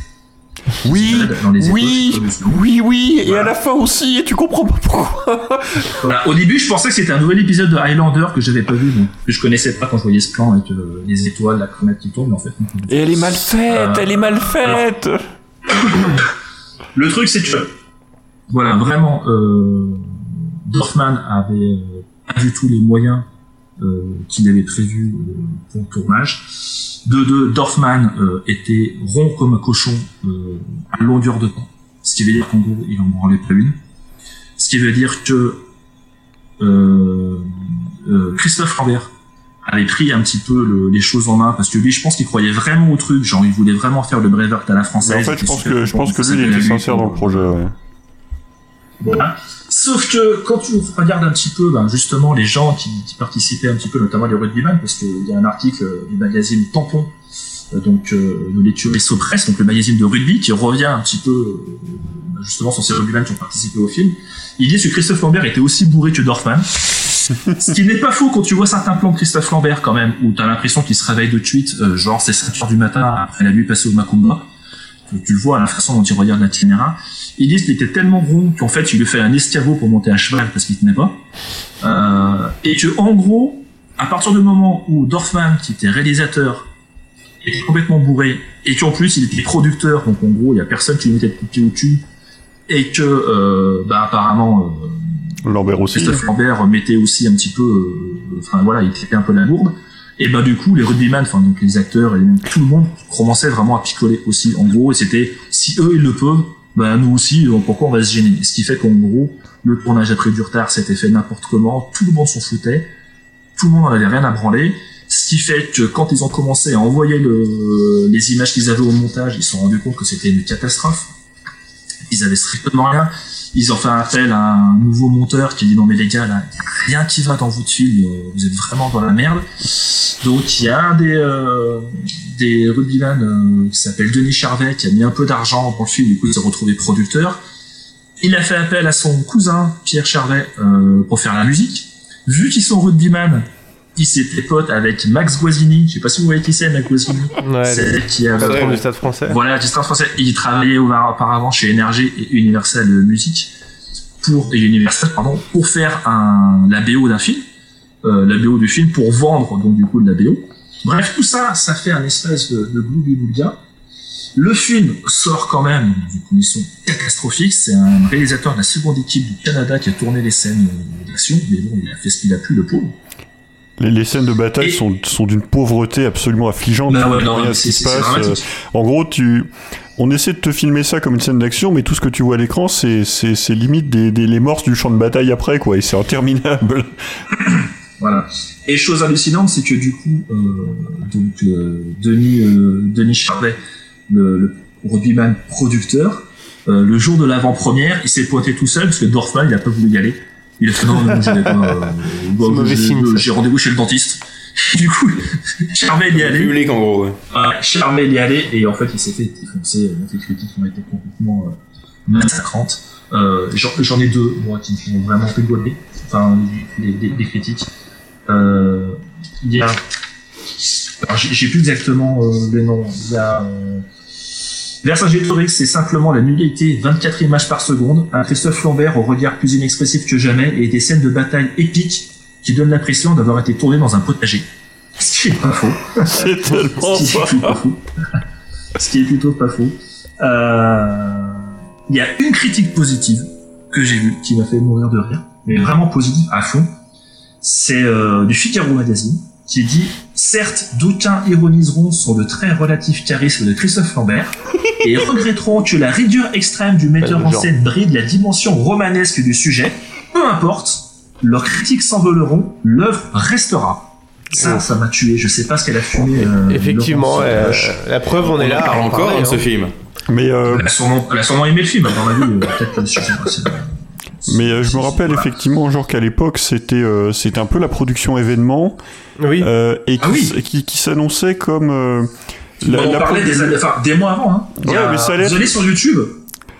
Oui, dans les oui, oui, oui, et à la fin aussi, et tu comprends pas pourquoi. Voilà. Au début, je pensais que c'était un nouvel épisode de Highlander que j'avais pas vu, donc, que je connaissais pas quand je voyais ce plan avec euh, les étoiles, la comète qui tourne, mais en fait. Et elle est mal faite, Euh, elle est mal faite. Le truc, c'est que, voilà, vraiment, euh, Dorfman avait euh, pas du tout les moyens euh, qu'il avait prévus euh, pour le tournage. De deux, Dorfman euh, était rond comme un cochon euh, à longueur de temps. Ce qui veut dire qu'en gros, il en branlait pas une. Ce qui veut dire que euh, euh, Christophe Lambert avait pris un petit peu le- les choses en main parce que lui, je pense qu'il croyait vraiment au truc, genre il voulait vraiment faire le Braveheart à la française. Mais en fait, je pense que, je pense que lui, il était sincère dans le projet, ouais. voilà. Sauf que quand tu regardes un petit peu, ben, justement, les gens qui, qui participaient un petit peu, notamment les rugbyman, parce qu'il y a un article euh, du magazine Tampon, euh, donc euh, de l'écurie Sopress, donc le magazine de rugby, qui revient un petit peu euh, justement sur ces rugbyman qui ont participé au film. Il dit que Christophe Lambert était aussi bourré que Dorfman. Ce qui n'est pas faux quand tu vois certains plans de Christophe Lambert quand même, où t'as l'impression qu'il se réveille de suite, euh, genre c'est 5 heures du matin après la nuit passée au Macumba. Tu- le vois à la façon dont il regarde la caméra. Qu'il était tellement rond qu'en fait il lui fait un escabeau pour monter à cheval parce qu'il tenait pas. Euh, et que en gros, à partir du moment où Dorfman, qui était réalisateur, était complètement bourré, et qu'en plus il était producteur, donc en gros il y a personne qui lui mettait de pied au cul, et que euh, bah apparemment euh, Lambert aussi. Christophe Lambert mettait aussi un petit peu, euh, enfin voilà, il était un peu la lourde. Et ben du coup, les rugbyman, enfin donc les acteurs et tout le monde commençait vraiment à picoler aussi. En gros, et c'était si eux ils le peuvent, ben nous aussi, donc pourquoi on va se gêner? Ce qui fait qu'en gros, le tournage a pris du retard, c'était fait n'importe comment, tout le monde s'en foutait, tout le monde n'en avait rien à branler. Ce qui fait que quand ils ont commencé à envoyer le, les images qu'ils avaient au montage, ils se sont rendus compte que c'était une catastrophe. Ils avaient strictement rien. Ils ont fait appel à un nouveau monteur qui dit non mais les gars là, rien qui va dans votre film, euh, vous êtes vraiment dans la merde. Donc il y a un des euh, des rugbyman euh, qui s'appelle Denis Charvet qui a mis un peu d'argent dans le film, du coup il s'est retrouvé producteur. Il a fait appel à son cousin Pierre Charvet euh, pour faire la musique. Vu qu'ils sont rugbyman, il s'était pote avec Max Guazzini. Je sais pas si vous voyez qui c'est, Max Guazzini. Ouais, c'est qui a patron du Stade français. voilà, du Stade français. Il travaillait auparavant chez Énergie et Universal Music pour et Universal pardon pour faire un la BO d'un film, euh, la BO du film pour vendre donc du coup de la BO. Bref, tout ça, ça fait un espèce de, de gloubi-boulga. Le film sort quand même d'une condition catastrophique. C'est un réalisateur de la seconde équipe du Canada qui a tourné les scènes euh, d'action, mais bon, il a fait ce qu'il a pu, le pauvre. Les, les scènes de bataille sont, sont d'une pauvreté absolument affligeante. Bah ouais, non, rien c'est- qui se passe. Euh, en gros, tu on essaie de te filmer ça comme une scène d'action, mais tout ce que tu vois à l'écran, c'est, c'est, c'est limite des, des, les morses du champ de bataille après, quoi, et c'est interminable. Voilà. Et chose hallucinante, c'est que du coup, euh, donc euh, Denis euh, Denis Charvet, le, le rugbyman producteur, le jour de l'avant-première, il s'est pointé tout seul parce que Dorfman, il a pas voulu y aller. Il a fait non, non, je euh, j'ai- rendez-vous chez le dentiste. Du coup, Charvet il y allé. Public en gros. ouais. Charvet il y allé et en fait il s'est fait défoncer. Donc les critiques ont été complètement euh, massacrantes. Euh, J'en ai deux moi qui m'ont vraiment fait gober. Enfin des, des- des critiques. Euh, il y a, alors, j'ai j'ai plus exactement euh, les noms. Il y a euh, Vercingétorix, c'est simplement la nullité, 24 images par seconde, un Christophe Lambert au regard plus inexpressif que jamais et des scènes de bataille épiques qui donnent l'impression d'avoir été tournées dans un potager. Ce qui est pas faux. C'est tellement Ce qui est plutôt pas faux. Ce qui est plutôt pas faux. Euh, Il y a une critique positive que j'ai vue qui m'a fait mourir de rire, mais vraiment positive à fond. C'est euh, du Figaro Magazine qui dit certes d'aucuns ironiseront sur le très relatif charisme de Christophe Lambert et regretteront que la rigueur extrême du metteur en scène bride la dimension romanesque du sujet. Peu importe, leurs critiques s'envoleront, l'œuvre restera. Ça, ça m'a tué. Je sais pas ce qu'elle a fumé. euh, Effectivement, euh, la preuve, on est là. parle encore de ce hein. film. Mais, euh, Elle a sûrement, elle a sûrement aimé le film, à mon avis. euh, Peut-être pas, c'est- Mais euh, je me rappelle effectivement, genre qu'à l'époque, c'était euh, c'était un peu la production événement, Oui. euh, et qui, Ah oui. qui, qui s'annonçait comme euh, on parlait des, enfin, des mois avant. Hein. A- Ouais, mais ça vous allez sur YouTube.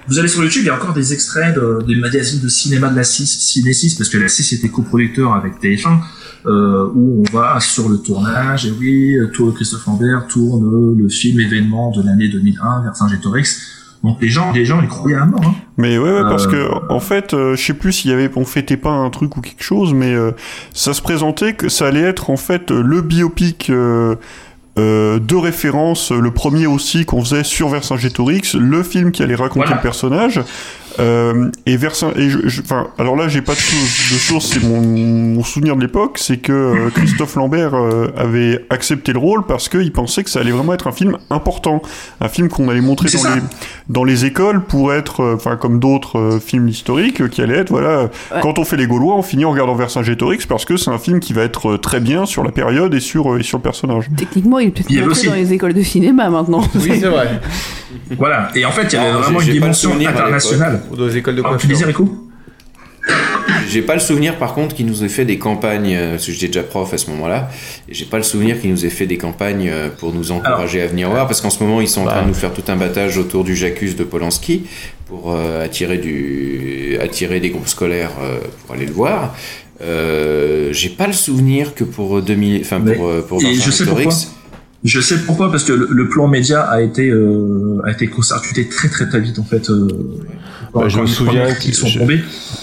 Vous allez sur YouTube, il y a encore des extraits de- des magazines de cinéma de la 6, Ciné 6, parce que la 6 était coproducteur avec TF1, euh, où on va sur le tournage, et oui, tour Christophe Lambert tourne le film événement de l'année 2001, Vercingétorix. Donc les gens, les gens, ils croyaient à mort. Hein. Mais ouais, ouais parce Euh, que en fait, euh, je sais plus s'il y avait, on fêtait pas un truc ou quelque chose, mais euh, ça se présentait que ça allait être en fait le biopic euh, euh, de référence, le premier aussi qu'on faisait sur Vercingétorix, le film qui allait raconter Voilà. le personnage. Euh, et Vercin, et je, je- enfin, alors là, j'ai pas de, source- de source, c'est mon, mon souvenir de l'époque, c'est que euh, Christophe Lambert euh, avait accepté le rôle parce qu'il pensait que ça allait vraiment être un film important, un film qu'on allait montrer dans les dans les écoles pour être, euh, enfin comme d'autres films historiques, qui allaient être, voilà, Ouais. quand on fait les Gaulois, on finit en regardant Vercingétorix parce que c'est un film qui va être très bien sur la période et sur et sur le personnage. Techniquement, il est peut-être montré dans les écoles de cinéma maintenant. Oui, c'est vrai. Voilà. Et en fait, il y avait Ah, vraiment une dimension internationale. Ou dans les écoles de Ah, tu coiffure. disais, Rico J'ai pas le souvenir par contre qu'il nous ait fait des campagnes, euh, parce que j'étais déjà prof à ce moment-là, et j'ai pas le souvenir qu'il nous ait fait des campagnes euh, pour nous encourager à venir voir, parce qu'en ce moment ils sont en train de nous faire tout un battage autour du Jacques de Polanski pour euh, attirer, du, attirer des groupes scolaires euh, pour aller le voir. Euh, j'ai pas le souvenir que pour 2000, enfin pour, pour et je sais Vercingétorix, pourquoi. Je sais pourquoi, parce que le, le plan média a été euh, a été concerté très très très vite en fait. Euh, quand- Ouais, je quand me souviens critiques sont je- tombées.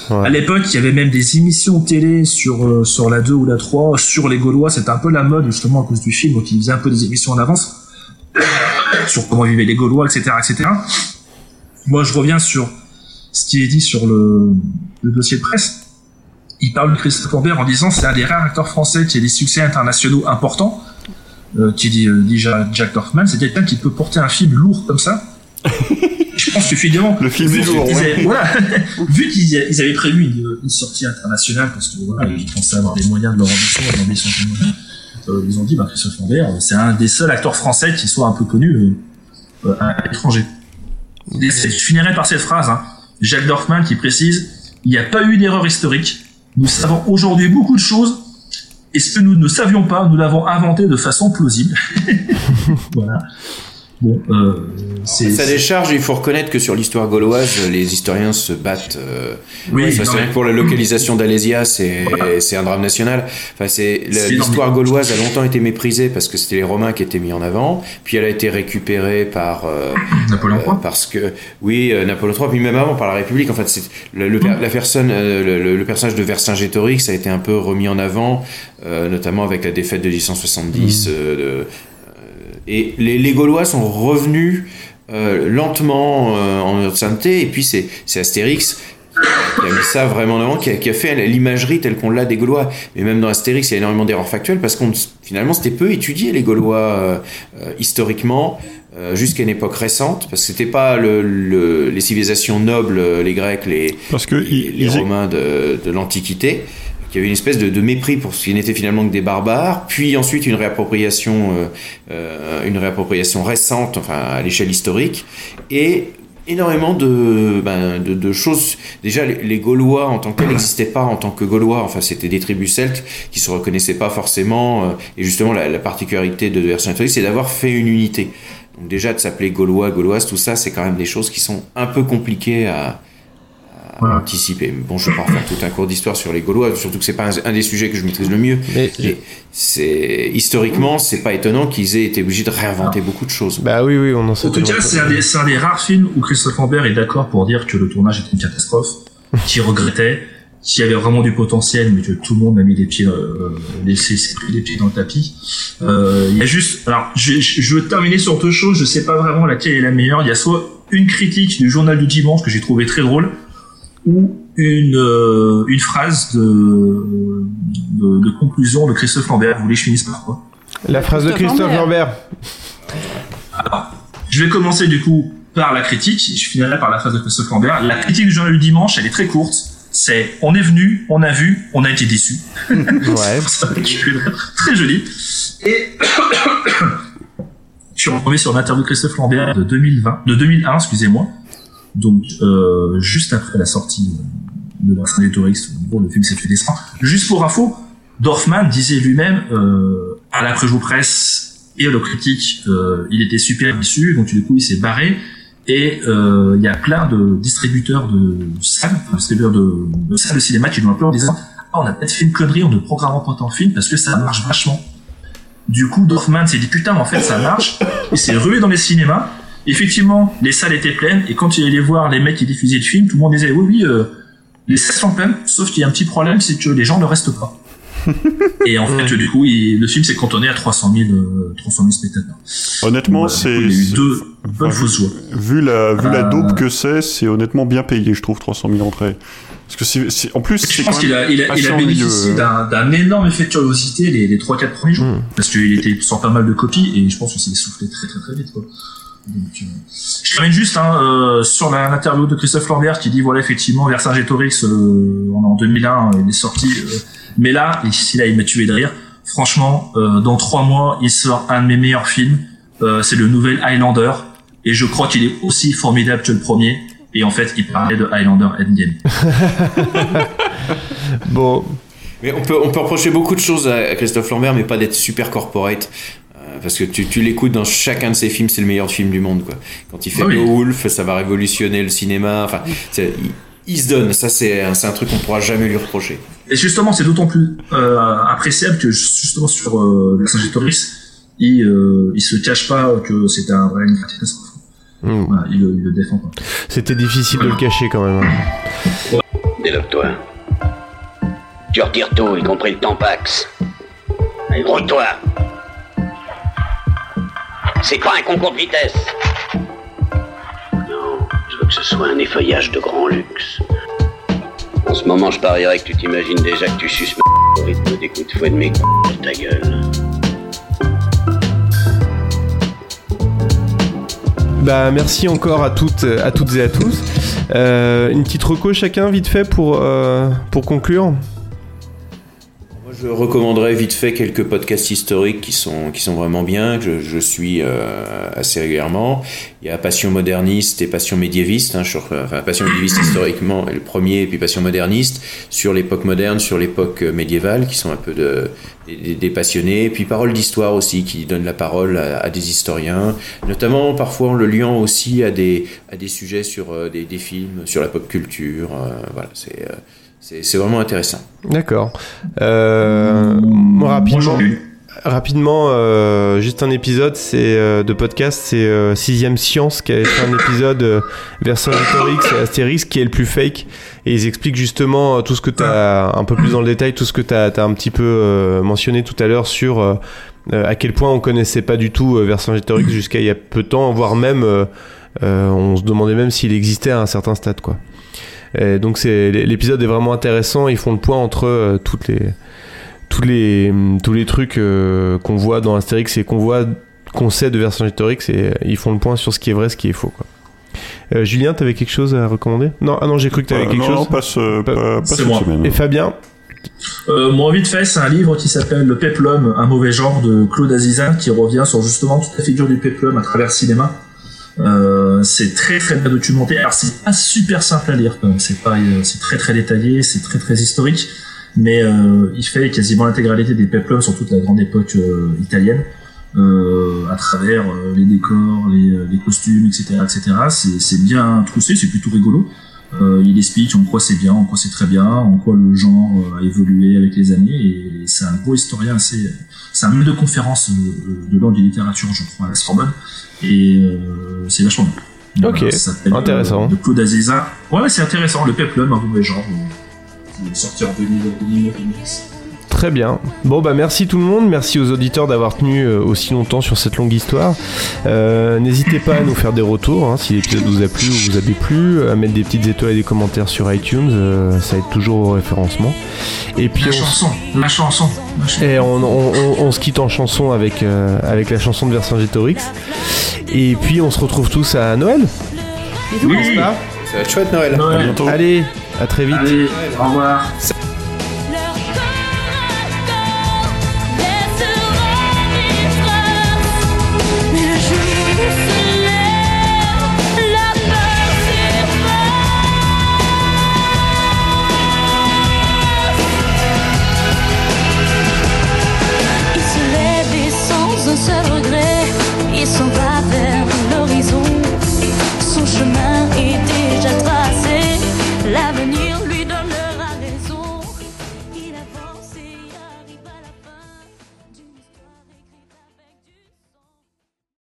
Ouais. À l'époque, il y avait même des émissions télé sur euh, sur la 2 ou la 3 sur les Gaulois. C'était un peu la mode justement à cause du film, donc ils faisaient un peu des émissions en avance sur comment vivaient les Gaulois, etc., etc. Moi, je reviens sur ce qui est dit sur le, le dossier de presse. Il parle de Christophe Lambert en disant c'est un des rares acteurs français qui a des succès internationaux importants. Qui dit, dit Ja- Jack Dorfman, c'est quelqu'un qui peut porter un film lourd comme ça. Je pense que finalement, Le film est lourd, ouais. voilà, vu qu'ils avaient prévu une, une sortie internationale parce que voilà, ils pensaient avoir les moyens de leur ambition, leur moyens, euh, ils ont dit bah, Christophe Lambert, euh, c'est un des seuls acteurs français qui soit un peu connu euh, euh, à l'étranger. Je finirai par cette phrase, hein. Jacques Dorfman qui précise il n'y a pas eu d'erreur historique. Nous savons aujourd'hui beaucoup de choses. Et ce que nous ne savions pas, nous l'avons inventé de façon plausible. voilà. Bon, euh, c'est. C'est- décharge, il faut reconnaître que sur l'histoire gauloise, les historiens se battent. euh, Oui, ça, c'est pour la localisation d'Alésia, c'est c'est un drame national. Enfin, c'est la- C'est l'histoire énorme. gauloise a longtemps été méprisée parce que c'était les Romains qui étaient mis en avant. Puis elle a été récupérée par euh, Napoléon euh, parce que oui, euh, Napoléon III, puis même avant par la République. En fait, c'est le, le la personne, euh, le, le- personnage de Vercingétorix a été un peu remis en avant, euh, notamment avec la défaite de 1870. euh, de- et les, les Gaulois sont revenus euh, lentement euh, en sainteté. Et puis c'est Astérix qui a mis ça vraiment en avant, qui a, qui a fait l'imagerie telle qu'on l'a des Gaulois. Mais même dans Astérix, il y a énormément d'erreurs factuelles parce qu'on finalement c'était peu étudié les Gaulois euh, historiquement. jusqu'à une époque récente, parce que c'était pas le, le- les civilisations nobles, les Grecs, les, Parce que les, ils- les ils- Romains de, de l'Antiquité, qu'il y avait une espèce de, mépris pour ce qui n'était finalement que des barbares, puis ensuite une réappropriation, euh, euh, une réappropriation récente, enfin à l'échelle historique, et énormément de, ben, choses. Déjà, les, Gaulois en tant que n'existaient pas en tant que Gaulois. Enfin, c'était des tribus celtes qui se reconnaissaient pas forcément. euh, et justement, la, la particularité de Vercingétorix, c'est d'avoir fait une unité. Donc déjà, de s'appeler Gaulois, Gauloise, tout ça, c'est quand même des choses qui sont un peu compliquées à, anticiper. Mais Bon, je vais pas refaire tout un cours d'histoire sur les Gaulois, surtout que c'est pas un, un des sujets que je maîtrise le mieux. Mais- Et c'est historiquement, c'est pas étonnant qu'ils aient été obligés de réinventer beaucoup de choses. Bah oui, oui, on en sait En tout cas, c'est un, des, c'est un des rares films où Christophe Lambert est d'accord pour dire que le tournage était une catastrophe, qu'il regrettait, qu'il y avait vraiment du potentiel, mais que tout le monde a mis les pieds, euh, pris les pieds dans le tapis. Euh, Il y a juste, alors, je, je, je veux terminer sur deux choses. Je sais pas vraiment laquelle est la meilleure. Il y a soit une critique du journal du dimanche que j'ai trouvé très drôle, ou une euh, une phrase de, de de conclusion de Christophe Lambert. Vous voulez que je finisse par quoi? La phrase de Christophe Lambert. Je vais commencer du coup par la critique, et je finirai par la phrase de Christophe Lambert. La critique du journal du dimanche, elle est très courte. C'est on est venu, on a vu, on a été déçu. Ouais. très joli. Et je suis retombé sur l'interview de Christophe Lambert de 2020, de 2001, excusez-moi. Donc euh, juste après la sortie de Vincent des touristes, gros, le film s'est fait dessin. Juste pour info, Dorfman disait lui-même euh, à la pré presse et à la critique, euh, il était super déçu, donc du coup il s'est barré. Et euh, il y a plein de distributeurs de salles, distributeurs de, de salles de cinéma qui l'ont appelé en disant ah, on a peut-être fait une connerie en ne programmant pas tant de films parce que ça marche vachement. Du coup, Dorfman s'est dit putain, en fait, ça marche. Il s'est rué dans les cinémas. Effectivement, les salles étaient pleines et quand il allait voir les mecs qui diffusaient le film, tout le monde disait oui, oui, euh, les salles sont pleines. Sauf qu'il y a un petit problème, c'est que les gens ne restent pas. et en fait, du coup, il- le film s'est cantonné à 300 000, euh, 300 000 spectateurs. Honnêtement, c'est. du coup, il y a eu c'est- deux bonnes fausses joies. Vu la, vu la Euh, daube que c'est, c'est honnêtement bien payé, je trouve, 300 000 entrées. Parce que c'est, en plus, Je pense qu'il a, il a, il a bénéficié euh. d'un, énorme effet de curiosité les, les 3-4 premiers jours. Parce qu'il était sur pas mal de copies et je pense que c'est essoufflé très très très vite. Quoi. Donc, euh, je termine juste hein, euh, sur l'interview de Christophe Lambert qui dit voilà effectivement Vercingétorix euh, en, en 2001 il est sorti euh, mais là ici là il m'a tué de rire franchement euh, dans trois mois il sort un de mes meilleurs films euh, c'est le nouvel Highlander et je crois qu'il est aussi formidable que le premier et en fait il parlait de Highlander Endgame Bon. Mais on peut, on peut reprocher beaucoup de choses à à Christophe Lambert, mais pas d'être super corporate. Euh, Parce que tu, tu l'écoutes dans chacun de ses films, c'est le meilleur film du monde. Quoi. Quand il fait Ah oui. Beowulf, ça va révolutionner le cinéma. Enfin, c'est- il, il se donne. Ça, c'est un, c'est un truc qu'on pourra jamais lui reprocher. Et justement, c'est d'autant plus euh, appréciable que justement sur euh, Vercingétorix, il, euh, il se cache pas que c'était un vrai. Voilà, il, le- il le défend pas. C'était difficile de le cacher quand même. hein. Déloque-toi. Tu retires tout, y compris le tampax. Allez, grouille-toi. C'est pas un concours de vitesse. Non, je veux que ce soit un effeuillage de grand luxe. En ce moment, je parierais que tu t'imagines déjà que tu suces ma au rythme des coups de fouet de mes sur ta gueule. Bah merci encore à toutes, à toutes et à tous. Euh, une petite reco chacun vite fait pour, euh, pour conclure. Je recommanderais vite fait quelques podcasts historiques qui sont, qui sont vraiment bien, que je, suis euh, assez régulièrement. Il y a Passion moderniste et Passion médiéviste, hein, sur, enfin Passion médiéviste historiquement est le premier, puis Passion moderniste sur l'époque moderne, sur l'époque euh, médiévale, qui sont un peu de, des, passionnés. Et puis Parole d'histoire aussi, qui donne la parole à, des historiens, notamment parfois en le liant aussi à des, à des sujets sur euh, des, films, sur la pop culture. voilà, c'est c'est vraiment intéressant. D'accord. Euh, rapidement, rapidement euh, juste un épisode c'est euh, de podcast, c'est euh, Sixième Science qui avait fait un épisode euh, Vercingétorix et Astérix qui est le plus fake. Et ils expliquent justement tout ce que tu as, un peu plus dans le détail, tout ce que tu as, un petit peu euh, mentionné tout à l'heure sur à quel point on connaissait pas du tout euh, Vercingétorix jusqu'à il y a peu de temps, voire même, euh, euh, on se demandait même s'il existait à un certain stade, quoi. Et donc c'est l'épisode est vraiment intéressant. Ils font le point entre euh, toutes les tous les tous les trucs euh, qu'on voit dans Astérix et qu'on voit qu'on sait de Vercingétorix et ils font le point sur ce qui est vrai, ce qui est faux. Quoi. Euh, Julien, t'avais quelque chose à recommander? Non, ah non, j'ai cru que t'avais Euh, quelque non, chose. passe, euh, pas, pas C'est cette moi. semaine. Et Fabien? Euh, moi, vite fait, c'est un livre qui s'appelle Le Peplum, un mauvais genre de Claude Azizin qui revient sur justement toute la figure du Peplum à travers le cinéma. Euh, c'est très très bien documenté. Alors c'est pas super simple à lire quand même. C'est pas, euh, c'est très très détaillé, c'est très très historique. Mais euh, il fait quasiment l'intégralité des Peplums sur toute la grande époque euh, italienne, euh, à travers les décors, les, les costumes, etc., etc. C'est bien troussé, c'est plutôt rigolo. Euh, il explique en quoi c'est bien, en quoi c'est très bien, en quoi le genre euh, a évolué avec les années. Et c'est un gros historien assez. C'est un maître de conférence euh, de langue et littérature, je crois, à la Sorbonne. Et euh, c'est vachement bien. Ok, ça s'appelle, intéressant. euh, de Claude Azizin. Ouais, c'est intéressant. Le Peplum, un mauvais genre. euh, qui est sorti en 2009-2010. Très bien. Bon bah merci tout le monde, merci aux auditeurs d'avoir tenu euh, aussi longtemps sur cette longue histoire. Euh, N'hésitez pas à nous faire des retours hein, si l'épisode vous a plu ou vous a déplu, à mettre des petites étoiles et des commentaires sur iTunes, euh, ça aide toujours au référencement. Et puis La on, chanson, la chanson. la chanson. et on, on- on- on se quitte en chanson avec, euh, avec la chanson de Vercingétorix. Et puis on se retrouve tous à Noël. Oui. Ça va être chouette Noël. Noël. À bientôt. Allez, à très vite. Allez, au revoir.